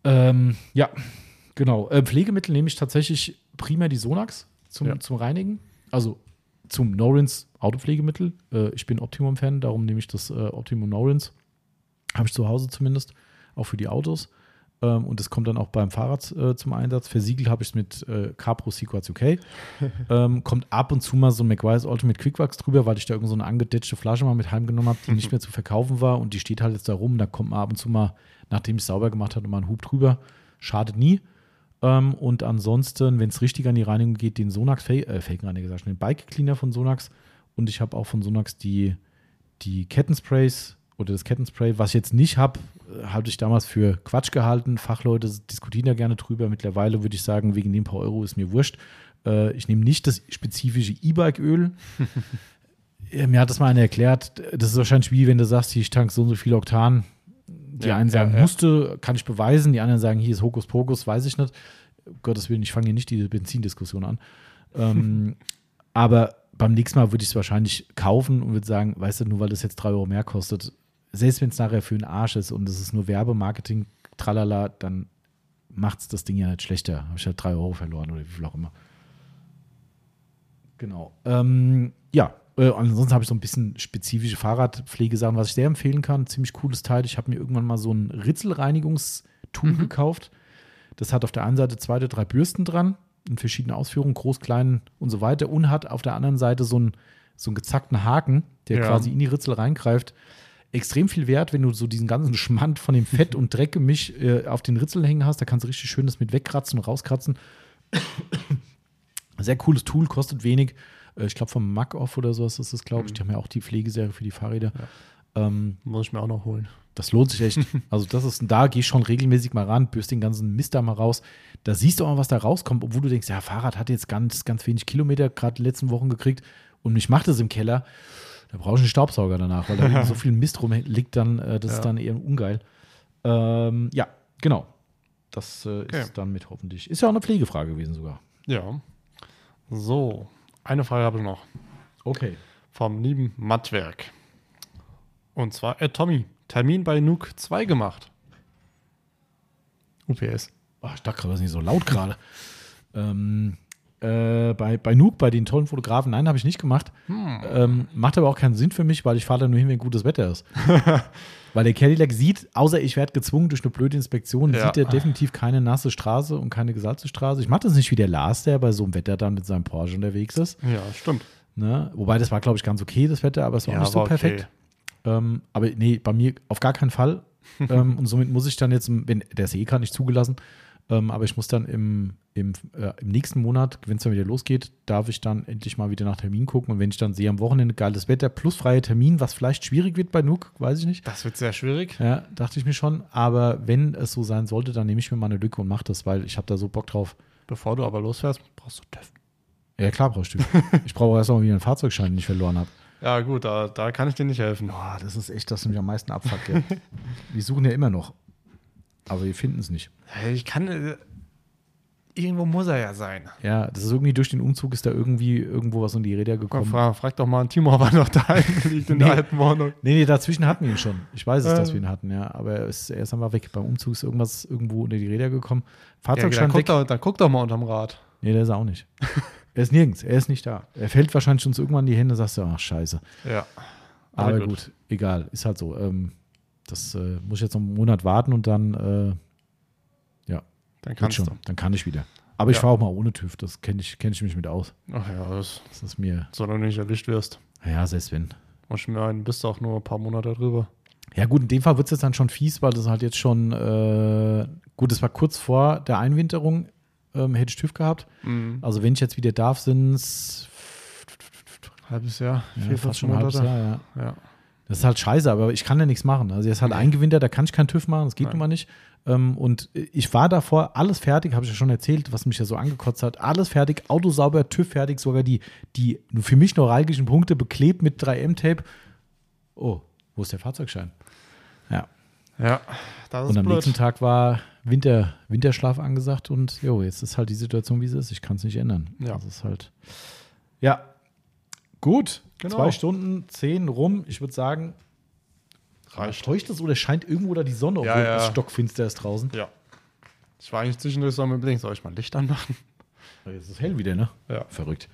Ähm, ja, genau. Äh, Pflegemittel nehme ich tatsächlich primär die Sonax zum, Ja. zum Reinigen. Also zum Norins Autopflegemittel. Äh, ich bin Optimum-Fan, darum nehme ich das äh, Optimum Norins. Habe ich zu Hause zumindest, auch für die Autos. Ähm, und das kommt dann auch beim Fahrrad äh, zum Einsatz. Versiegelt habe ich es mit äh, Capro Sequats UK. ähm, kommt ab und zu mal so ein McWise Ultimate Quickwax drüber, weil ich da irgend so eine angedetschte Flasche mal mit heimgenommen habe, die nicht mehr zu verkaufen war. Und die steht halt jetzt da rum. Da kommt man ab und zu mal, nachdem ich es sauber gemacht habe, mal ein Hub drüber. Schadet nie. Ähm, und ansonsten, wenn es richtig an die Reinigung geht, den Sonax Fa- äh, Felgenreiniger, sag den Bike Cleaner von Sonax. Und ich habe auch von Sonax die, die Kettensprays oder das Kettenspray, was ich jetzt nicht habe, habe ich damals für Quatsch gehalten. Fachleute diskutieren da gerne drüber. Mittlerweile würde ich sagen, wegen den paar Euro ist mir wurscht. Äh, ich nehme nicht das spezifische E-Bike-Öl. Äh, mir hat das mal einer erklärt, das ist wahrscheinlich wie, wenn du sagst, ich tank so und so viel Oktan. Die Ja, einen sagen, ja, ja. musste, kann ich beweisen. Die anderen sagen, hier ist Hokuspokus, weiß ich nicht. Um Gottes Willen, ich fange hier nicht diese Benzindiskussion an. Ähm, aber beim nächsten Mal würde ich es wahrscheinlich kaufen und würde sagen, weißt du, nur weil das jetzt drei Euro mehr kostet, selbst wenn es nachher für einen Arsch ist und es ist nur Werbemarketing, tralala, dann macht es das Ding ja nicht schlechter. Habe ich halt drei Euro verloren oder wie viel auch immer. Genau. Ähm, ja, äh, ansonsten habe ich so ein bisschen spezifische Fahrradpflegesachen, was ich sehr empfehlen kann. Ziemlich cooles Teil. Ich habe mir irgendwann mal so ein Ritzelreinigungstool gekauft. Das hat auf der einen Seite zwei oder drei Bürsten dran, in verschiedenen Ausführungen, groß, klein und so weiter, und hat auf der anderen Seite so einen, so einen gezackten Haken, der Ja. quasi in die Ritzel reingreift. Extrem viel wert, wenn du so diesen ganzen Schmand von dem Fett und Dreckgemisch äh, auf den Ritzeln hängen hast. Da kannst du richtig schön das mit wegkratzen und rauskratzen. Sehr cooles Tool, kostet wenig. Äh, Ich glaube, vom Mac Off oder sowas ist das, glaube ich. Die haben ja auch die Pflegeserie für die Fahrräder. Ähm, Muss ich mir auch noch holen. das lohnt sich echt. Also, das ist, da ich schon regelmäßig mal ran, bürst den ganzen Mist da mal raus. Da siehst du auch mal, was da rauskommt, obwohl du denkst, ja, Fahrrad hat jetzt ganz, ganz wenig Kilometer gerade letzten Wochen gekriegt und ich mache das im Keller. Da brauche ich einen Staubsauger danach, weil da so viel Mist rumliegt, dann, äh, das Ja. ist dann eher ungeil. Ähm, ja, genau. Das äh, Okay. ist dann mit hoffentlich. Ist ja auch eine Pflegefrage gewesen sogar. Ja. So, eine Frage habe ich noch. Okay. Vom lieben Mattwerk. Und zwar, äh, Tommy, Termin bei Nuke 2 gemacht. UPS. Ach, ich dachte gerade, das ist nicht so laut gerade. ähm, äh, bei, bei Nuke, bei den tollen Fotografen, nein, habe ich nicht gemacht. Ähm, macht aber auch keinen Sinn für mich, weil ich fahre da nur hin, wenn gutes Wetter ist. weil der Cadillac sieht, außer ich werde gezwungen durch eine blöde Inspektion, Ja. sieht er definitiv keine nasse Straße und keine gesalzte Straße. Ich mache das nicht wie der Lars, der bei so einem Wetter dann mit seinem Porsche unterwegs ist. Ja, stimmt. Ne? Wobei das war, glaube ich, ganz okay, das Wetter, aber es war Ja, auch nicht so okay. perfekt. Ähm, aber nee, bei mir auf gar keinen Fall. ähm, und somit muss ich dann jetzt, wenn der ist eh gar nicht zugelassen, ähm, aber ich muss dann im, im, äh, im nächsten Monat, wenn es dann wieder losgeht, darf ich dann endlich mal wieder nach Termin gucken. Und wenn ich dann sehe, am Wochenende geiles Wetter plus freier Termin, was vielleicht schwierig wird bei Nuke, weiß ich nicht. Das wird sehr schwierig. Ja, dachte ich mir schon. Aber wenn es so sein sollte, dann nehme ich mir mal eine Lücke und mache das, weil ich habe da so Bock drauf. Bevor du aber losfährst, brauchst du TÜV. Ja, klar brauchst du. ich brauche erst mal wieder einen Fahrzeugschein, den ich verloren habe. Ja, gut, da, da kann ich dir nicht helfen. Boah, das ist echt das, was mich am meisten abfuckt. Ja. wir suchen ja immer noch. Aber wir finden es nicht. Ich kann. Äh, irgendwo muss er ja sein. Ja, das ist irgendwie durch den Umzug ist da irgendwie irgendwo was in die Räder Komm, gekommen. frag, frag doch mal einen Timo, ob er noch da liegt in Nee. der alten Wohnung. Nee, nee, dazwischen hatten wir ihn schon. Ich weiß es, dass wir ihn hatten, ja. Aber er ist, er ist einfach weg. Beim Umzug ist irgendwas irgendwo unter die Räder gekommen. Ja, Fahrzeugschein dann, guck weg. doch, dann guck doch mal unterm Rad. Nee, der ist auch nicht. er ist nirgends. Er ist nicht da. Er fällt wahrscheinlich uns irgendwann in die Hände, sagst du, ach, scheiße. Ja. Aber gut. egal. Ist halt so. Ähm, das äh, muss ich jetzt noch einen Monat warten und dann, äh, Dann wird kannst schon. du. Dann kann ich wieder. Aber ich Ja. fahre auch mal ohne TÜV. Das kenne ich, kenn ich mich mit aus. Ach ja, das, Das ist mir, solange du nicht erwischt wirst. ja, selbst wenn. Und ich meine, bist du auch nur ein paar Monate drüber. Ja, gut, in dem Fall wird es jetzt dann schon fies, weil das halt jetzt schon, äh, gut, das war kurz vor der Einwinterung, ähm, hätte ich TÜV gehabt. Mhm. Also, wenn ich jetzt wieder darf, sind es Halbes Jahr, ja, vier, fast schon ein halbes. Jahr, ja. Ja. Das ist halt scheiße, aber ich kann ja nichts machen. Also, jetzt halt Nee. eingewintert, da kann ich keinen TÜV machen, das geht Nein. nun mal nicht. Ähm, und ich war davor, alles fertig, habe ich ja schon erzählt, was mich ja so angekotzt hat. Alles fertig, Auto sauber, TÜV fertig, sogar die, die für mich neuralgischen Punkte beklebt mit 3M-Tape. Oh, wo ist der Fahrzeugschein? Ja. Ja, das ist Und am blöd. nächsten Tag war Winter, Winterschlaf angesagt und jo, jetzt ist halt die Situation, wie sie ist. Ich kann es nicht ändern. Ja. Das ist halt. Ja. Gut. Genau. Zwei Stunden, zehn rum. Ich würde sagen, Reicht. täuscht es oder scheint irgendwo da die Sonne, obwohl Ja, ja. es stockfinster ist draußen? Ja. Ich war eigentlich zwischendurch so am Überlegen, soll ich mal Licht anmachen? Jetzt ist es hell wieder, ne? Ja. Verrückt.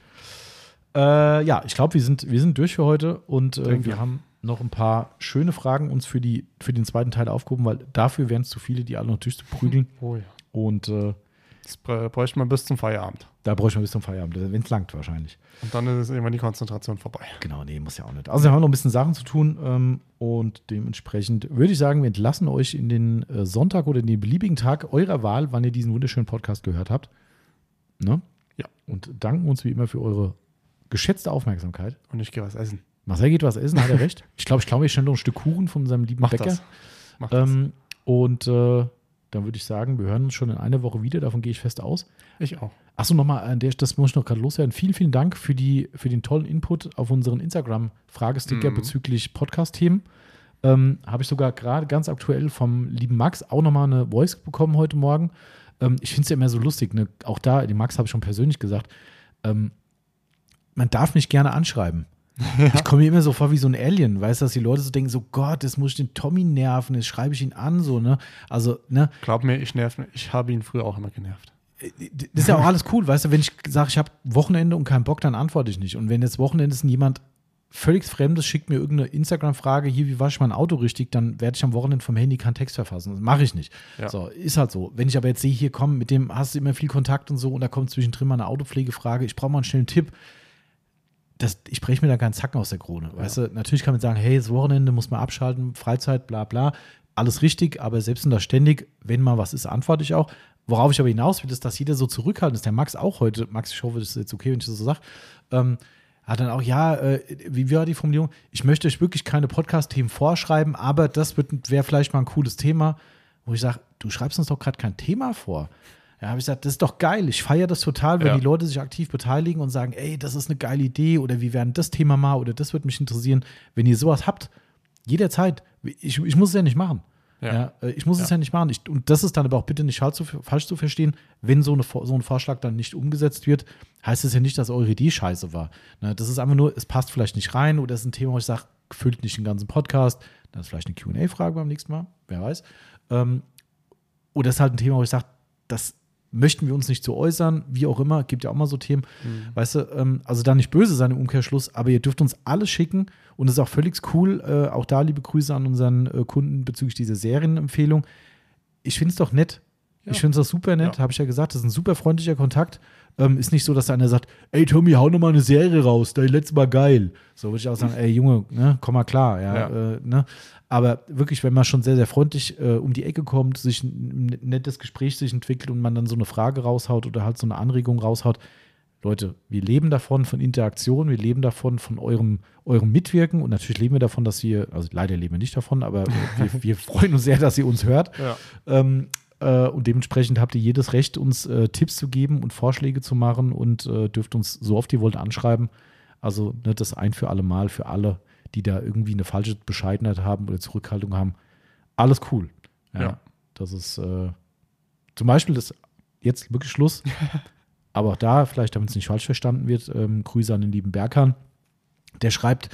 Äh, ja, ich glaube, wir sind, wir sind durch für heute und äh, wir haben noch ein paar schöne Fragen uns für, die, für den zweiten Teil aufgehoben, weil dafür wären es zu viele, die alle noch durchzuprügeln. Oh ja. Und äh, Das brä- bräuchte man bis zum Feierabend. da bräuchte man bis zum Feierabend, wenn es langt wahrscheinlich. Und dann ist irgendwann die Konzentration vorbei. Genau, nee, muss ja auch nicht. Also wir haben noch ein bisschen Sachen zu tun ähm, und dementsprechend würde ich sagen, wir entlassen euch in den äh, Sonntag oder in den beliebigen Tag eurer Wahl, wann ihr diesen wunderschönen Podcast gehört habt. Ne? Ja. Und danken uns wie immer für eure geschätzte Aufmerksamkeit. Und ich gehe was essen. Marcel geht was essen, hat er recht. Ich glaube, ich klaue mir schnell noch ein Stück Kuchen von unserem lieben Mach Bäcker. das. Mach das. Ähm, und äh, dann würde ich sagen, wir hören uns schon in einer Woche wieder, davon gehe ich fest aus. ich auch. Achso, nochmal, an der, das muss ich noch gerade loswerden. Vielen, vielen Dank für, die, für den tollen Input auf unseren Instagram-Fragesticker Mhm. bezüglich Podcast-Themen. Ähm, Habe ich sogar gerade ganz aktuell vom lieben Max auch nochmal eine Voice bekommen heute Morgen. Ähm, ich finde es ja immer so lustig, ne? auch da, den Max habe ich schon persönlich gesagt, ähm, man darf mich gerne anschreiben. Ich komme mir immer so vor wie so ein Alien, weißt du, dass die Leute so denken, so Gott, jetzt muss ich den Tommy nerven, jetzt schreibe ich ihn an, so, ne? Also, ne, Glaub mir, ich nerv Ich habe ihn früher auch immer genervt. das ist ja auch alles cool, weißt du, wenn ich sage, ich habe Wochenende und keinen Bock, dann antworte ich nicht. Und wenn jetzt Wochenende ist und jemand völlig Fremdes schickt mir irgendeine Instagram-Frage, hier, wie wasche ich mein Auto richtig, dann werde ich am Wochenende vom Handy keinen Text verfassen. Das mache ich nicht. Ja. So, ist halt so. Wenn ich aber jetzt sehe, hier komm, mit dem hast du immer viel Kontakt und so und da kommt zwischendrin mal eine Autopflegefrage, ich brauche mal einen schnellen Tipp. Das, ich breche mir da keinen Zacken aus der Krone. Weißt du, natürlich kann man sagen, hey, das Wochenende muss man abschalten, Freizeit, bla bla. Alles richtig, aber selbst in da ständig, wenn mal was ist, antworte ich auch. Worauf ich aber hinaus will, ist, dass jeder so zurückhaltend ist. Der Max auch heute, Max, ich hoffe, das ist jetzt okay, wenn ich das so sage, ähm, hat dann auch, ja, äh, wie war die Formulierung? Ich möchte euch wirklich keine Podcast-Themen vorschreiben, aber das wäre vielleicht mal ein cooles Thema, wo ich sage, du schreibst uns doch gerade kein Thema vor. Ja, habe ich gesagt, das ist doch geil. Ich feiere das total, wenn Ja. die Leute sich aktiv beteiligen und sagen, ey, das ist eine geile Idee oder wie werden das Thema mal oder das würde mich interessieren. Wenn ihr sowas habt, jederzeit, ich, ich muss es ja nicht machen. Ja. Ja. äh, ich muss es Ja. ja nicht machen. Ich, und das ist dann aber auch bitte nicht falsch zu, falsch zu verstehen, wenn so, eine, so ein Vorschlag dann nicht umgesetzt wird, heißt es ja nicht, dass eure Idee scheiße war. Ne, das ist einfach nur, es passt vielleicht nicht rein oder es ist ein Thema, wo ich sage, füllt nicht den ganzen Podcast. Dann ist vielleicht eine QA-Frage beim nächsten Mal, wer weiß. Ähm, oder es ist halt ein Thema, wo ich sage, das möchten wir uns nicht so äußern, wie auch immer, gibt ja auch mal so Themen, weißt du, ähm, also da nicht böse sein im Umkehrschluss, aber ihr dürft uns alles schicken und es ist auch völlig cool, äh, auch da liebe Grüße an unseren äh, Kunden bezüglich dieser Serienempfehlung. Ich finde es doch nett. Ja. Ich finde es doch super nett, Ja. habe ich ja gesagt, das ist ein super freundlicher Kontakt. Ähm, ist nicht so, dass einer sagt, ey Tommy, hau noch mal eine Serie raus, dein letztes Mal geil. So würde ich auch sagen, ey Junge, ne, komm mal klar, ja, Ja. Äh, ne. Aber wirklich, wenn man schon sehr, sehr freundlich äh, um die Ecke kommt, sich ein nettes Gespräch sich entwickelt und man dann so eine Frage raushaut oder halt so eine Anregung raushaut, Leute, wir leben davon, von Interaktion, wir leben davon, von eurem, eurem Mitwirken und natürlich leben wir davon, dass ihr, also leider leben wir nicht davon, aber wir, wir freuen uns sehr, dass ihr uns hört. Ja. Ähm, Äh, und dementsprechend habt ihr jedes Recht, uns äh, Tipps zu geben und Vorschläge zu machen und äh, dürft uns so oft ihr wollt anschreiben. Also ne, das ein für alle Mal, für alle, die da irgendwie eine falsche Bescheidenheit haben oder Zurückhaltung haben. Alles cool. Ja. Ja. Das ist äh, zum Beispiel das jetzt wirklich Schluss. Aber auch da, vielleicht damit es nicht falsch verstanden wird, ähm, Grüße an den lieben Berghahn. Der schreibt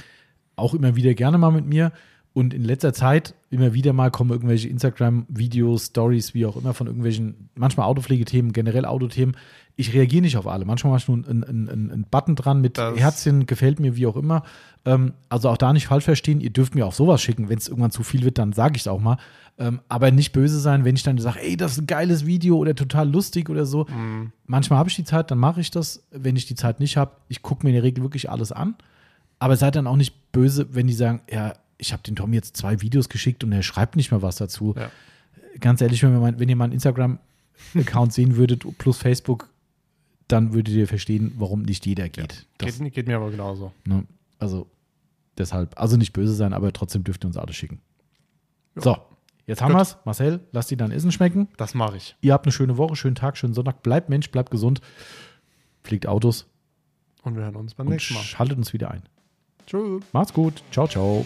auch immer wieder gerne mal mit mir. Und in letzter Zeit immer wieder mal kommen irgendwelche Instagram-Videos, Stories, wie auch immer, von irgendwelchen, manchmal Autopflegethemen, generell Autothemen. Ich reagiere nicht auf alle. Manchmal mache ich nur einen, einen, einen, Button dran mit Das- Herzchen, gefällt mir, wie auch immer. Ähm, also auch da nicht falsch verstehen. Ihr dürft mir auch sowas schicken. Wenn es irgendwann zu viel wird, dann sage ich es auch mal. Ähm, aber nicht böse sein, wenn ich dann sage, ey, das ist ein geiles Video oder total lustig oder so. Mhm. Manchmal habe ich die Zeit, dann mache ich das. Wenn ich die Zeit nicht habe, ich gucke mir in der Regel wirklich alles an. Aber seid dann auch nicht böse, wenn die sagen, ja, ich habe den Tom jetzt zwei Videos geschickt und er schreibt nicht mehr was dazu. Ja. Ganz ehrlich, wenn, wir mein, wenn ihr meinen Instagram-Account sehen würdet, plus Facebook, dann würdet ihr verstehen, warum nicht jeder geht. Das, Geht, geht mir aber genauso. ne? Also deshalb, also nicht böse sein, aber trotzdem dürft ihr uns alles schicken. Ja. So, jetzt haben Gut. wir's. Marcel, lass die dann Essen schmecken. Das mache ich. Ihr habt eine schöne Woche, schönen Tag, schönen Sonntag. Bleibt Mensch, bleibt gesund. Fliegt Autos Und wir hören uns beim nächsten Mal. schaltet uns wieder ein. Tschüss. Macht's gut. Ciao, ciao.